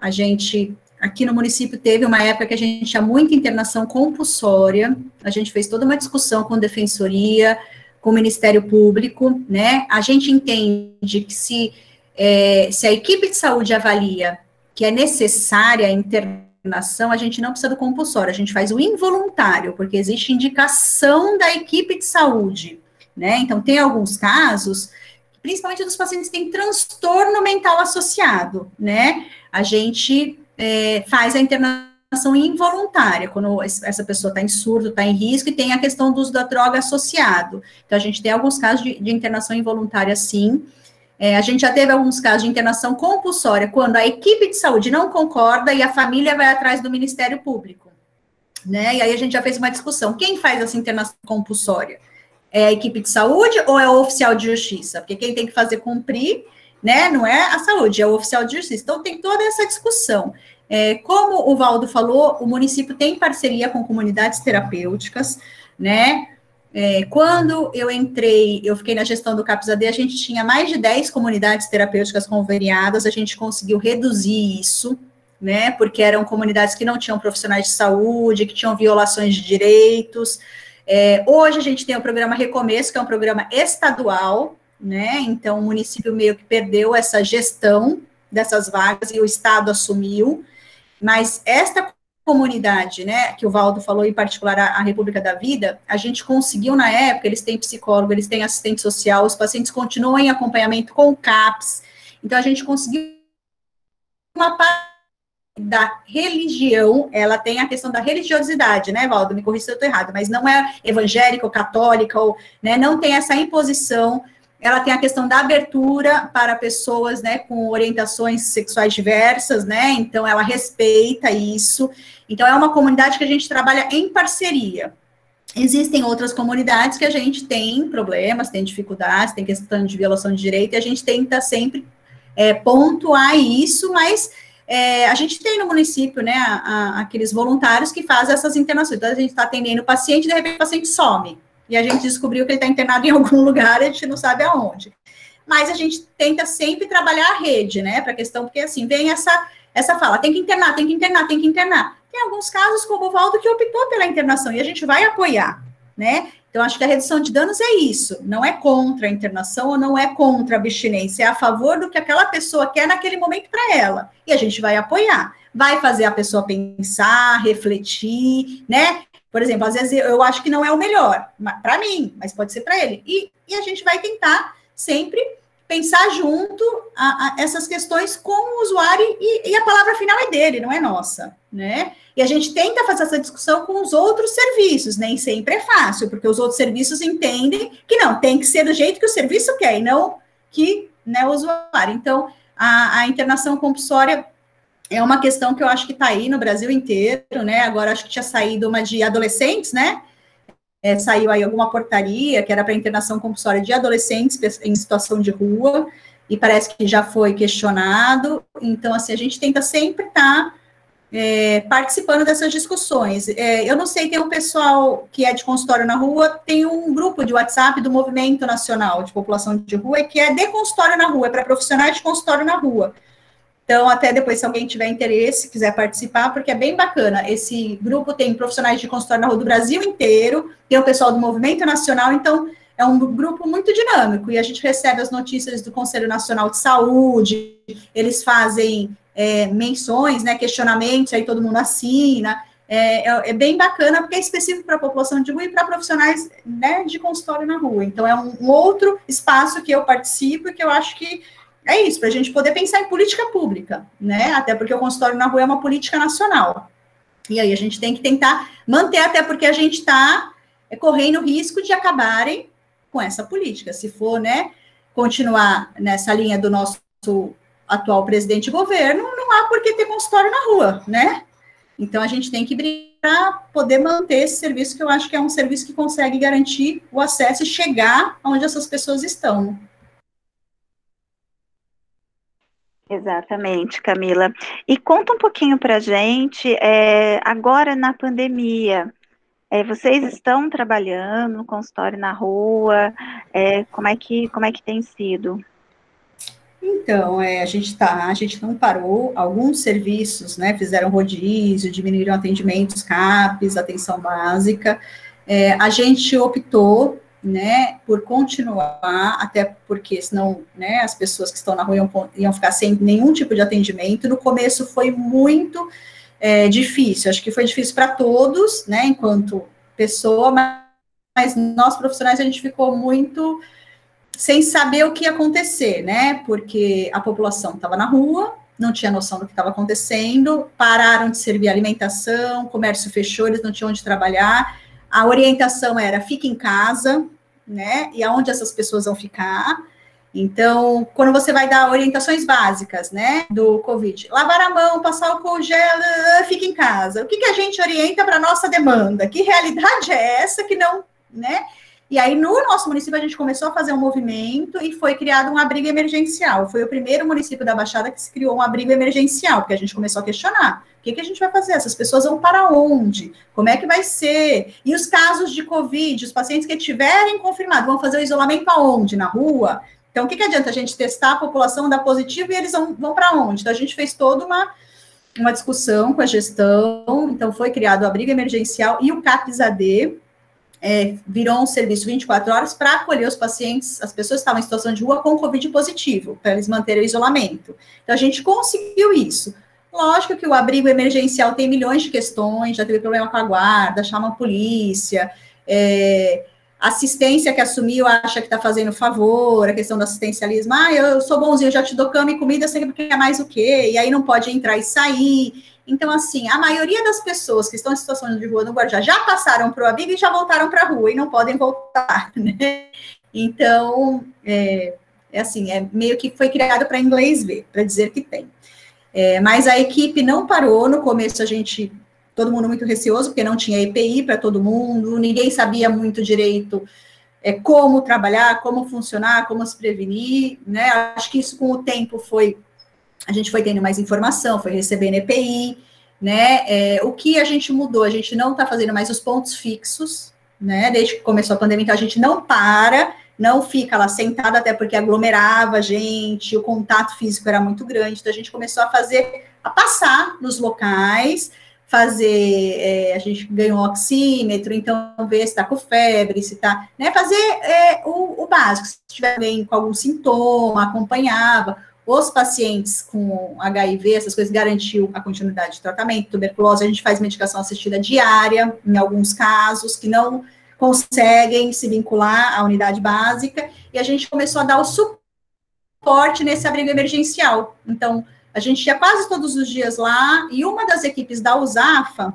[SPEAKER 2] a gente, aqui no município, teve uma época que a gente tinha muita internação compulsória, a gente fez toda uma discussão com defensoria, com o Ministério Público, né? A gente entende que se é, se a equipe de saúde avalia que é necessária a internação, a gente não precisa do compulsório, a gente faz o involuntário, porque existe indicação da equipe de saúde, né? Então, tem alguns casos, principalmente dos pacientes que têm transtorno mental associado, né? A gente é, faz a internação involuntária, quando essa pessoa está em surdo, está em risco, e tem a questão do uso da droga associado. Então, a gente tem alguns casos de, de internação involuntária, sim, é, a gente já teve alguns casos de internação compulsória, quando a equipe de saúde não concorda e a família vai atrás do Ministério Público. Né? E aí a gente já fez uma discussão. Quem faz essa internação compulsória? É a equipe de saúde ou é o oficial de justiça? Porque quem tem que fazer cumprir, né, não é a saúde, é o oficial de justiça. Então tem toda essa discussão. É, como o Valdo falou, o município tem parceria com comunidades terapêuticas, né? É, quando eu entrei, eu fiquei na gestão do CAPS-AD, a gente tinha mais de 10 comunidades terapêuticas conveniadas, a gente conseguiu reduzir isso, né, porque eram comunidades que não tinham profissionais de saúde, que tinham violações de direitos. É, hoje a gente tem o programa Recomeço, que é um programa estadual, né, então o município meio que perdeu essa gestão dessas vagas e o Estado assumiu, mas esta comunidade, né, que o Valdo falou, em particular a, a, República da Vida, a gente conseguiu na época, eles têm psicólogo, eles têm assistente social, os pacientes continuam em acompanhamento com CAPS, então a gente conseguiu uma parte da religião, ela tem a questão da religiosidade, né, Valdo? Me corrija se eu estou errado, mas não é evangélica ou católica, ou, né, não tem essa imposição. Ela tem a questão da abertura para pessoas, né, com orientações sexuais diversas, né, então ela respeita isso. Então é uma comunidade que a gente trabalha em parceria. Existem outras comunidades que a gente tem problemas, tem dificuldades, tem questão de violação de direito, e a gente tenta sempre é, pontuar isso, mas é, a gente tem no município, né, a, a, aqueles voluntários que fazem essas internações. Então, a gente está atendendo o paciente, de repente o paciente some. E a gente descobriu que ele está internado em algum lugar, a gente não sabe aonde. Mas a gente tenta sempre trabalhar a rede, né, para a questão, porque assim, vem essa, essa fala, tem que internar, tem que internar, tem que internar. Tem alguns casos, como o Valdo, que optou pela internação, e a gente vai apoiar, né? Então, acho que a redução de danos é isso, não é contra a internação ou não é contra a abstinência, é a favor do que aquela pessoa quer naquele momento para ela. E a gente vai apoiar, vai fazer a pessoa pensar, refletir, né? Por exemplo, às vezes eu acho que não é o melhor para mim, mas pode ser para ele. E, e a gente vai tentar sempre pensar junto a, a essas questões com o usuário e, e, a palavra final é dele, não é nossa, né? E a gente tenta fazer essa discussão com os outros serviços, nem sempre é fácil, porque os outros serviços entendem que não, tem que ser do jeito que o serviço quer, e não que né, o usuário. Então, a, a internação compulsória é uma questão que eu acho que está aí no Brasil inteiro, né? Agora acho que tinha saído uma de adolescentes, né? é, saiu aí alguma portaria que era para internação compulsória de adolescentes em situação de rua, e parece que já foi questionado. Então, assim, a gente tenta sempre estar tá, é, participando dessas discussões. É, eu não sei, tem um pessoal que é de consultório na rua, tem um grupo de WhatsApp do Movimento Nacional de População de Rua, que é de consultório na rua, é para profissionais de consultório na rua. Então, até depois, se alguém tiver interesse, quiser participar, porque é bem bacana. Esse grupo tem profissionais de consultório na rua do Brasil inteiro, tem o pessoal do Movimento Nacional, então é um grupo muito dinâmico. E a gente recebe as notícias do Conselho Nacional de Saúde, eles fazem é, menções, né, questionamentos, aí todo mundo assina. É, é, é bem bacana, porque é específico para a população de rua e para profissionais né, de consultório na rua. Então, é um, um outro espaço que eu participo e que eu acho que é isso, para a gente poder pensar em política pública, né? Até porque o consultório na rua é uma política nacional. E aí a gente tem que tentar manter, até porque a gente está é, correndo risco de acabarem com essa política. Se for, né, continuar nessa linha do nosso atual presidente de governo, não há por que ter consultório na rua, né? Então a gente tem que brigar para poder manter esse serviço, que eu acho que é um serviço que consegue garantir o acesso e chegar onde essas pessoas estão.
[SPEAKER 1] Exatamente, Camila. E conta um pouquinho para gente, é, agora na pandemia, é, vocês estão trabalhando consultório na rua? É, como, é que, como é que tem sido?
[SPEAKER 2] Então, é, a gente tá, a gente não parou, alguns serviços, né, fizeram rodízio, diminuíram atendimentos, CAPs, atenção básica, a gente optou né, por continuar, até porque senão, né, as pessoas que estão na rua iam, iam ficar sem nenhum tipo de atendimento. No começo foi muito é, difícil, acho que foi difícil para todos, né, enquanto pessoa, mas, mas nós profissionais a gente ficou muito sem saber o que ia acontecer, né, porque a população estava na rua, não tinha noção do que estava acontecendo, pararam de servir alimentação, comércio fechou, eles não tinham onde trabalhar, a orientação era fique em casa, né? E aonde essas pessoas vão ficar. Então, quando você vai dar orientações básicas, né, do Covid, lavar a mão, passar o gel, fique em casa. O que, que a gente orienta para nossa demanda? Que realidade é essa que não, né? E aí, no nosso município, a gente começou a fazer um movimento e foi criado um abrigo emergencial. Foi o primeiro município da Baixada que se criou um abrigo emergencial, porque a gente começou a questionar. O que, que a gente vai fazer? Essas pessoas vão para onde? Como é que vai ser? E os casos de Covid, os pacientes que tiverem confirmado, vão fazer o isolamento aonde? Na rua? Então, o que, que adianta a gente testar a população, dar positivo e eles vão, vão para onde? Então, a gente fez toda uma, uma discussão com a gestão. Então, foi criado o abrigo emergencial e o CAPS-AD, é, virou um serviço 24 horas para acolher os pacientes, as pessoas que estavam em situação de rua com Covid positivo, para eles manterem o isolamento. Então, a gente conseguiu isso. Lógico que o abrigo emergencial tem milhões de questões, já teve problema com a guarda, chama a polícia, é, assistência que assumiu acha que está fazendo favor, a questão do assistencialismo, ah, eu sou bonzinho, já te dou cama e comida, você quer mais o quê? E aí não pode entrar e sair. Então, assim, a maioria das pessoas que estão em situação de rua no Guarujá já passaram para o abrigo e já voltaram para a rua e não podem voltar, né? Então, é, é assim, é meio que foi criado para inglês ver, para dizer que tem. É, mas a equipe não parou, no começo a gente todo mundo muito receoso, porque não tinha EPI para todo mundo, ninguém sabia muito direito é, como trabalhar, como funcionar, como se prevenir, né? Acho que isso com o tempo foi, a gente foi tendo mais informação, foi recebendo EPI, né? É, o que a gente mudou, a gente não está fazendo mais os pontos fixos, né? Desde que começou a pandemia, então a gente não para, não fica lá sentado, até porque aglomerava a gente, o contato físico era muito grande, então a gente começou a fazer, a passar nos locais, fazer, é, a gente ganhou um oxímetro, então ver se está com febre, se está, né, fazer é, o, o, básico, se tiver alguém com algum sintoma, acompanhava, os pacientes com HIV, essas coisas, garantiu a continuidade de tratamento, tuberculose, a gente faz medicação assistida diária, em alguns casos, que não conseguem se vincular à unidade básica, e a gente começou a dar o suporte nesse abrigo emergencial, então, a gente ia quase todos os dias lá, e uma das equipes da USAFA,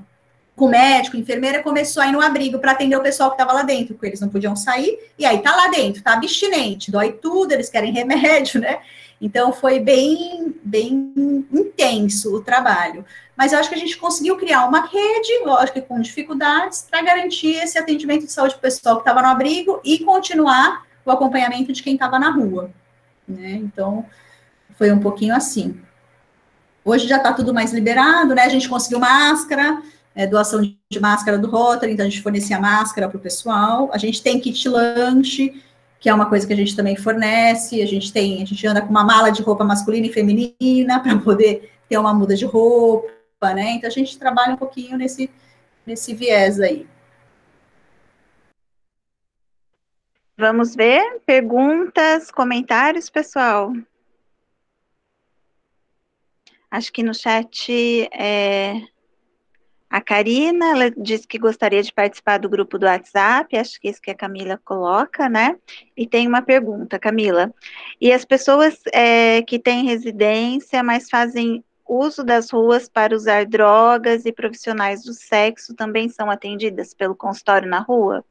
[SPEAKER 2] com médico, enfermeira, começou a ir no abrigo para atender o pessoal que estava lá dentro, porque eles não podiam sair, e aí tá lá dentro, tá abstinente, dói tudo, eles querem remédio, né? Então foi bem, bem intenso o trabalho. Mas eu acho que a gente conseguiu criar uma rede, lógico, com dificuldades, para garantir esse atendimento de saúde pessoal que estava no abrigo e continuar o acompanhamento de quem estava na rua. Né? Então, foi um pouquinho assim. Hoje já está tudo mais liberado, né? A gente conseguiu máscara, é, doação de, de máscara do Rotary, então a gente fornecia máscara para o pessoal. A gente tem kit lanche, que é uma coisa que a gente também fornece. A gente tem, a gente anda com uma mala de roupa masculina e feminina para poder ter uma muda de roupa, né? Então a gente trabalha um pouquinho nesse, nesse viés aí.
[SPEAKER 1] Vamos ver perguntas, comentários, pessoal. Acho que no chat é, a Karina, ela disse que gostaria de participar do grupo do WhatsApp, acho que é isso que a Camila coloca, né? E tem uma pergunta, Camila. E as pessoas é, que têm residência, mas fazem uso das ruas para usar drogas e profissionais do sexo também são atendidas pelo consultório na rua?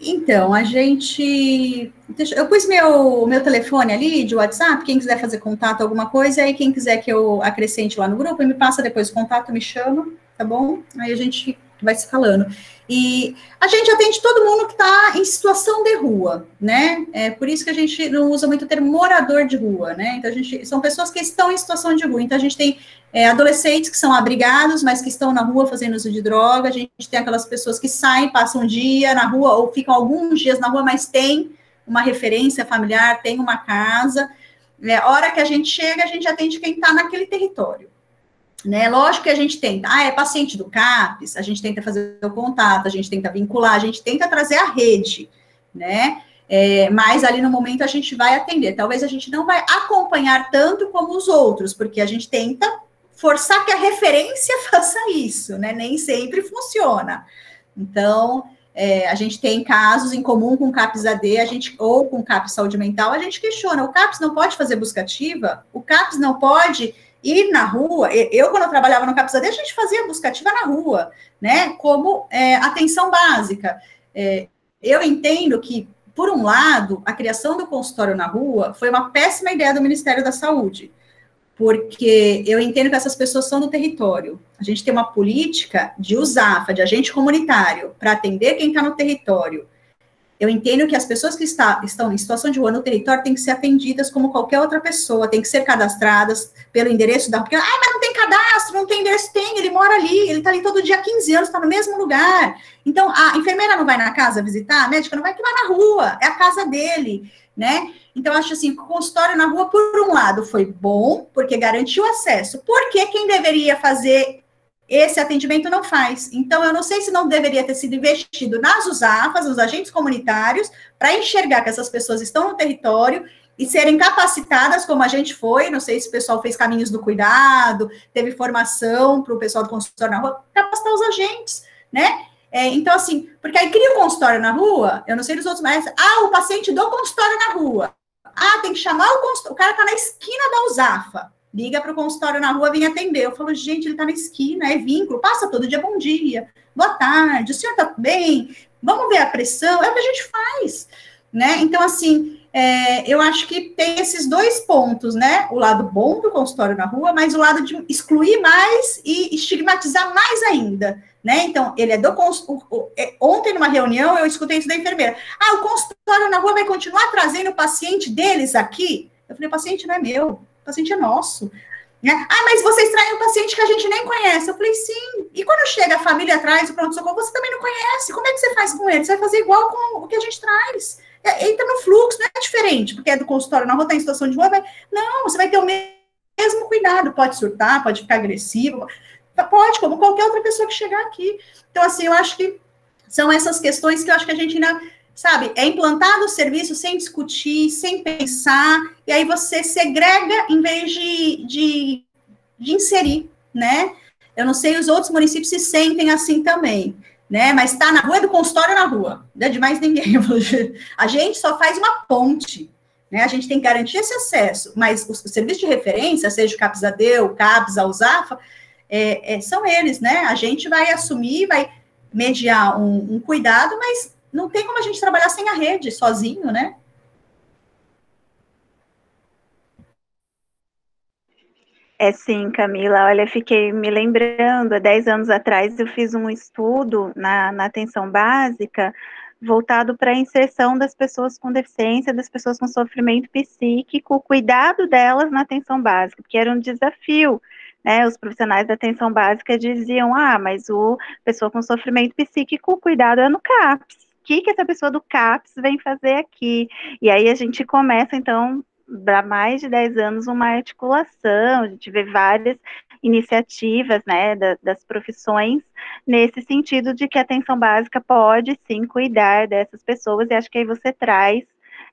[SPEAKER 2] Então, a gente. Eu pus meu, meu telefone ali de WhatsApp, quem quiser fazer contato, alguma coisa, aí quem quiser que eu acrescente lá no grupo, me passa depois o contato, me chama, tá bom? Aí a gente vai se falando. E a gente atende todo mundo que está em situação de rua, né? É por isso que a gente não usa muito o termo morador de rua, né? Então, a gente, são pessoas que estão em situação de rua. Então, a gente tem é, adolescentes que são abrigados, mas que estão na rua fazendo uso de droga. A gente tem aquelas pessoas que saem, passam um dia na rua, ou ficam alguns dias na rua, mas tem uma referência familiar, tem uma casa. É, hora que a gente chega, a gente atende quem está naquele território. Né? Lógico que a gente tenta, ah, é paciente do CAPES, a gente tenta fazer o contato, a gente tenta vincular, a gente tenta trazer a rede, né? É, mas ali no momento a gente vai atender. Talvez a gente não vai acompanhar tanto como os outros, porque a gente tenta forçar que a referência faça isso, né? Nem sempre funciona. Então, é, a gente tem casos em comum com CAPS AD, a gente, ou com CAPS Saúde Mental, a gente questiona, o CAPS não pode fazer busca ativa? O CAPS não pode ir na rua, eu, quando eu trabalhava no Capizade, a gente fazia buscativa na rua, né, como é, atenção básica. É, eu entendo que, por um lado, a criação do consultório na rua foi uma péssima ideia do Ministério da Saúde, porque eu entendo que essas pessoas são do território. A gente tem uma política de USAFA, de agente comunitário, para atender quem está no território, eu entendo que as pessoas que está, estão em situação de rua no território têm que ser atendidas como qualquer outra pessoa, têm que ser cadastradas pelo endereço da. Porque, ah, mas não tem cadastro, não tem endereço. Tem, ele mora ali, ele está ali todo dia há 15 anos, está no mesmo lugar. Então, a enfermeira não vai na casa visitar, a médica não vai, que vai na rua, é a casa dele, né? Então, acho assim, o consultório na rua, por um lado, foi bom, porque garantiu acesso. Porque quem deveria fazer esse atendimento não faz. Então, eu não sei se não deveria ter sido investido nas USAFAs, nos agentes comunitários, para enxergar que essas pessoas estão no território e serem capacitadas, como a gente foi, não sei se o pessoal fez caminhos do cuidado, teve formação para o pessoal do consultório na rua, capacitar os agentes, né? É, então, assim, porque aí cria o um consultório na rua, eu não sei dos outros, mas, ah, o paciente do consultório na rua. Ah, tem que chamar o consultório, o cara tá na esquina da USAFA, liga para o consultório na rua, vem atender. Eu falo, gente, ele tá na esquina, é vínculo, passa todo dia, bom dia, boa tarde, o senhor tá bem? Vamos ver a pressão, é o que a gente faz, né? Então, assim, é, eu acho que tem esses dois pontos, né? O lado bom do consultório na rua, mas o lado de excluir mais e estigmatizar mais ainda, né? Então, ele é do consultório. É, ontem, numa reunião, eu escutei isso da enfermeira. Ah, o consultório na rua vai continuar trazendo o paciente deles aqui? Eu falei, o paciente não é meu, paciente é nosso. Né? Ah, mas vocês traem um paciente que a gente nem conhece. Eu falei, sim. E quando chega a família atrás do pronto-socorro, você também não conhece. Como é que você faz com ele? Você vai fazer igual com o que a gente traz. É, entra no fluxo, não é diferente, porque é do consultório na rua, tá em situação de rua, vai... não, você vai ter o mesmo cuidado, pode surtar, pode ficar agressivo, pode, como qualquer outra pessoa que chegar aqui. Então, assim, eu acho que são essas questões que eu acho que a gente ainda, sabe, é implantado o serviço sem discutir, sem pensar, e aí você segrega em vez de, de, de inserir, né? Eu não sei, os outros municípios se sentem assim também né? Mas está na rua é do consultório na rua, não é de mais ninguém. A gente só faz uma ponte, né? A gente tem que garantir esse acesso, mas o, serviço de referência, seja o CAPS-AD, o CAPS, a USAFA, é, é, são eles, né? A gente vai assumir, vai mediar um, um cuidado, mas não tem como a gente trabalhar sem a rede, sozinho, né?
[SPEAKER 1] É sim, Camila. Olha, fiquei me lembrando, há 10 anos atrás eu fiz um estudo na, na atenção básica voltado para a inserção das pessoas com deficiência, das pessoas com sofrimento psíquico, o cuidado delas na atenção básica, porque era um desafio. Né, os profissionais da atenção básica diziam: ah, mas o pessoa com sofrimento psíquico, o cuidado é no CAPS. Que, que essa pessoa do CAPS vem fazer aqui? E aí a gente começa, então, há mais de 10 anos uma articulação, a gente vê várias iniciativas né, da, das profissões nesse sentido de que a atenção básica pode sim cuidar dessas pessoas, e acho que aí você traz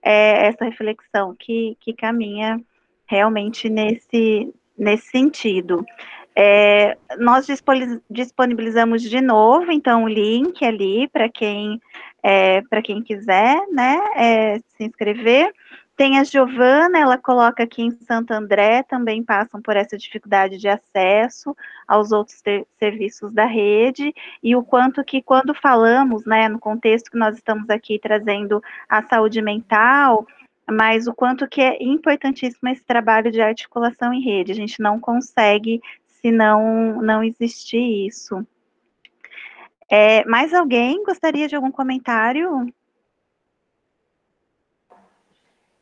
[SPEAKER 1] é, essa reflexão que, que caminha realmente nesse, nesse sentido. É, nós disponibilizamos de novo, então, o link ali para quem, é, quem quiser né, é, se inscrever. Tem a Giovana, ela coloca aqui em Santo André, também passam por essa dificuldade de acesso aos outros serviços da rede, e o quanto que quando falamos, né, no contexto que nós estamos aqui trazendo a saúde mental, mas o quanto que é importantíssimo esse trabalho de articulação em rede, a gente não consegue se não, não existir isso. É, mais alguém gostaria de algum comentário?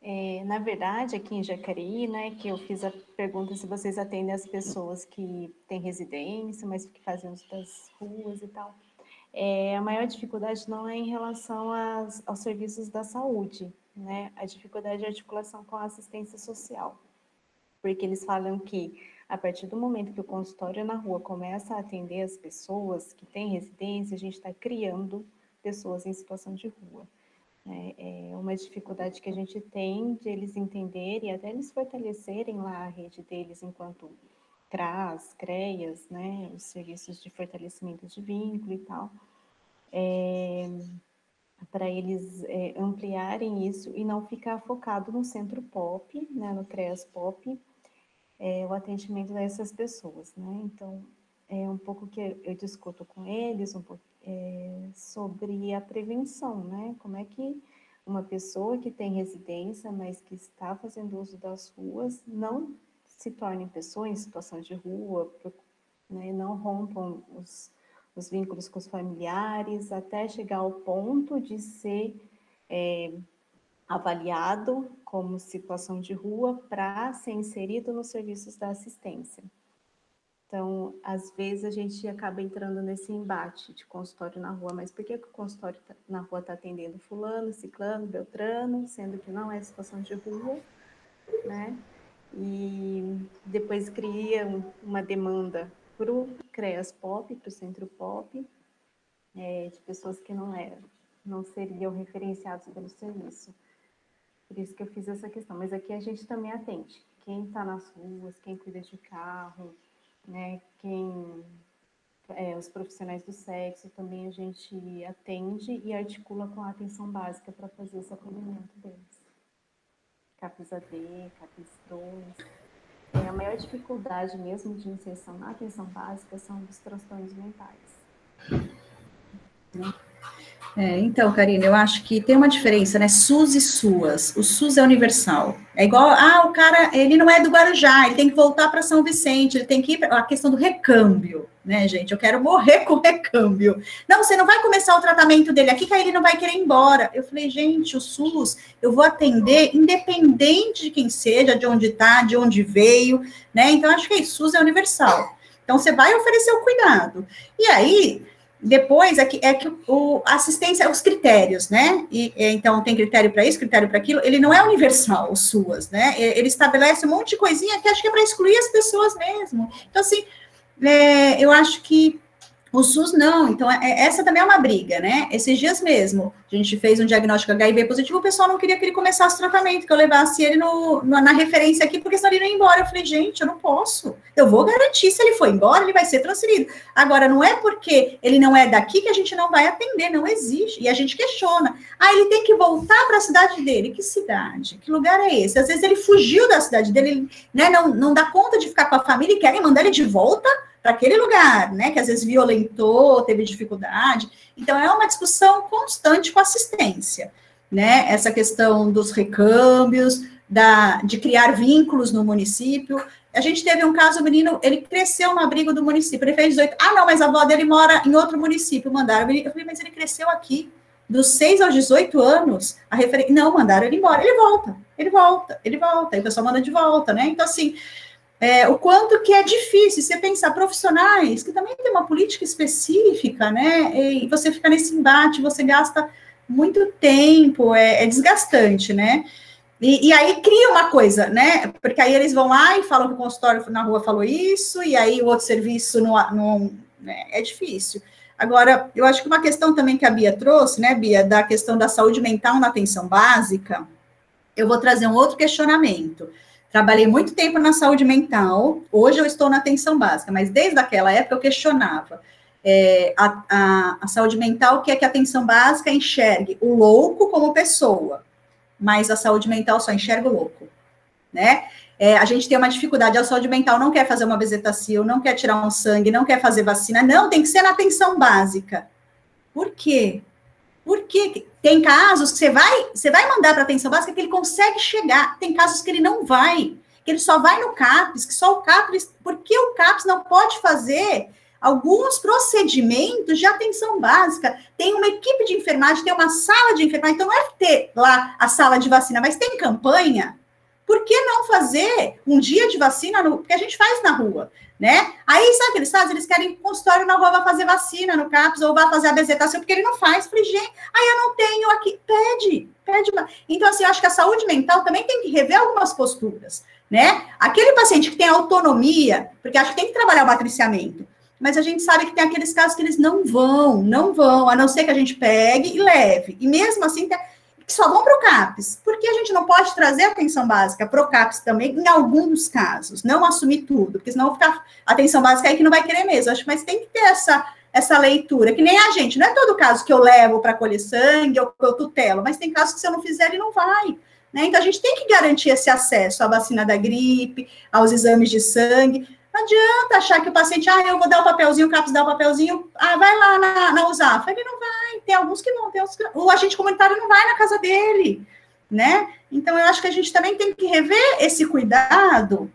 [SPEAKER 6] É, na verdade, aqui em Jacareí, né, que eu fiz a pergunta se vocês atendem as pessoas que têm residência, mas que fazem uso das ruas e tal. É, a maior dificuldade não é em relação às, aos serviços da saúde, né? A dificuldade é a articulação com a assistência social. Porque eles falam que a partir do momento que o consultório na rua começa a atender as pessoas que têm residência, a gente está criando pessoas em situação de rua. É, é uma dificuldade que a gente tem de eles entenderem e até eles fortalecerem lá a rede deles enquanto CRAS, CREAS, né, os serviços de fortalecimento de vínculo e tal, é, para eles é, ampliarem isso e não ficar focado no centro POP, né, no CREAS POP, é, o atendimento dessas pessoas, né, então é um pouco que eu discuto com eles, um pouco é, sobre a prevenção, né? Como é que uma pessoa que tem residência, mas que está fazendo uso das ruas, não se torne pessoa em situação de rua, né? não rompam os, os vínculos com os familiares, até chegar ao ponto de ser é, avaliado como situação de rua para ser inserido nos serviços da assistência. Então, às vezes a gente acaba entrando nesse embate de consultório na rua, mas por que, que o consultório tá, na rua está atendendo fulano, ciclano, beltrano, sendo que não é situação de rua, né? E depois cria uma demanda para o CREAS POP, para o Centro POP, é, de pessoas que não eram, não seriam referenciados pelo serviço. Por isso que eu fiz essa questão. Mas aqui a gente também atende. Quem está nas ruas, quem cuida de carro, né? Quem é, os profissionais do sexo também a gente atende e articula com a atenção básica para fazer esse acolhimento deles. CAPES AD, CAPES 2. É, a maior dificuldade mesmo de inserção na atenção básica são os transtornos mentais.
[SPEAKER 2] É, então, Karina, eu acho que tem uma diferença, né? SUS e SUAS. O SUS é universal. É igual, ah, o cara, ele não é do Guarujá, ele tem que voltar para São Vicente, ele tem que ir para a questão do recâmbio, né, gente? Eu quero morrer com recâmbio. Não, você não vai começar o tratamento dele aqui, que aí ele não vai querer ir embora. Eu falei, gente, o SUS, eu vou atender independente de quem seja, de onde está, de onde veio, né? Então, acho que é isso, SUS é universal. Então, você vai oferecer o cuidado. E aí, depois é que, é que o assistência, os critérios, né? E, então tem critério para isso, critério para aquilo. Ele não é universal, os SUAS, né? Ele estabelece um monte de coisinha que acho que é para excluir as pessoas mesmo. Então, assim, é, eu acho que o SUS não, então é, essa também é uma briga, né? Esses dias mesmo, a gente fez um diagnóstico HIV positivo, o pessoal não queria que ele começasse o tratamento, que eu levasse ele no, no, na referência aqui, porque senão ele ia embora. Eu falei, gente, eu não posso. Eu vou garantir, se ele for embora, ele vai ser transferido. Agora, não é porque ele não é daqui que a gente não vai atender, não existe. E a gente questiona. Ah, ele tem que voltar para a cidade dele. Que cidade? Que lugar é esse? Às vezes ele fugiu da cidade dele, né? Não, não dá conta de ficar com a família e querem mandar ele de volta para aquele lugar, né, que às vezes violentou, teve dificuldade. Então, é uma discussão constante com assistência, né, essa questão dos recâmbios, da, de criar vínculos no município. A gente teve um caso, o menino, ele cresceu no abrigo do município, ele fez 18, ah, não, mas a avó dele mora em outro município, mandaram, eu falei, mas ele cresceu aqui, dos 6 aos 18 anos, a referência, não, mandaram ele embora, ele volta, ele volta, ele volta, aí o pessoal manda de volta, né, então, assim, é, o quanto que é difícil você pensar profissionais que também tem uma política específica, né? E você fica nesse embate, você gasta muito tempo, é, é desgastante, né? E, e, aí cria uma coisa, né? Porque aí eles vão lá e falam que o consultório na rua falou isso, e aí o outro serviço não, não né? é difícil. Agora, eu acho que uma questão também que a Bia trouxe, né, Bia, da questão da saúde mental na atenção básica, eu vou trazer um outro questionamento. Trabalhei muito tempo na saúde mental, hoje eu estou na atenção básica, mas desde aquela época eu questionava é, a, a, a, saúde mental, que é que a atenção básica enxergue o louco como pessoa, mas a saúde mental só enxerga o louco, né? É, a gente tem uma dificuldade, a saúde mental não quer fazer uma bezetacil, não quer tirar um sangue, não quer fazer vacina, não, tem que ser na atenção básica. Por quê? Porque tem casos que você vai, você vai mandar para atenção básica que ele consegue chegar. Tem casos que ele não vai, que ele só vai no CAPS, que só o CAPS, porque o CAPS não pode fazer alguns procedimentos de atenção básica. Tem uma equipe de enfermagem, tem uma sala de enfermagem, então não é ter lá a sala de vacina, mas tem campanha. Por que não fazer um dia de vacina no, que a gente faz na rua? Né? Aí, sabe o que eles querem que o consultório rua vá fazer vacina no CAPS ou vá fazer a bezetação, porque ele não faz. Falei, gente, aí eu não tenho aqui. Pede, pede. Então, assim, eu acho que a saúde mental também tem que rever algumas posturas, né? Aquele paciente que tem autonomia, porque acho que tem que trabalhar o matriciamento, mas a gente sabe que tem aqueles casos que eles não vão, não vão, a não ser que a gente pegue e leve. E mesmo assim, tem que só vão para o CAPES. Por que a gente não pode trazer atenção básica para o CAPES também, em alguns casos? Não assumir tudo, porque senão ficar atenção básica aí que não vai querer mesmo. Acho, mas tem que ter essa, essa leitura, que nem a gente. Não é todo caso que eu levo para colher sangue ou que eu tutelo, mas tem casos que se eu não fizer, ele não vai. Né? Então, a gente tem que garantir esse acesso à vacina da gripe, aos exames de sangue. Não adianta achar que o paciente, ah, eu vou dar o papelzinho, o CAPS dá o papelzinho, ah, vai lá na, na USAF. Ele não vai, tem alguns que vão, tem outros que... o agente comunitário não vai na casa dele, né? Então, eu acho que a gente também tem que rever esse cuidado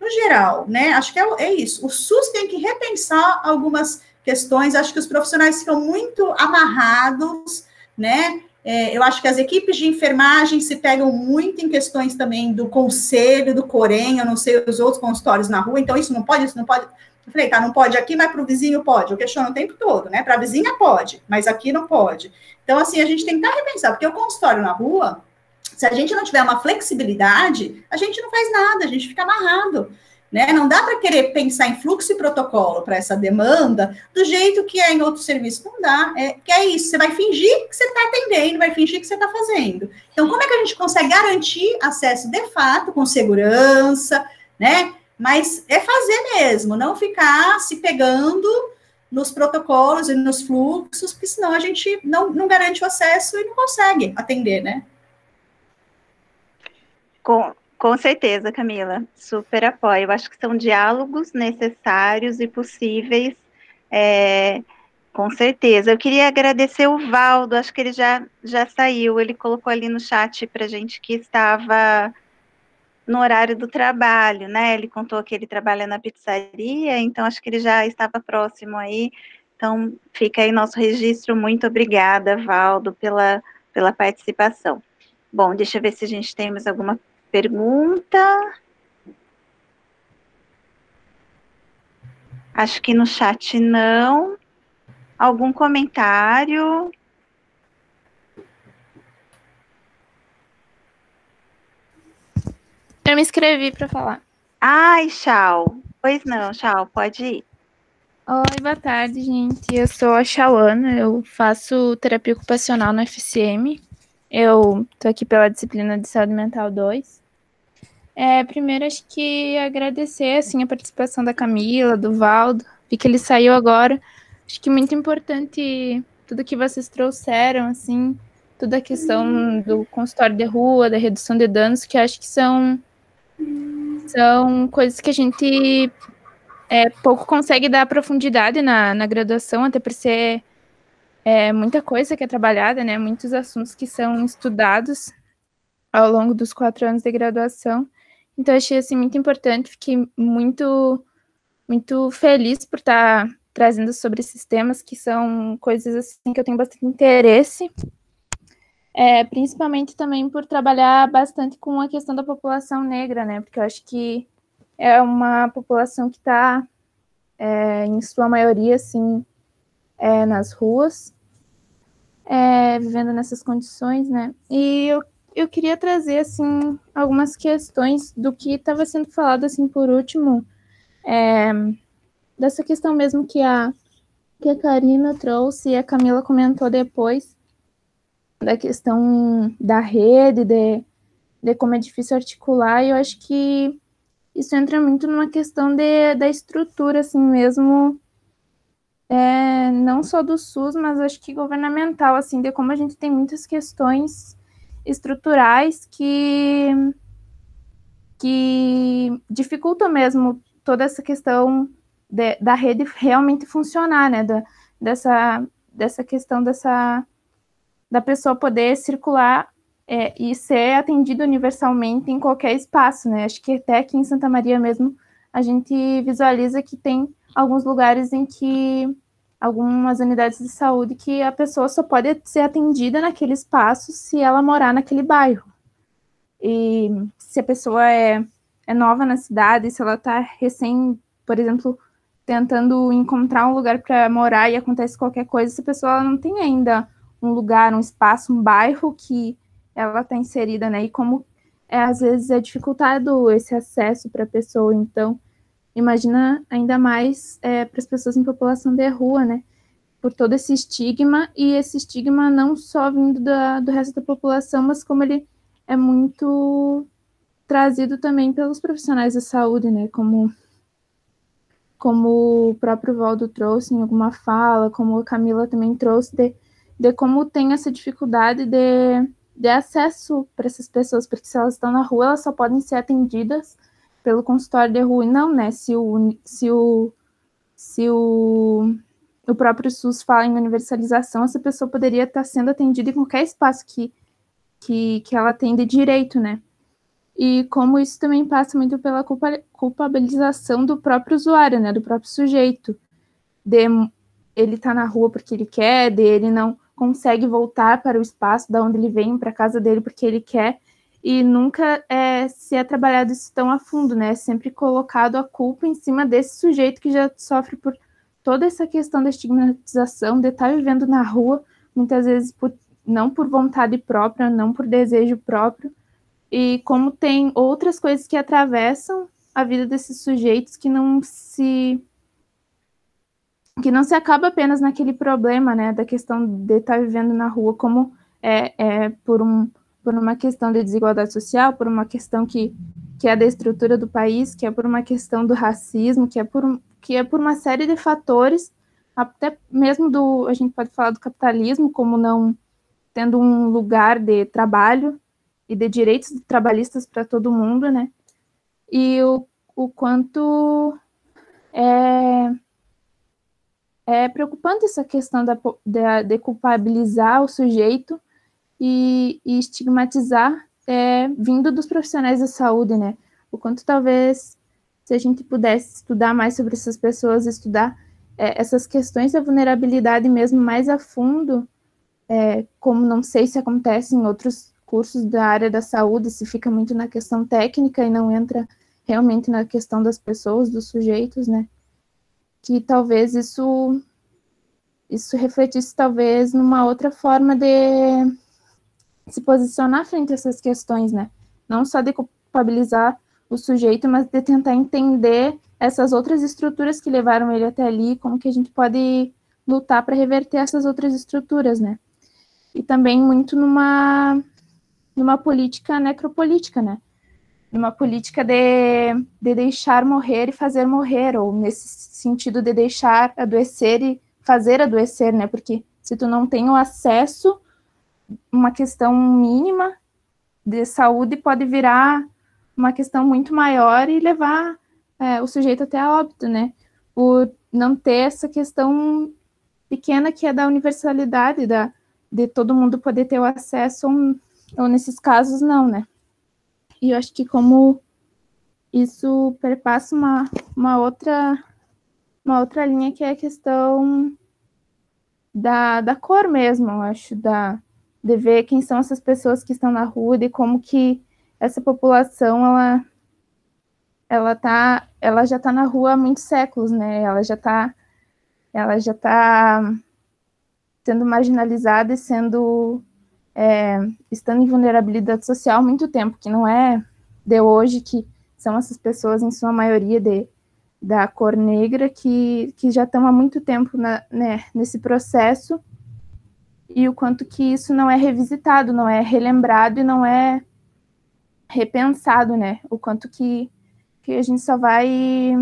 [SPEAKER 2] no geral, né? Acho que é, é isso. O SUS tem que repensar algumas questões, acho que os profissionais ficam muito amarrados, né? É, eu acho que as equipes de enfermagem se pegam muito em questões também do conselho, do Corém, eu não sei os outros consultórios na rua, então isso não pode, isso não pode. Eu falei, tá, não pode aqui, mas para o vizinho pode. Eu questiono o tempo todo, né? Para a vizinha pode, mas aqui não pode. Então, assim, a gente tem que estar repensar, porque o consultório na rua, se a gente não tiver uma flexibilidade, a gente não faz nada, a gente fica amarrado. Né? Não dá para querer pensar em fluxo e protocolo para essa demanda do jeito que é em outro serviço. Não dá. É, que é isso. Você vai fingir que você está atendendo, vai fingir que você está fazendo. Então, como é que a gente consegue garantir acesso de fato, com segurança, né? Mas é fazer mesmo, não ficar se pegando nos protocolos e nos fluxos, porque senão a gente não, não garante o acesso e não consegue atender, né?
[SPEAKER 1] Com, com certeza, Camila, super apoio. Eu acho que são diálogos necessários e possíveis, é, com certeza. Eu queria agradecer o Valdo, acho que ele já, já saiu, ele colocou ali no chat para gente que estava no horário do trabalho, né? Ele contou que ele trabalha na pizzaria, então acho que ele já estava próximo aí. Então, fica aí nosso registro. Muito obrigada, Valdo, pela, pela participação. Bom, deixa eu ver se a gente tem mais alguma pergunta. Acho que no chat não. Algum comentário?
[SPEAKER 10] Eu me inscrevi para falar.
[SPEAKER 1] Ai, Chau. Pois não, Chau, pode ir.
[SPEAKER 10] Oi, boa tarde, gente. Eu sou a Chauana, eu faço terapia ocupacional no FCM. Eu tô aqui pela disciplina de saúde mental 2. É, primeiro, acho que agradecer assim, a participação da Camila, do Valdo, vi que ele saiu agora. Acho que muito importante tudo que vocês trouxeram, assim, toda a questão do consultório de rua, da redução de danos, que acho que são são coisas que a gente é, pouco consegue dar profundidade na, na graduação, até por ser é, muita coisa que é trabalhada, né? Muitos assuntos que são estudados ao longo dos quatro anos de graduação. Então, achei assim, muito importante, fiquei muito, muito feliz por estar trazendo sobre esses temas, que são coisas assim que eu tenho bastante interesse é, principalmente também por trabalhar bastante com a questão da população negra, né? Porque eu acho que é uma população que está, é, em sua maioria, assim, é, nas ruas, é, vivendo nessas condições, né? E eu, eu queria trazer, assim, algumas questões do que estava sendo falado, assim, por último, é, dessa questão mesmo que a, que a Karina trouxe e a Camila comentou depois, da questão da rede, de, de como é difícil articular, e eu acho que isso entra muito numa questão de, da estrutura, assim mesmo, é, não só do SUS, mas acho que governamental, assim, de como a gente tem muitas questões estruturais que, que dificultam mesmo toda essa questão de, da rede realmente funcionar, né, da, dessa, dessa questão dessa da pessoa poder circular é, e ser atendida universalmente em qualquer espaço, né? Acho que até aqui em Santa Maria mesmo a gente visualiza que tem alguns lugares em que algumas unidades de saúde que a pessoa só pode ser atendida naquele espaço se ela morar naquele bairro. E se a pessoa é, é nova na cidade, se ela está recém, por exemplo, tentando encontrar um lugar para morar e acontece qualquer coisa, essa pessoa não tem ainda um lugar, um espaço, um bairro que ela está inserida, né? E como é, às vezes é dificultado esse acesso para a pessoa, então imagina ainda mais é, para as pessoas em população de rua, né? Por todo esse estigma, e esse estigma não só vindo da, do resto da população, mas como ele é muito trazido também pelos profissionais da saúde, né? Como, como o próprio Valdo trouxe em alguma fala, como a Camila também trouxe, de de como tem essa dificuldade de, de acesso para essas pessoas, porque se elas estão na rua, elas só podem ser atendidas pelo consultório de rua, não, né? Se o, se o, se o, o próprio SUS fala em universalização, essa pessoa poderia estar sendo atendida em qualquer espaço que, que, que ela tem de direito, né? E como isso também passa muito pela culpa, culpabilização do próprio usuário, né? Do próprio sujeito. De ele tá na rua porque ele quer, dele não consegue voltar para o espaço da onde ele vem, para a casa dele, porque ele quer, e nunca é, se é trabalhado isso tão a fundo, né? É sempre colocado a culpa em cima desse sujeito que já sofre por toda essa questão da estigmatização, de estar vivendo na rua, muitas vezes por, não por vontade própria, não por desejo próprio, e como tem outras coisas que atravessam a vida desses sujeitos que não se que não se acaba apenas naquele problema, né, da questão de estar vivendo na rua, como é, é por, um, por uma questão de desigualdade social, por uma questão que, que é da estrutura do país, que é por uma questão do racismo, que é por, que é por uma série de fatores, até mesmo do, a gente pode falar do capitalismo, como não tendo um lugar de trabalho e de direitos trabalhistas para todo mundo, né, e o, o quanto é é preocupante essa questão da, de, de culpabilizar o sujeito e, e estigmatizar é, vindo dos profissionais da saúde, né? O quanto talvez se a gente pudesse estudar mais sobre essas pessoas, estudar é, essas questões da vulnerabilidade mesmo mais a fundo, é, como não sei se acontece em outros cursos da área da saúde, se fica muito na questão técnica e não entra realmente na questão das pessoas, dos sujeitos, né? que talvez isso isso refletisse talvez numa outra forma de se posicionar frente a essas questões, né? Não só de culpabilizar o sujeito, mas de tentar entender essas outras estruturas que levaram ele até ali, como que a gente pode lutar para reverter essas outras estruturas, né? E também muito numa numa política necropolítica, né? numa política de, de deixar morrer e fazer morrer, ou nesse sentido de deixar adoecer e fazer adoecer, né? Porque se tu não tem o acesso, uma questão mínima de saúde pode virar uma questão muito maior e levar é, o sujeito até a óbito, né? Por não ter essa questão pequena que é da universalidade, da, de todo mundo poder ter o acesso, ou, ou nesses casos não, né? E eu acho que como isso perpassa uma, uma outra uma outra linha que é a questão da, da cor mesmo, eu acho, da, de ver quem são essas pessoas que estão na rua, de como que essa população, ela, ela, tá, ela já está na rua há muitos séculos, né, ela já está ela já está sendo marginalizada e sendo é, estando em vulnerabilidade social há muito tempo, que não é de hoje, que são essas pessoas, em sua maioria, de, da cor negra, que, que já estão há muito tempo na, né, nesse processo, e o quanto que isso não é revisitado, não é relembrado e não é repensado, né? O quanto que, que a gente só vai.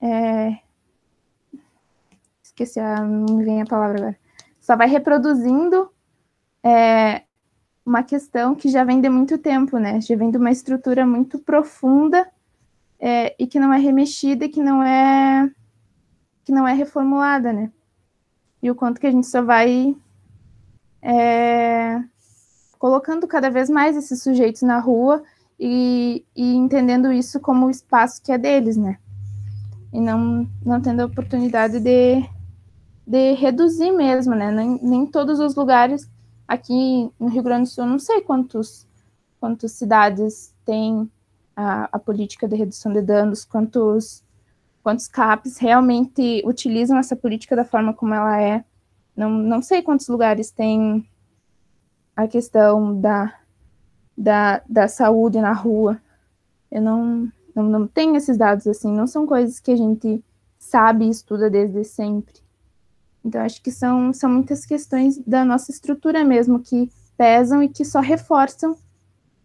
[SPEAKER 10] É, esqueci, a, não me vem a palavra agora. Só vai reproduzindo é uma questão que já vem de muito tempo, né? Já vem de uma estrutura muito profunda é, e que não é remexida, que não é que não é reformulada, né? E o quanto que a gente só vai é, colocando cada vez mais esses sujeitos na rua e, e, entendendo isso como o espaço que é deles, né? E não, não tendo a oportunidade de, de reduzir mesmo, né? Nem, nem todos os lugares Aqui no Rio Grande do Sul, não sei quantos, quantas cidades têm a, a política de redução de danos, quantos, quantos CAPs realmente utilizam essa política da forma como ela é. Não, não sei quantos lugares tem a questão da, da, da saúde na rua. Eu não, não, não tenho esses dados assim, não são coisas que a gente sabe e estuda desde sempre. Então, acho que são, são muitas questões da nossa estrutura mesmo que pesam e que só reforçam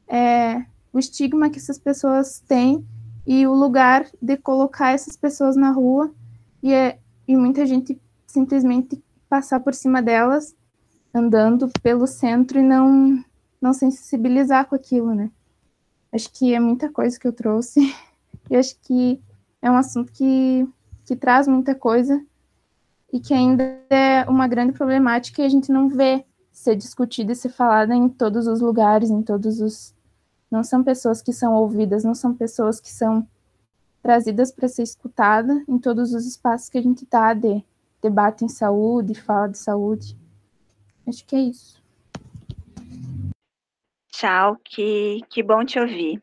[SPEAKER 10] é, o estigma que essas pessoas têm e o lugar de colocar essas pessoas na rua e, é, e muita gente simplesmente passar por cima delas andando pelo centro e não não sensibilizar com aquilo, né? Acho que é muita coisa que eu trouxe e acho que é um assunto que, que traz muita coisa e que ainda é uma grande problemática e a gente não vê ser discutida e ser falada em todos os lugares, em todos os. Não são pessoas que são ouvidas, não são pessoas que são trazidas para ser escutada em todos os espaços que a gente está de debate em saúde, fala de saúde. Acho que é isso.
[SPEAKER 1] Tchau, que, que bom te ouvir.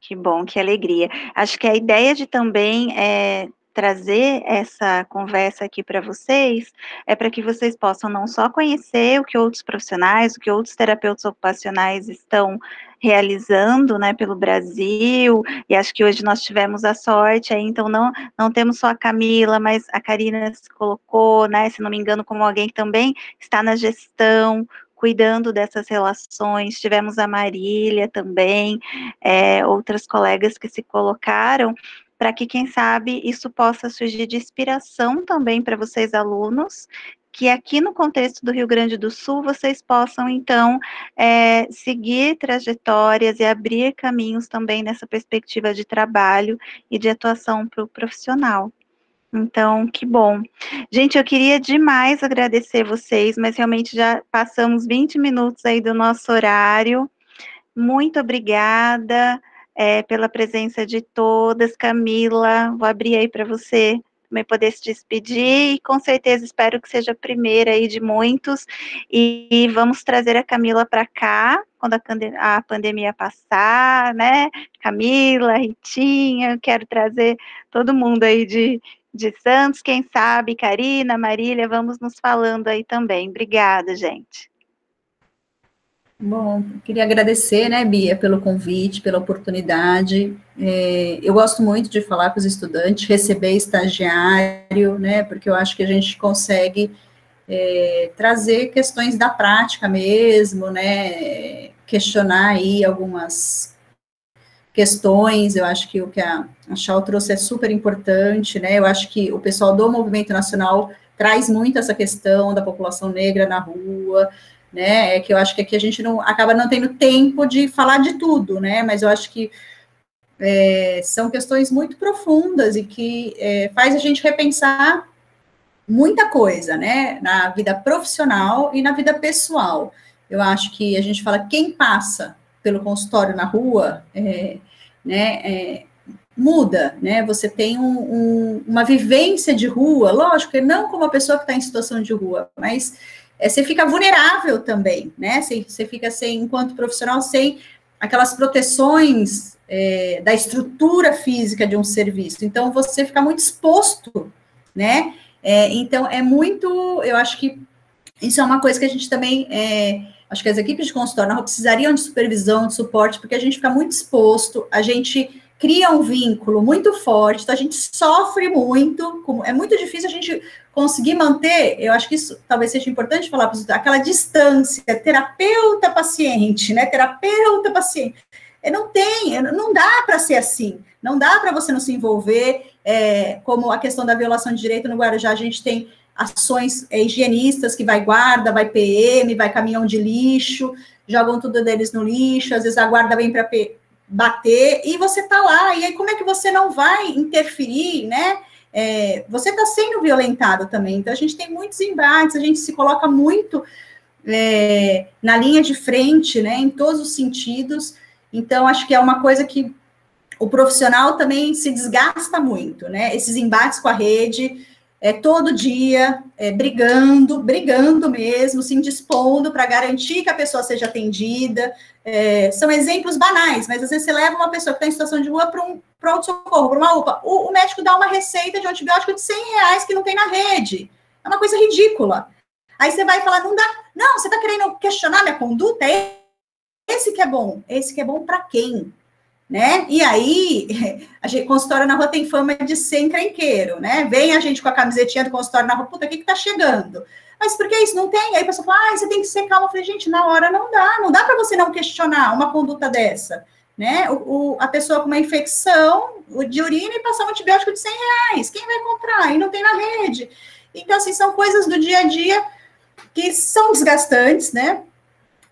[SPEAKER 1] Que bom, que alegria. Acho que a ideia de também é, trazer essa conversa aqui para vocês é para que vocês possam não só conhecer o que outros profissionais, o que outros terapeutas ocupacionais estão realizando, né, pelo Brasil, e acho que hoje nós tivemos a sorte, aí, então não, não temos só a Camila, mas a Karina se colocou, né, se não me engano, como alguém que também está na gestão, cuidando dessas relações, tivemos a Marília também, é, outras colegas que se colocaram, para que, quem sabe, isso possa surgir de inspiração também para vocês, alunos, que aqui no contexto do Rio Grande do Sul vocês possam, então, é, seguir trajetórias e abrir caminhos também nessa perspectiva de trabalho e de atuação para o profissional. Então, que bom. Gente, eu queria demais agradecer vocês, mas realmente já passamos 20 minutos aí do nosso horário. Muito obrigada é, pela presença de todas. Camila, vou abrir aí para você também poder se despedir e com certeza espero que seja a primeira aí de muitos e, e vamos trazer a Camila para cá quando a, a, pandemia passar, né? Camila, Ritinha, quero trazer todo mundo aí de, de Santos, quem sabe, Karina, Marília, vamos nos falando aí também. Obrigada, gente.
[SPEAKER 2] Bom, queria agradecer, né, Bia, pelo convite, pela oportunidade. É, eu gosto muito de falar com os estudantes, receber estagiário, né, porque eu acho que a gente consegue é, trazer questões da prática mesmo, né, questionar aí algumas questões. Eu acho que o que a, a trouxe é super importante, né. Eu acho que o pessoal do Movimento Nacional traz muito essa questão da população negra na rua né? É que eu acho que aqui a gente não acaba não tendo tempo de falar de tudo, né? Mas eu acho que é, são questões muito profundas e que é, faz a gente repensar muita coisa, né? Na vida profissional e na vida pessoal. Eu acho que a gente fala quem passa pelo consultório na rua, é, né? É, muda, né? Você tem um, um, uma vivência de rua, lógico, não como uma pessoa que está em situação de rua, mas é, você fica vulnerável também, né? Você, você fica sem, enquanto profissional, sem aquelas proteções é, da estrutura física de um serviço. Então, você fica muito exposto, né? É, então, é muito, eu acho que isso é uma coisa que a gente também, é, acho que as equipes de consultório precisariam de supervisão, de suporte, porque a gente fica muito exposto, a gente cria um vínculo muito forte, então a gente sofre muito, é muito difícil a gente conseguir manter, eu acho que isso talvez seja importante falar para você, aquela distância, terapeuta-paciente, né? Terapeuta-paciente. É, não tem, é, não dá para ser assim, não dá para você não se envolver, é, como a questão da violação de direito no Guarujá, a gente tem ações é, higienistas que vai guarda, vai PM, vai caminhão de lixo, jogam tudo deles no lixo, às vezes a guarda vem para bater, e você está lá, e aí como é que você não vai interferir, né? É, você está sendo violentado também, então a gente tem muitos embates, a gente se coloca muito é, na linha de frente, né, em todos os sentidos, então acho que é uma coisa que o profissional também se desgasta muito, né, esses embates com a rede, é, todo dia é, brigando, brigando mesmo, se indispondo para garantir que a pessoa seja atendida. É, são exemplos banais, mas às vezes você leva uma pessoa que está em situação de rua para um pronto-socorro, para uma UPA. O, o, médico dá uma receita de um antibiótico de 100 reais que não tem na rede. É uma coisa ridícula. Aí você vai falar, não dá. Não, você está querendo questionar minha conduta? É esse que é bom. Esse que é bom para quem? Né? E aí, a gente, consultório na rua tem fama de ser encrenqueiro, né? Vem a gente com a camisetinha do consultório na rua, puta, o que que tá chegando? Mas por que isso? Não tem? Aí a pessoa fala, ah, você tem que ser calma. Eu falei, gente, na hora não dá, não dá para você não questionar uma conduta dessa, né? O, o, a pessoa com uma infecção de urina e passar um antibiótico de 100 reais, quem vai comprar? E não tem na rede. Então, assim, são coisas do dia a dia que são desgastantes, né?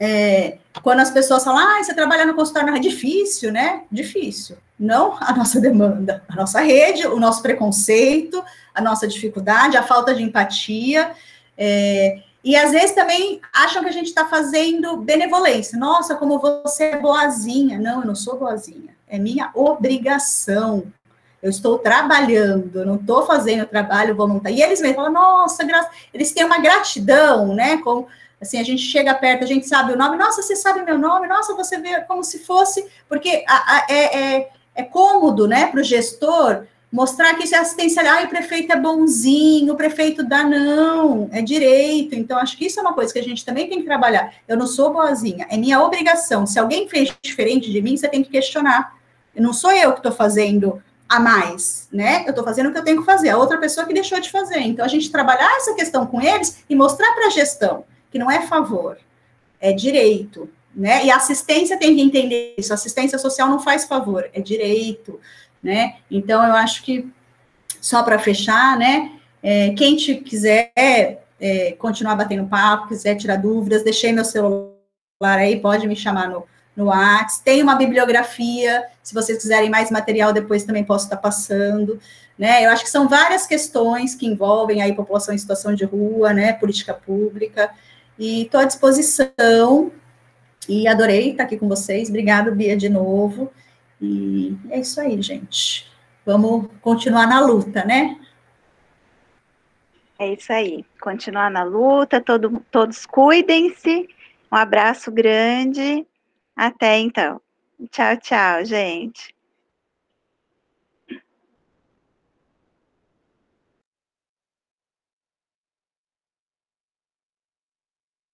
[SPEAKER 2] É, quando as pessoas falam, ah, você trabalha no consultório, é difícil, né? Difícil. Não a nossa demanda, a nossa rede, o nosso preconceito, a nossa dificuldade, a falta de empatia. É, e às vezes também acham que a gente está fazendo benevolência. Nossa, como você é boazinha. Não, eu não sou boazinha. É minha obrigação. Eu estou trabalhando, não estou fazendo trabalho voluntário. E eles mesmos falam, nossa, gra... eles têm uma gratidão, né? Com Assim, a gente chega perto, a gente sabe o nome, nossa, você sabe meu nome, nossa, você vê como se fosse, porque a, a, é, é, é, cômodo, né, para o gestor mostrar que isso é assistência, ah, o prefeito é bonzinho, o prefeito dá não, é direito. Então, acho que isso é uma coisa que a gente também tem que trabalhar. Eu não sou boazinha, é minha obrigação. Se alguém fez diferente de mim, você tem que questionar. Não sou eu que estou fazendo a mais, né? Eu estou fazendo o que eu tenho que fazer, a outra pessoa que deixou de fazer. Então, a gente trabalhar essa questão com eles e mostrar para a gestão que não é favor, é direito, né? E assistência tem que entender isso. Assistência social não faz favor, é direito, né? Então, eu acho que, só para fechar, né? É, quem te quiser é, continuar batendo papo, quiser tirar dúvidas, deixei meu celular aí, pode me chamar no, no WhatsApp. Tem uma bibliografia, se vocês quiserem mais material, depois também posso estar passando. Né? Eu acho que são várias questões que envolvem aí população em situação de rua, né? Política pública. E estou à disposição e adorei estar aqui com vocês. Obrigada, Bia, de novo. E é isso aí, gente. Vamos continuar na luta, né?
[SPEAKER 1] É isso aí. Continuar na luta, todo, todos cuidem-se. Um abraço grande. Até então. Tchau, tchau, gente.